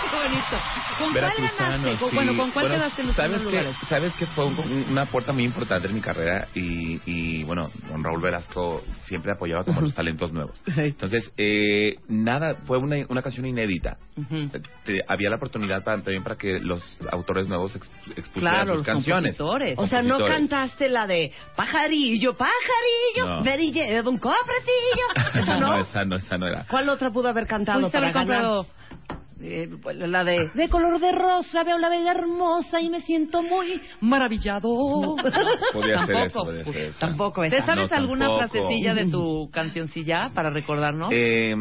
Qué bonito. ¿Con cuál ganaste? Con- sí. Bueno, ¿con cuál Bueno, quedaste en los ¿sabes primeros que, lugares? Sabes que fue un- una puerta muy importante en mi carrera y, y, bueno, don Raúl Velasco siempre apoyaba como los talentos nuevos. Entonces, eh, nada, fue una, una canción inédita. Te- había la oportunidad para, también para que los autores nuevos ex- expusieran Claro, sus los canciones. compositores. O sea, no cantaste la de pajarillo, pajarillo, No. verille de un cofrecillo. ¿Esa no, no? esa no, esa no era. ¿Cuál otra pudo haber cantado para haber ganar? comprado eh, la de de color de rosa veo la bella hermosa y me siento muy maravillado. Podía ser Tampoco. eso, podía ser eso. Tampoco ¿Te esa. sabes No, alguna tampoco. frasecilla de tu cancioncilla para recordarnos? Eh,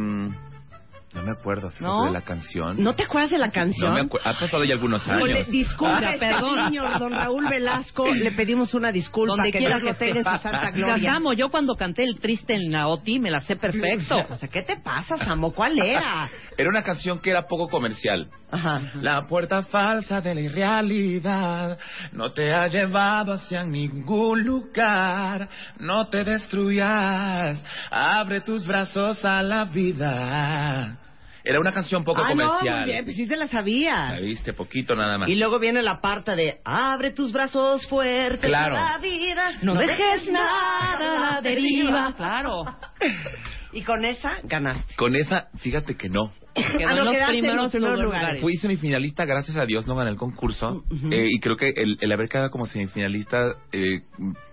no me acuerdo fíjate, ¿No? de la canción. ¿No te acuerdas de la canción? No me. Ha pasado ya algunos años. Sea, perdón. señor don Raúl Velasco, le pedimos una disculpa, Donde que quiera que en su santa gloria. Samo, yo cuando canté el triste en la OTI me la sé perfecto. O sea, ¿qué te pasa, Samo? ¿Cuál era? Era una canción que era poco comercial. Ajá. La puerta falsa de la irrealidad no te ha llevado hacia ningún lugar. No te destruyas. Abre tus brazos a la vida. Era una canción poco ah, no, comercial. muy bien, pues sí te la sabías. La viste, poquito nada más. Y luego viene la parte de abre tus brazos fuertes Claro. la vida, No dejes nada a la deriva. Claro. Y con esa ganaste. Con esa, fíjate que no. Quedó Ah, no, en los quedaste en primeros, los primeros lugares. lugares. Fui semifinalista, gracias a Dios no gané el concurso. Eh, y creo que el, el haber quedado como semifinalista eh,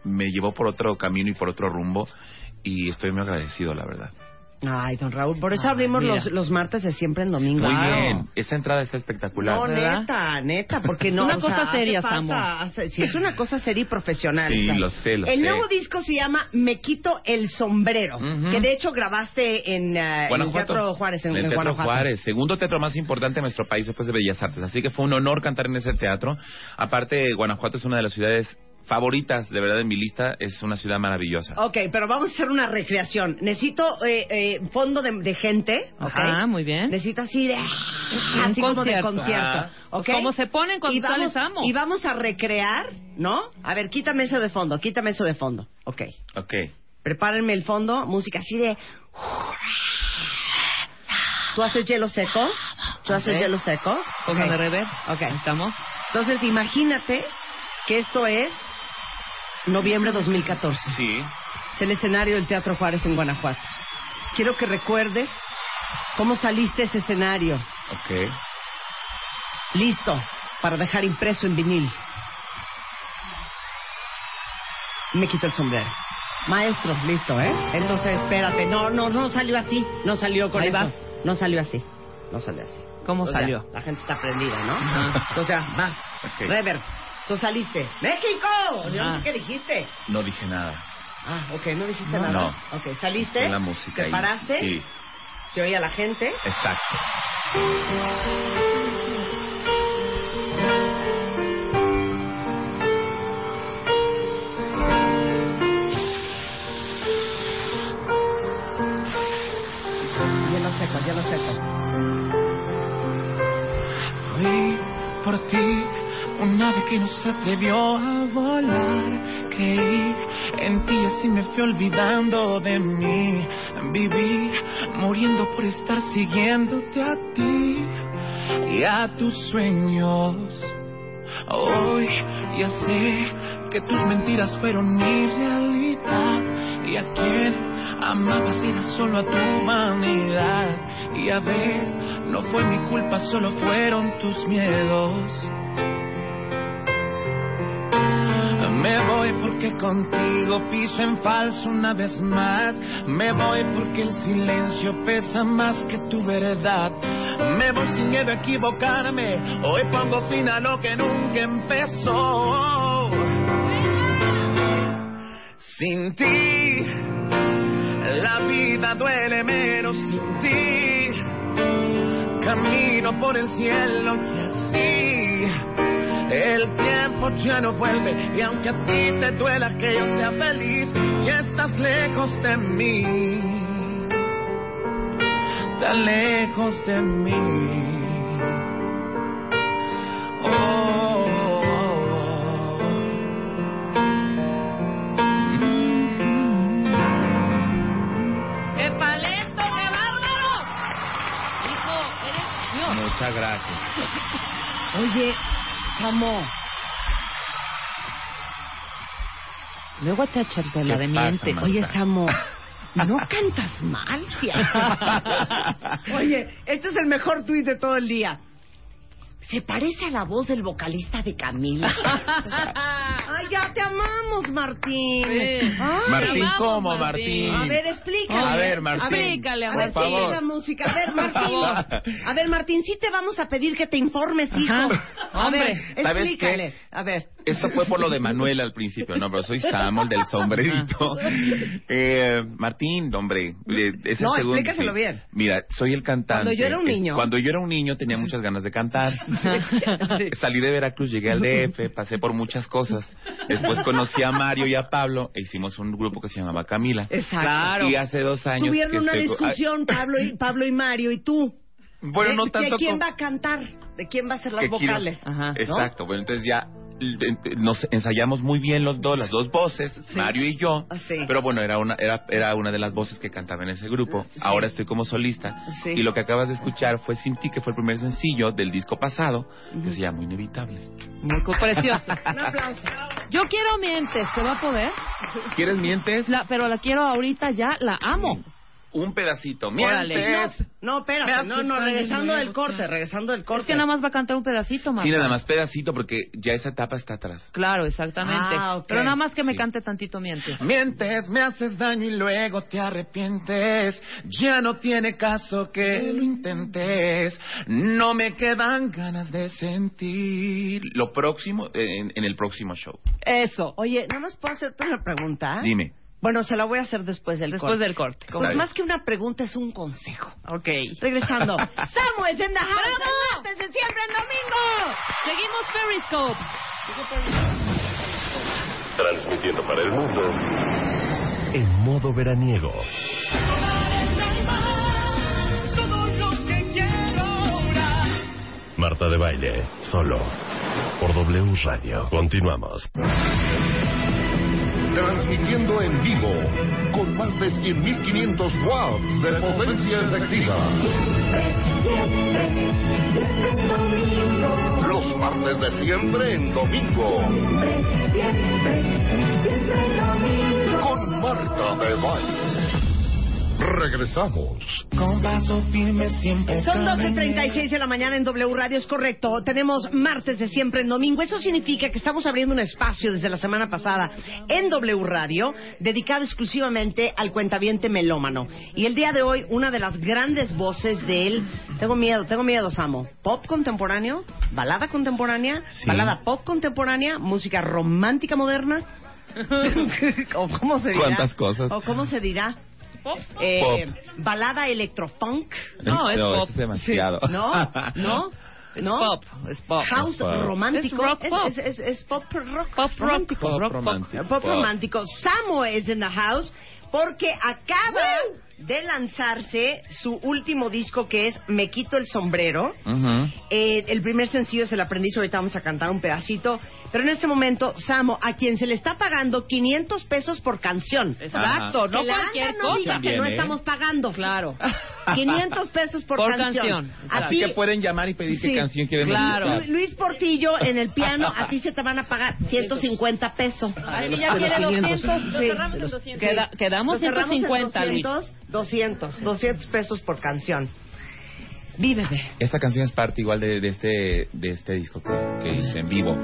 me llevó por otro camino y por otro rumbo. Y estoy muy agradecido, la verdad. Ay, don Raúl, por eso Ah, abrimos mira. los, los martes de siempre en domingo. Muy Claro. bien. Esa entrada está espectacular. No, ¿Verdad? neta, neta, porque no. Es una o sea, cosa hace seria, falta- Samo. sí, es una cosa seria y profesional. Sí, sea. lo sé, lo el sé. nuevo disco se llama Me quito el sombrero, Ujú. que de hecho grabaste en, eh, en el Guanajuato. Teatro Juárez, en, el en Teatro Guanajuato. Juárez, segundo teatro más importante de nuestro país después de Bellas Artes. Así que fue un honor cantar en ese teatro. Aparte, Guanajuato es una de las ciudades favoritas, de verdad, en mi lista. Es una ciudad maravillosa. Ok, pero vamos a hacer una recreación. Necesito eh, eh, fondo de, de gente, ¿ok? Ajá, muy bien. Necesito así de... Un así como de concierto. concierto, Ajá. ¿ok? Pues como se ponen cuando y vamos, sale Samo. Y vamos a recrear, ¿no? A ver, quítame eso de fondo, quítame eso de fondo. Ok. Ok. Prepárenme el fondo, música así de... ¿Tú haces hielo seco? ¿Tú haces Ok. hielo seco? Póngame Ok. rever. Ok. Estamos. Entonces, imagínate que esto es noviembre 2014. Sí. Es el escenario del Teatro Juárez en Guanajuato. Quiero que recuerdes cómo saliste ese escenario. Ok. Listo para dejar impreso en vinil. Me quito el sombrero. Maestro, listo, ¿eh? Entonces, espérate. No, no, no salió así. No salió con Ahí eso. vas. No salió así. No salió así. ¿Cómo O sea, salió? la gente está prendida, ¿no? Entonces, ya, vas. Ok. Rever, tú saliste. ¡México! Yo no sé qué dijiste. No dije nada. Ah, ok, no dijiste No. nada. No. Ok, saliste. Fue la música Te paraste. Sí. Se oía la gente. Exacto. Hielo seco, hielo seco. Fui por ti, un ave que no se atrevió a volar. Creí en ti y así me fui olvidando de mí. Viví muriendo por estar siguiéndote a ti y a tus sueños. Hoy ya sé que tus mentiras fueron mi realidad y a quien amabas era solo a tu vanidad y a veces no fue mi culpa, solo fueron tus miedos. Me voy porque contigo piso en falso una vez más. Me voy porque el silencio pesa más que tu verdad. Me voy sin miedo a equivocarme. Hoy pongo fin a lo que nunca empezó. Sin ti, la vida duele menos sin ti. Camino por el cielo y así el tiempo ya no vuelve. Y aunque a ti te duela que yo sea feliz, ya estás lejos de mí. Tan lejos de mí. Oh. ¡Qué talento, qué bárbaro! Hijo, eres Dios. Muchas gracias. Oye, Samo. Luego te pasa, miente. Marta? Oye, Samo. No cantas mal, tía. Oye, este es el mejor tuit de todo el día. Se parece a la voz del vocalista de Camila. Ay, ya te amamos, Martín. Sí. Ay, Martín, Vamos, ¿cómo, Martín. Martín? A ver, explícale. A ver, Martín. Explícale a ver, Por ponle favor. la música. A ver, Por Martín. A ver, Martín, sí te vamos a pedir que te informes, hijo. A Hombre. ver, ¿Sabes explícale. qué? A ver. Eso fue por lo de Manuel al principio, no, pero soy Samuel del sombrerito. Eh, Martín, hombre, es el No, segundo, explícaselo sí. bien. Mira, soy el cantante. Cuando yo era un niño. Cuando yo era un niño tenía muchas ganas de cantar. Salí de Veracruz, llegué al DF, pasé por muchas cosas. Después conocí a Mario y a Pablo e hicimos un grupo que se llamaba Camila. Exacto. Y hace dos años Tuvieron que una estoy- discusión, Pablo y, Pablo y Mario, y tú. Bueno, de, no de tanto quién como- va a cantar, de quién va a ser las quiero- vocales. ¿no? Exacto, bueno, entonces ya de- de- nos ensayamos muy bien los dos, las dos voces, Mario y yo. Ah, sí. Pero bueno, era una era, era una de las voces que cantaba en ese grupo. Sí. Ahora estoy como solista. Sí. Y lo que acabas de escuchar fue Sin ti, que fue el primer sencillo del disco pasado, que se llama Inevitable. Muy precioso. Un aplauso. Yo quiero mientes, ¿se va a poder? ¿Quieres mientes? La, pero la quiero ahorita ya, la amo. Un pedacito. Mientes. No, espérate, no, no, tan regresando del corte, regresando del corte. Es que nada más va a cantar un pedacito más. Sí, nada más pedacito porque ya esa etapa está atrás. Claro, exactamente. Ah. Pero nada más que me Sí. cante tantito mientes. Mientes, me haces daño y luego te arrepientes. Ya no tiene caso que lo intentes. No me quedan ganas de sentir. Lo próximo, en, en el próximo show. Eso. Oye, nada más puedo hacerte una pregunta. Dime. Bueno, se la voy a hacer después del Después corte. del corte. Pues bien. más que una pregunta, es un consejo. Ok. Regresando. Samu es en de siempre en domingo. Seguimos Periscope. Transmitiendo para el mundo en modo veraniego. Marta de baile, solo por W Radio. Continuamos. Transmitiendo en vivo con más de 100.500 watts de potencia efectiva. Los martes de siempre en domingo. Con Marta de Baile. Regresamos. Con paso firme siempre. Son caminé. 12.36 de la mañana en W Radio, es correcto. Tenemos martes de siempre en domingo. Eso significa que estamos abriendo un espacio desde la semana pasada en W Radio dedicado exclusivamente al cuentaviente melómano. Y el día de hoy, una de las grandes voces de él, tengo miedo, tengo miedo, Samo. Pop contemporáneo, balada contemporánea, Sí. balada pop contemporánea, música romántica moderna. ¿O cómo se dirá? ¿Cuántas cosas? ¿O cómo se dirá? Pop. Eh, Pop. balada electrofunk. No, es pop. eso es demasiado. No, no, no. Pop. Es pop. House Es pop. romántico. Es rock pop. Es, es- es pop rock. Pop romántico. Pop rock romántico. Pop romántico. Samo es in the house porque acaba de lanzarse su último disco que es Me quito el sombrero. Eh, el primer sencillo es El aprendiz, ahorita vamos a cantar un pedacito. Pero en este momento, Samo, a quien se le está pagando 500 pesos por canción. Exacto, no Que cualquier no cosa. diga que no ¿eh? estamos pagando. Claro. 500 pesos por, Por canción. canción. Así que pueden llamar y pedir Sí. qué canción quieren Claro. escuchar. Luis Portillo en el piano, a ti se te van a pagar 150 pesos. Ay, ya quiere 200. Sí. cerramos en 200. Queda- quedamos Lo cerramos en 150, Luis. 200, 200 pesos por canción. Víveme. Esta canción es parte igual de, de este, de este disco que, que hice en vivo.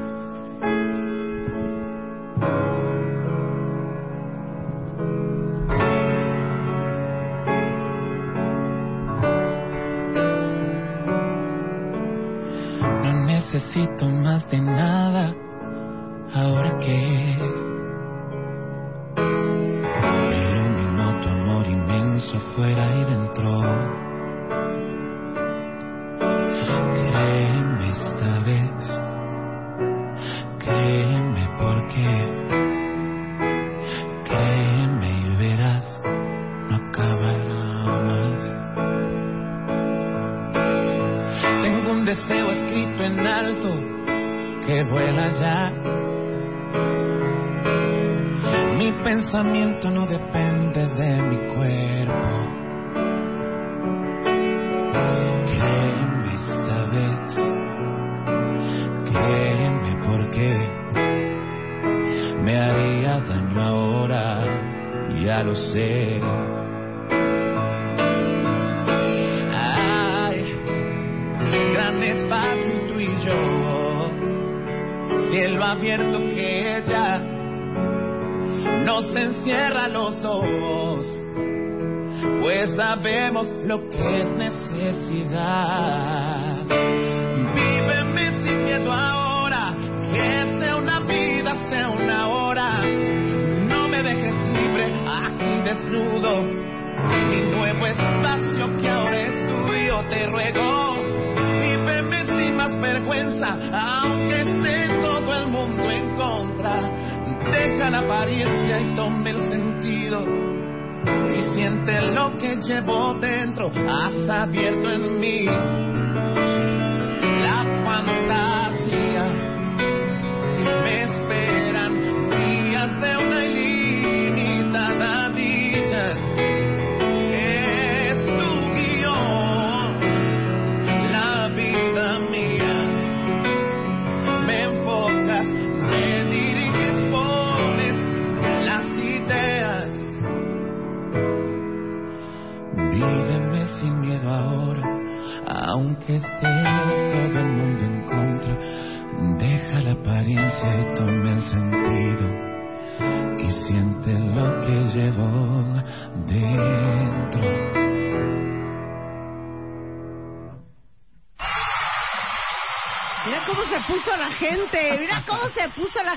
No necesito más de nada ahora que afuera y dentro. Créeme esta vez, créeme porque, créeme y verás, no acabará más. Tengo un deseo escrito en alto que vuela ya. Mi pensamiento no depende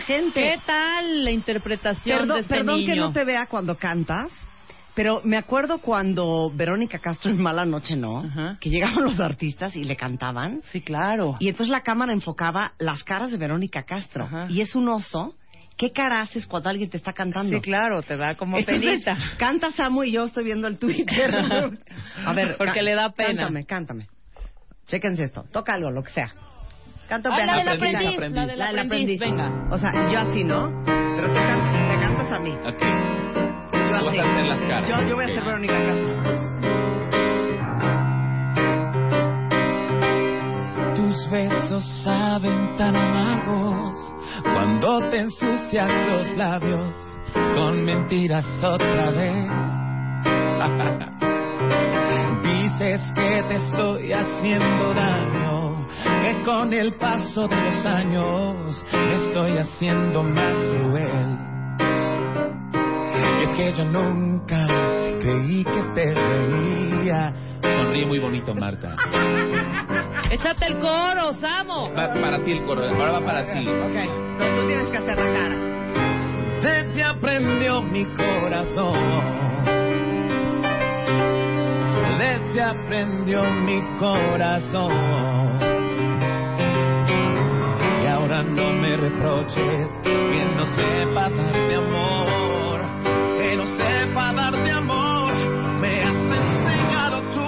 gente. ¿Qué tal la interpretación Perdón, de este perdón que niño? no te vea cuando cantas, pero me acuerdo cuando Verónica Castro en Mala Noche No, que llegaban los artistas y le cantaban. Sí, claro. Y entonces la cámara enfocaba las caras de Verónica Castro. Y es un oso. ¿Qué cara haces cuando alguien te está cantando? Sí, claro, te da como Entonces, penita. Canta Samu y yo estoy viendo el Twitter. A ver, Porque le da pena. Cántame, cántame. Chéquense esto. Toca algo, lo que sea. Canta un Ah, la del aprendiz, la del La del aprendiz, venga. O sea, yo así, ¿no? Pero tú can- te cantas a mí. Ok. Yo vas así. a hacer las caras. Yo, yo voy a hacer Verónica Castro. Tus besos saben tan amargos cuando te ensucias los labios con mentiras otra vez. Dices que te estoy haciendo daño, que con el paso de los años me estoy haciendo más cruel. Y es que yo nunca creí que te veía. Sonríe muy bonito, Marta. Échate el coro, Samo. Va para ti el coro, ahora va para ti. Ok, pero tú tienes que hacer la cara. Se te aprendió mi corazón. Te aprendió mi corazón. Ahora no me reproches que no sepa darte amor. Que no sepa darte amor. Me has enseñado tú.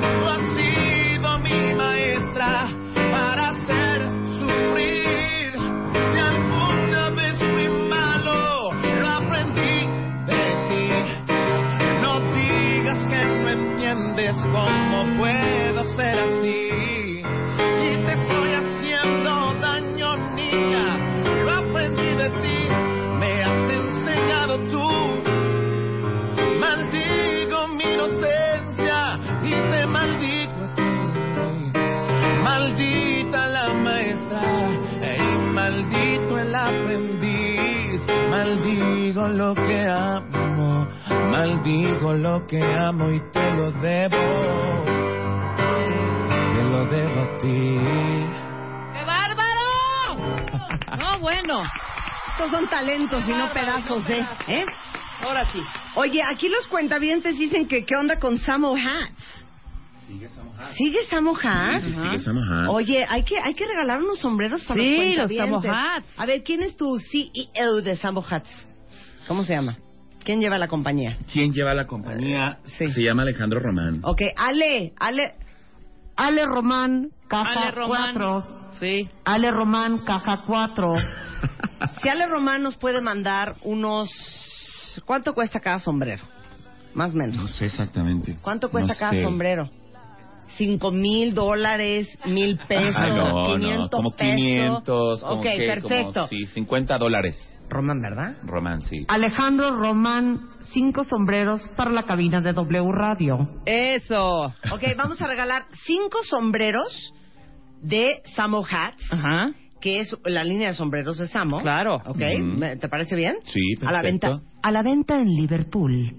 Tú has sido mi maestra para hacer sufrir. Si alguna vez fui malo, lo aprendí de ti. No digas que no entiendes cómo puedo ser así. Lo que amo, maldigo lo que amo y te lo debo. Te lo debo a ti. ¡Qué bárbaro! No, bueno. Estos son talentos y no pedazos de... ¿eh? Ahora sí. Oye, aquí los cuentavientes dicen que qué onda con Samo Hats. ¿Sigue Samo Hats? Sí, sigue Samo Hats. Oye, hay que, hay que regalar unos sombreros para Sí, los los Samo. Hats. A ver, ¿quién es tu CEO de Samo Hats? ¿Cómo se llama? ¿Quién lleva la compañía? ¿Quién lleva la compañía? Se llama Alejandro Román. Ok, Ale, Ale... Ale Román, caja Ale Román. 4. Sí. Ale Román, caja 4. si Ale Román nos puede mandar unos... ¿Cuánto cuesta cada sombrero? Más o menos. No sé exactamente. ¿Cuánto cuesta No cada sé. sombrero? Cinco mil dólares, mil pesos, Ah, no, quinientos no, como pesos. 500. como Ok, que, perfecto. Como, sí, 50 dólares. Román, ¿verdad? Román, sí. Alejandro Román, cinco sombreros para la cabina de W Radio. Eso. Ok, vamos a regalar cinco sombreros de Samo Hats, Ajá. que es la línea de sombreros de Samo. Claro. Ok, Ujú. ¿me- ¿te parece bien? Sí, perfecto. A la venta. A la venta en Liverpool.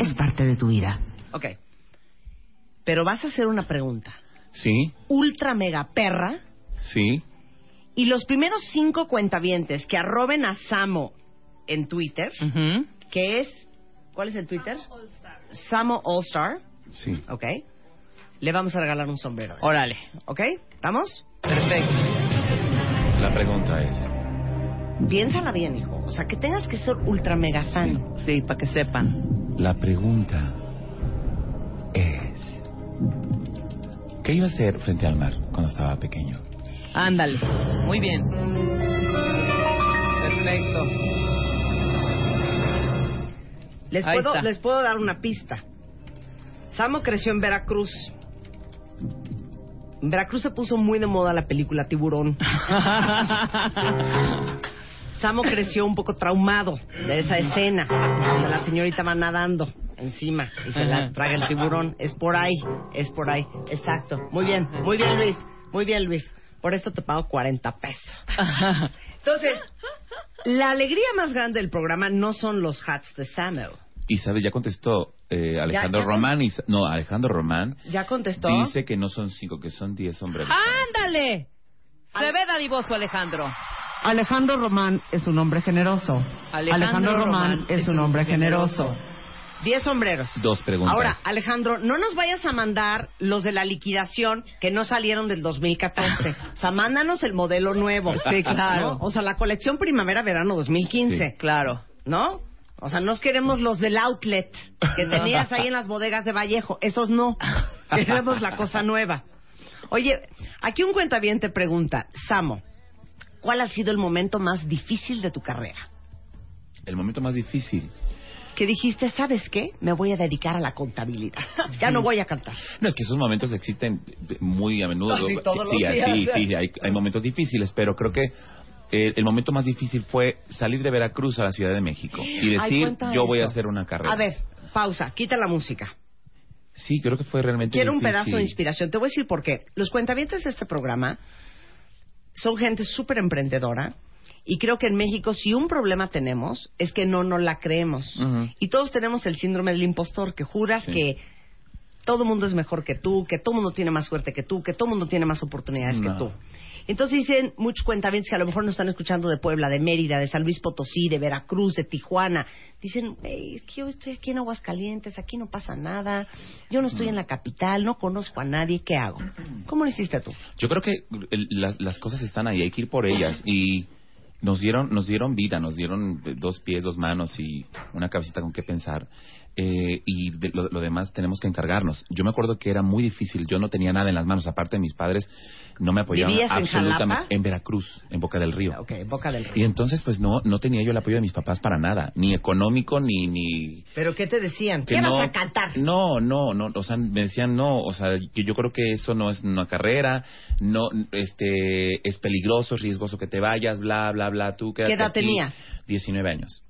Es parte de tu vida. Ok. Pero vas a hacer una pregunta. Sí, Ultra mega perra. sí. Y los primeros cinco cuentavientes que arroben a Samo en Twitter, que es... ¿Cuál es el Twitter? Samo All Star. Sí. Ok. Le vamos a regalar un sombrero. Órale. ¿Ok? ¿Estamos? Perfecto. La pregunta es... Piénsala bien, hijo. O sea, que tengas que ser ultra mega fan. Sí, para que sepan. La pregunta es... ¿Qué iba a hacer frente al mar cuando estaba pequeño? Ándale. Muy bien. Perfecto. Les Ahí puedo, está. les puedo dar una pista. Samo creció en Veracruz. En Veracruz se puso muy de moda la película Tiburón. Samo creció un poco traumado de esa escena donde la señorita va nadando encima y se la traga el tiburón. Es por ahí, es por ahí. Exacto. Muy bien, muy bien Luis, muy bien Luis. Por eso te pago 40 pesos. Entonces, la alegría más grande del programa no son los hats de Samuel. Y sabes, ya contestó eh, Alejandro ya Román. Y, no, Alejandro Román ¿Ya contestó? dice que no son cinco, que son diez sombreros. ¡Ándale! Se ve dadivoso, Alejandro. Alejandro Román es un hombre generoso. Alejandro Román, es un hombre generoso. Diez sombreros. Dos preguntas. Ahora, Alejandro, no nos vayas a mandar los de la liquidación que no salieron del 2014. O sea, mándanos el modelo nuevo. Sí, claro. ¿No? O sea, la colección primavera-verano 2015. Sí. Claro. ¿No? O sea, nos queremos los del outlet que tenías ahí en las bodegas de Vallejo. Esos no. Queremos la cosa nueva. Oye, aquí un cuentaviente te pregunta, Samo, ¿cuál ha sido el momento más difícil de tu carrera? El momento más difícil. Que dijiste, ¿sabes qué? Me voy a dedicar a la contabilidad. Ya no voy a cantar. No, es que esos momentos existen muy a menudo. Todos los sí, días. sí, sí, hay, hay momentos difíciles, pero creo que el momento más difícil fue salir de Veracruz a la Ciudad de México y decir, yo voy a hacer una carrera. A ver, pausa, quita la música. Sí, creo que fue realmente Quiero un pedazo de inspiración. Te voy a decir por qué. Los cuentavientes de este programa son gente súper emprendedora y creo que en México si un problema tenemos es que no nos la creemos. Y todos tenemos el síndrome del impostor, que juras Sí. que todo mundo es mejor que tú, que todo mundo tiene más suerte que tú, que todo mundo tiene más oportunidades que tú. Entonces dicen muchos cuentavientes que a lo mejor nos están escuchando de Puebla, de Mérida, de San Luis Potosí, de Veracruz, de Tijuana. Dicen, "Ey, es que yo estoy aquí en Aguascalientes, aquí no pasa nada, yo no estoy en la capital, no conozco a nadie, ¿qué hago? ¿Cómo lo hiciste tú? Yo creo que el- la- las cosas están ahí, hay que ir por ellas y nos dieron nos dieron vida, nos dieron dos pies, dos manos y una cabecita con qué pensar eh, y de- lo, lo demás tenemos que encargarnos. Yo me acuerdo que era muy difícil, yo no tenía nada en las manos, aparte de mis padres no me apoyaban ¿Vivías en absolutamente en Veracruz, en Boca del Río. Ok, Boca del Y Río. entonces pues no no tenía yo el apoyo de mis papás para nada, ni económico ni ni ¿Pero qué te decían? que ¿Qué no, vas a cantar? No, no, no, o sea, me decían no, o sea, que yo creo que eso no es una carrera, no, este, es peligroso, es riesgoso que te vayas, bla, bla, bla, tú ¿Qué edad aquí. tenías? 19 años.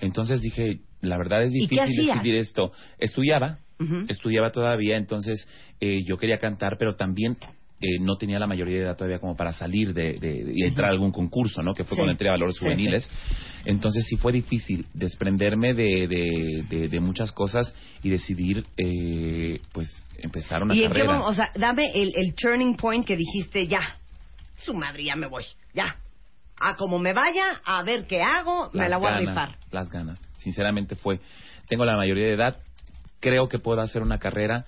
Entonces dije, la verdad es ¿Y qué difícil decidir esto. Estudiaba, Ujú. estudiaba todavía, entonces eh, yo quería cantar, pero también eh, no tenía la mayoría de edad todavía como para salir de, de- y entrar a algún concurso, ¿no? Que fue Sí. cuando entré a Valores Sí, Juveniles. Entonces sí fue difícil desprenderme de, de, de- de muchas cosas y decidir, eh, pues, empezar una ¿Y en qué carrera. O sea, dame el, el turning point que dijiste, ya, su madre, ya me voy, ya. a como me vaya, a ver qué hago, me Las la voy a ganas, rifar. Las ganas. Sinceramente fue. Tengo la mayoría de edad. Creo que puedo hacer una carrera.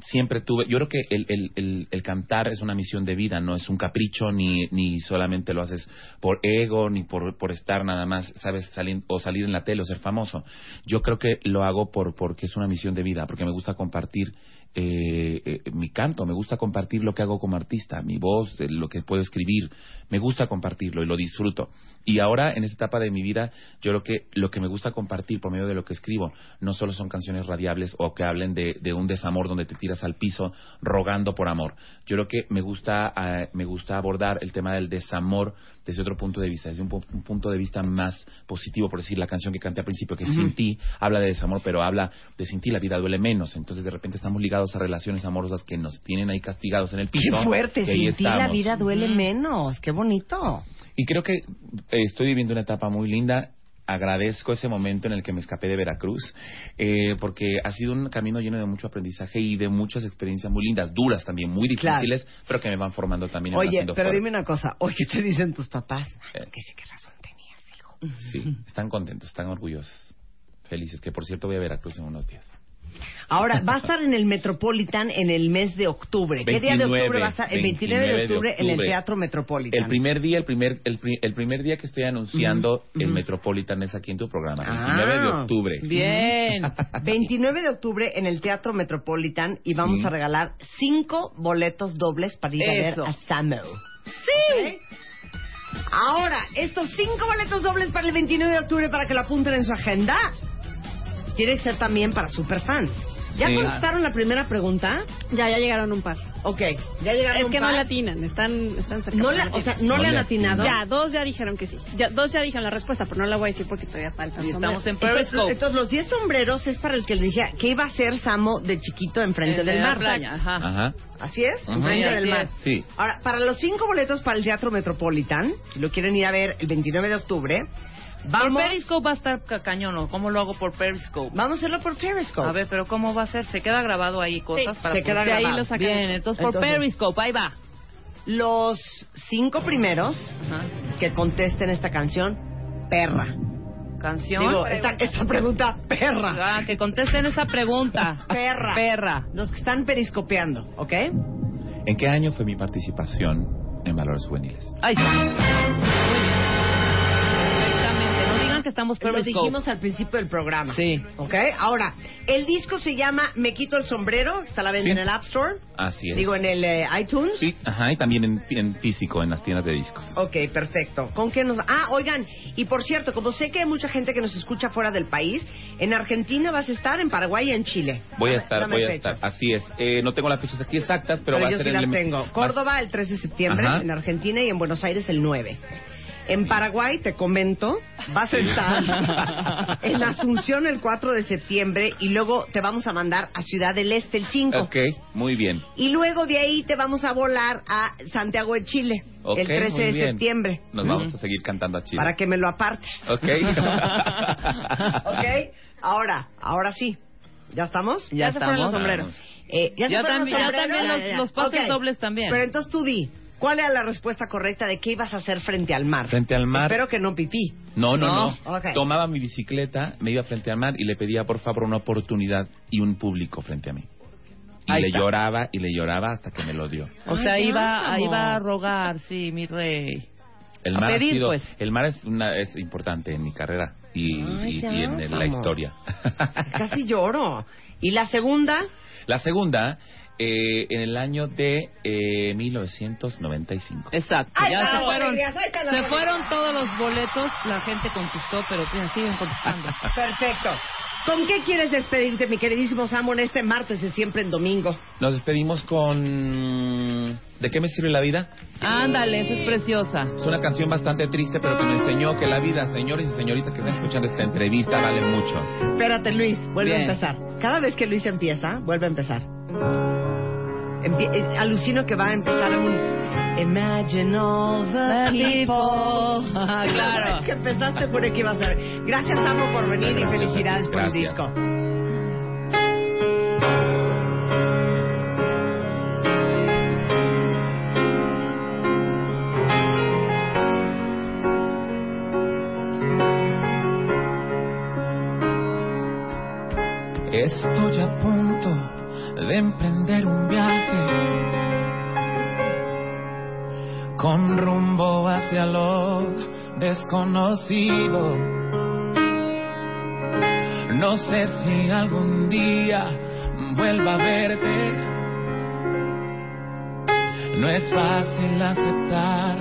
Siempre tuve. Yo creo que el, el, el, cantar es una misión de vida, no es un capricho, ni, ni solamente lo haces por ego, ni por, por estar nada más, ¿sabes? Salir, o salir en la tele o ser famoso. Yo creo que lo hago por porque es una misión de vida, porque me gusta compartir eh, eh, mi canto, me gusta compartir lo que hago como artista, mi voz, lo que puedo escribir, me gusta compartirlo y lo disfruto. Y ahora, en esta etapa de mi vida, yo creo que lo que me gusta compartir por medio de lo que escribo no solo son canciones radiables o que hablen de, de un desamor donde te tiras al piso rogando por amor. Yo creo que me gusta, eh, me gusta abordar el tema del desamor desde otro punto de vista, desde un, pu- un punto de vista más positivo, por decir, la canción que canté al principio, que es. Sin ti, habla de desamor, pero habla de sin ti la vida duele menos. Entonces, de repente estamos ligados a relaciones amorosas que nos tienen ahí castigados en el Qué piso. fuerte, y ahí sin ti la vida duele menos. Qué bonito. Y creo que eh, estoy viviendo una etapa muy linda. Agradezco ese momento en el que me escapé de Veracruz, eh, porque ha sido un camino lleno de mucho aprendizaje y de muchas experiencias muy lindas, duras también, muy Claro. difíciles, pero que me van formando también. Oye, pero fuerte. dime una cosa. Oye, ¿qué te dicen tus papás? Eh. Que sí, qué razón tenías, hijo. Sí, están contentos, están orgullosos, felices, que por cierto voy a Veracruz en unos días. Ahora, va a estar en el Metropolitan en el mes de octubre. ¿Qué día de 29, octubre va a estar? El 29 de 29 de octubre, en el. Teatro Metropolitan. El primer día, el primer, el, pri- el primer día que estoy anunciando el. Metropolitan es aquí en tu programa, Ah, 29 de octubre. Bien. 29 de octubre en el Teatro Metropolitan y vamos Sí. a regalar cinco boletos dobles para ir Eso. a ver a Samo. ¡Sí! Ahora, estos cinco boletos dobles para el 29 de octubre para que lo apunten en su agenda, tiene que ser también para superfans. ¿Ya Sí. contestaron la primera pregunta? Ya, ya llegaron un par. Ok, ya llegaron Es un que par. no latinan, están, están cerca. No la- o sea, ¿no No le han le atinado? Ya, dos ya dijeron que sí. Ya, dos ya dijeron la respuesta, pero no la voy a decir porque todavía falta. Entonces, entonces, los 10 sombreros es para el que le dije que iba a ser Samo de chiquito enfrente En del mar. playa, ajá. Ajá. Así es, enfrente del mar. es. Sí. Ahora, para los cinco boletos para el Teatro Metropolitan, si lo quieren ir a ver el 29 de octubre, vamos... Por Periscope va a estar ca- cañón, ¿no? ¿Cómo lo hago por Periscope? Vamos a hacerlo por Periscope. A ver, pero ¿cómo va a ser? ¿Se queda grabado ahí cosas Sí, para se queda de ahí grabado. lo sacan? Bien, entonces por Entonces- Periscope, ahí va. Los cinco primeros que contesten esta canción, perra. Canción. Digo, esta, esta pregunta, perra. Ah, que contesten esa pregunta. Perra. Perra. Los que están periscopeando, ¿ok? ¿En qué año fue mi participación en Valores Juveniles? Ahí está. Muy bien. Que estamos Lo Periscope. dijimos al principio del programa. Sí. ¿Ok? Ahora, el disco se llama Me quito el sombrero, está a la venta Sí. en el App Store, Así es. digo en el eh, iTunes. Sí, ajá, y también en, en físico, en las tiendas de discos. Ok, perfecto. ¿Con qué nos.? Ah, oigan, y por cierto, como sé que hay mucha gente que nos escucha fuera del país, en Argentina vas a estar, en Paraguay y en Chile. Voy a estar, dame voy a fechas. estar. Así es. Eh, no tengo las fechas aquí exactas, pero, Pero, va yo a ser sí en las el- tengo. Córdoba el 3 de septiembre, Ajá. en Argentina y en Buenos Aires el 9. En Paraguay, te comento, vas a estar en Asunción el 4 de septiembre y luego te vamos a mandar a Ciudad del Este el 5. Ok, muy bien. Y luego de ahí te vamos a volar a Santiago de Chile Ok, el 13 muy de bien. septiembre. Nos vamos a seguir cantando a Chile. Para que me lo apartes. Ok. ¿Ok? Ahora, ahora sí. ¿Ya estamos? Ya se fueron estamos. los sombreros. Eh, ¿Ya, se Ya fueron también- los ya sombreros? también los- los pases Ok. dobles también. Pero entonces tú di, ¿cuál era la respuesta correcta de qué ibas a hacer frente al mar? Frente al mar. Espero que no pipí. No, no, no. Tomaba mi bicicleta, me iba frente al mar y le pedía por favor una oportunidad y un público frente a mí. Y Ahí le está. lloraba y le lloraba hasta que me lo dio. O sea, Ay, iba, iba a rogar, sí, mi rey. El mar pedir, ha sido, pues. el mar es una es importante en mi carrera y, Ay, y- ya, y en la historia. Casi lloro. ¿Y la segunda? La segunda, eh, en el año de eh, 1995. Exacto. Ya se fueron, se fueron todos los boletos. La gente contestó, pero siguen contestando. Perfecto. ¿Con qué quieres despedirte, mi queridísimo Samu, en este martes de siempre en domingo? Nos despedimos con ¿De qué me sirve la vida? Ándale, esa es preciosa. Es una canción bastante triste, pero que me enseñó que la vida, señores y señoritas que están escuchando esta entrevista, vale mucho. Espérate, Luis, vuelve Bien. a empezar. Cada vez que Luis empieza, vuelve a empezar. Eh, alucino que va a empezar un Imagine all the people. Ah, claro. Es que empezaste por aquí va a ser. Gracias, Amo, por venir gracias, y felicidades gracias. por el disco. Estoy a punto de emprender un viaje con rumbo hacia lo desconocido. No sé si algún día vuelva a verte. No es fácil aceptar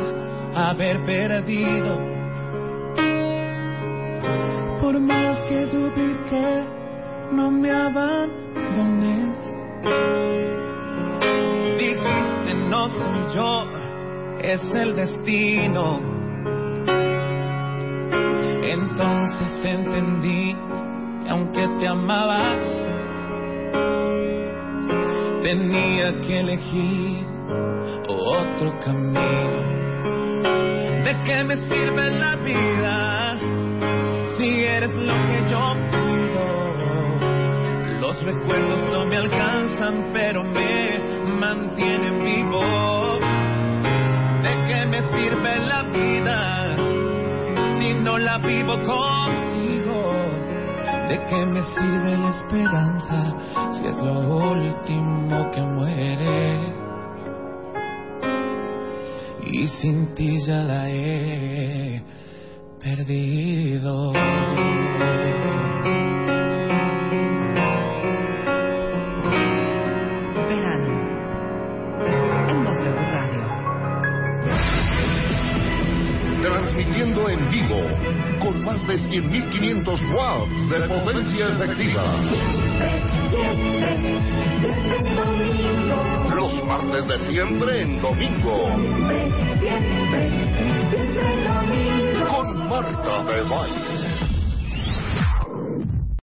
haber perdido. Por más que supliqué, no me abandones. Dijiste no soy yo, es el destino. Entonces entendí que aunque te amaba, tenía que elegir otro camino. ¿De qué me sirve la vida si eres lo que yo? Recuerdos no me alcanzan, pero me mantienen vivo. ¿De qué me sirve la vida si no la vivo contigo? ¿De qué me sirve la esperanza si es lo último que muere? Y sin ti ya la he perdido. Transmitiendo en vivo con más de 100.500 watts de potencia efectiva. Los martes de siempre en domingo. Con Marta de Baile.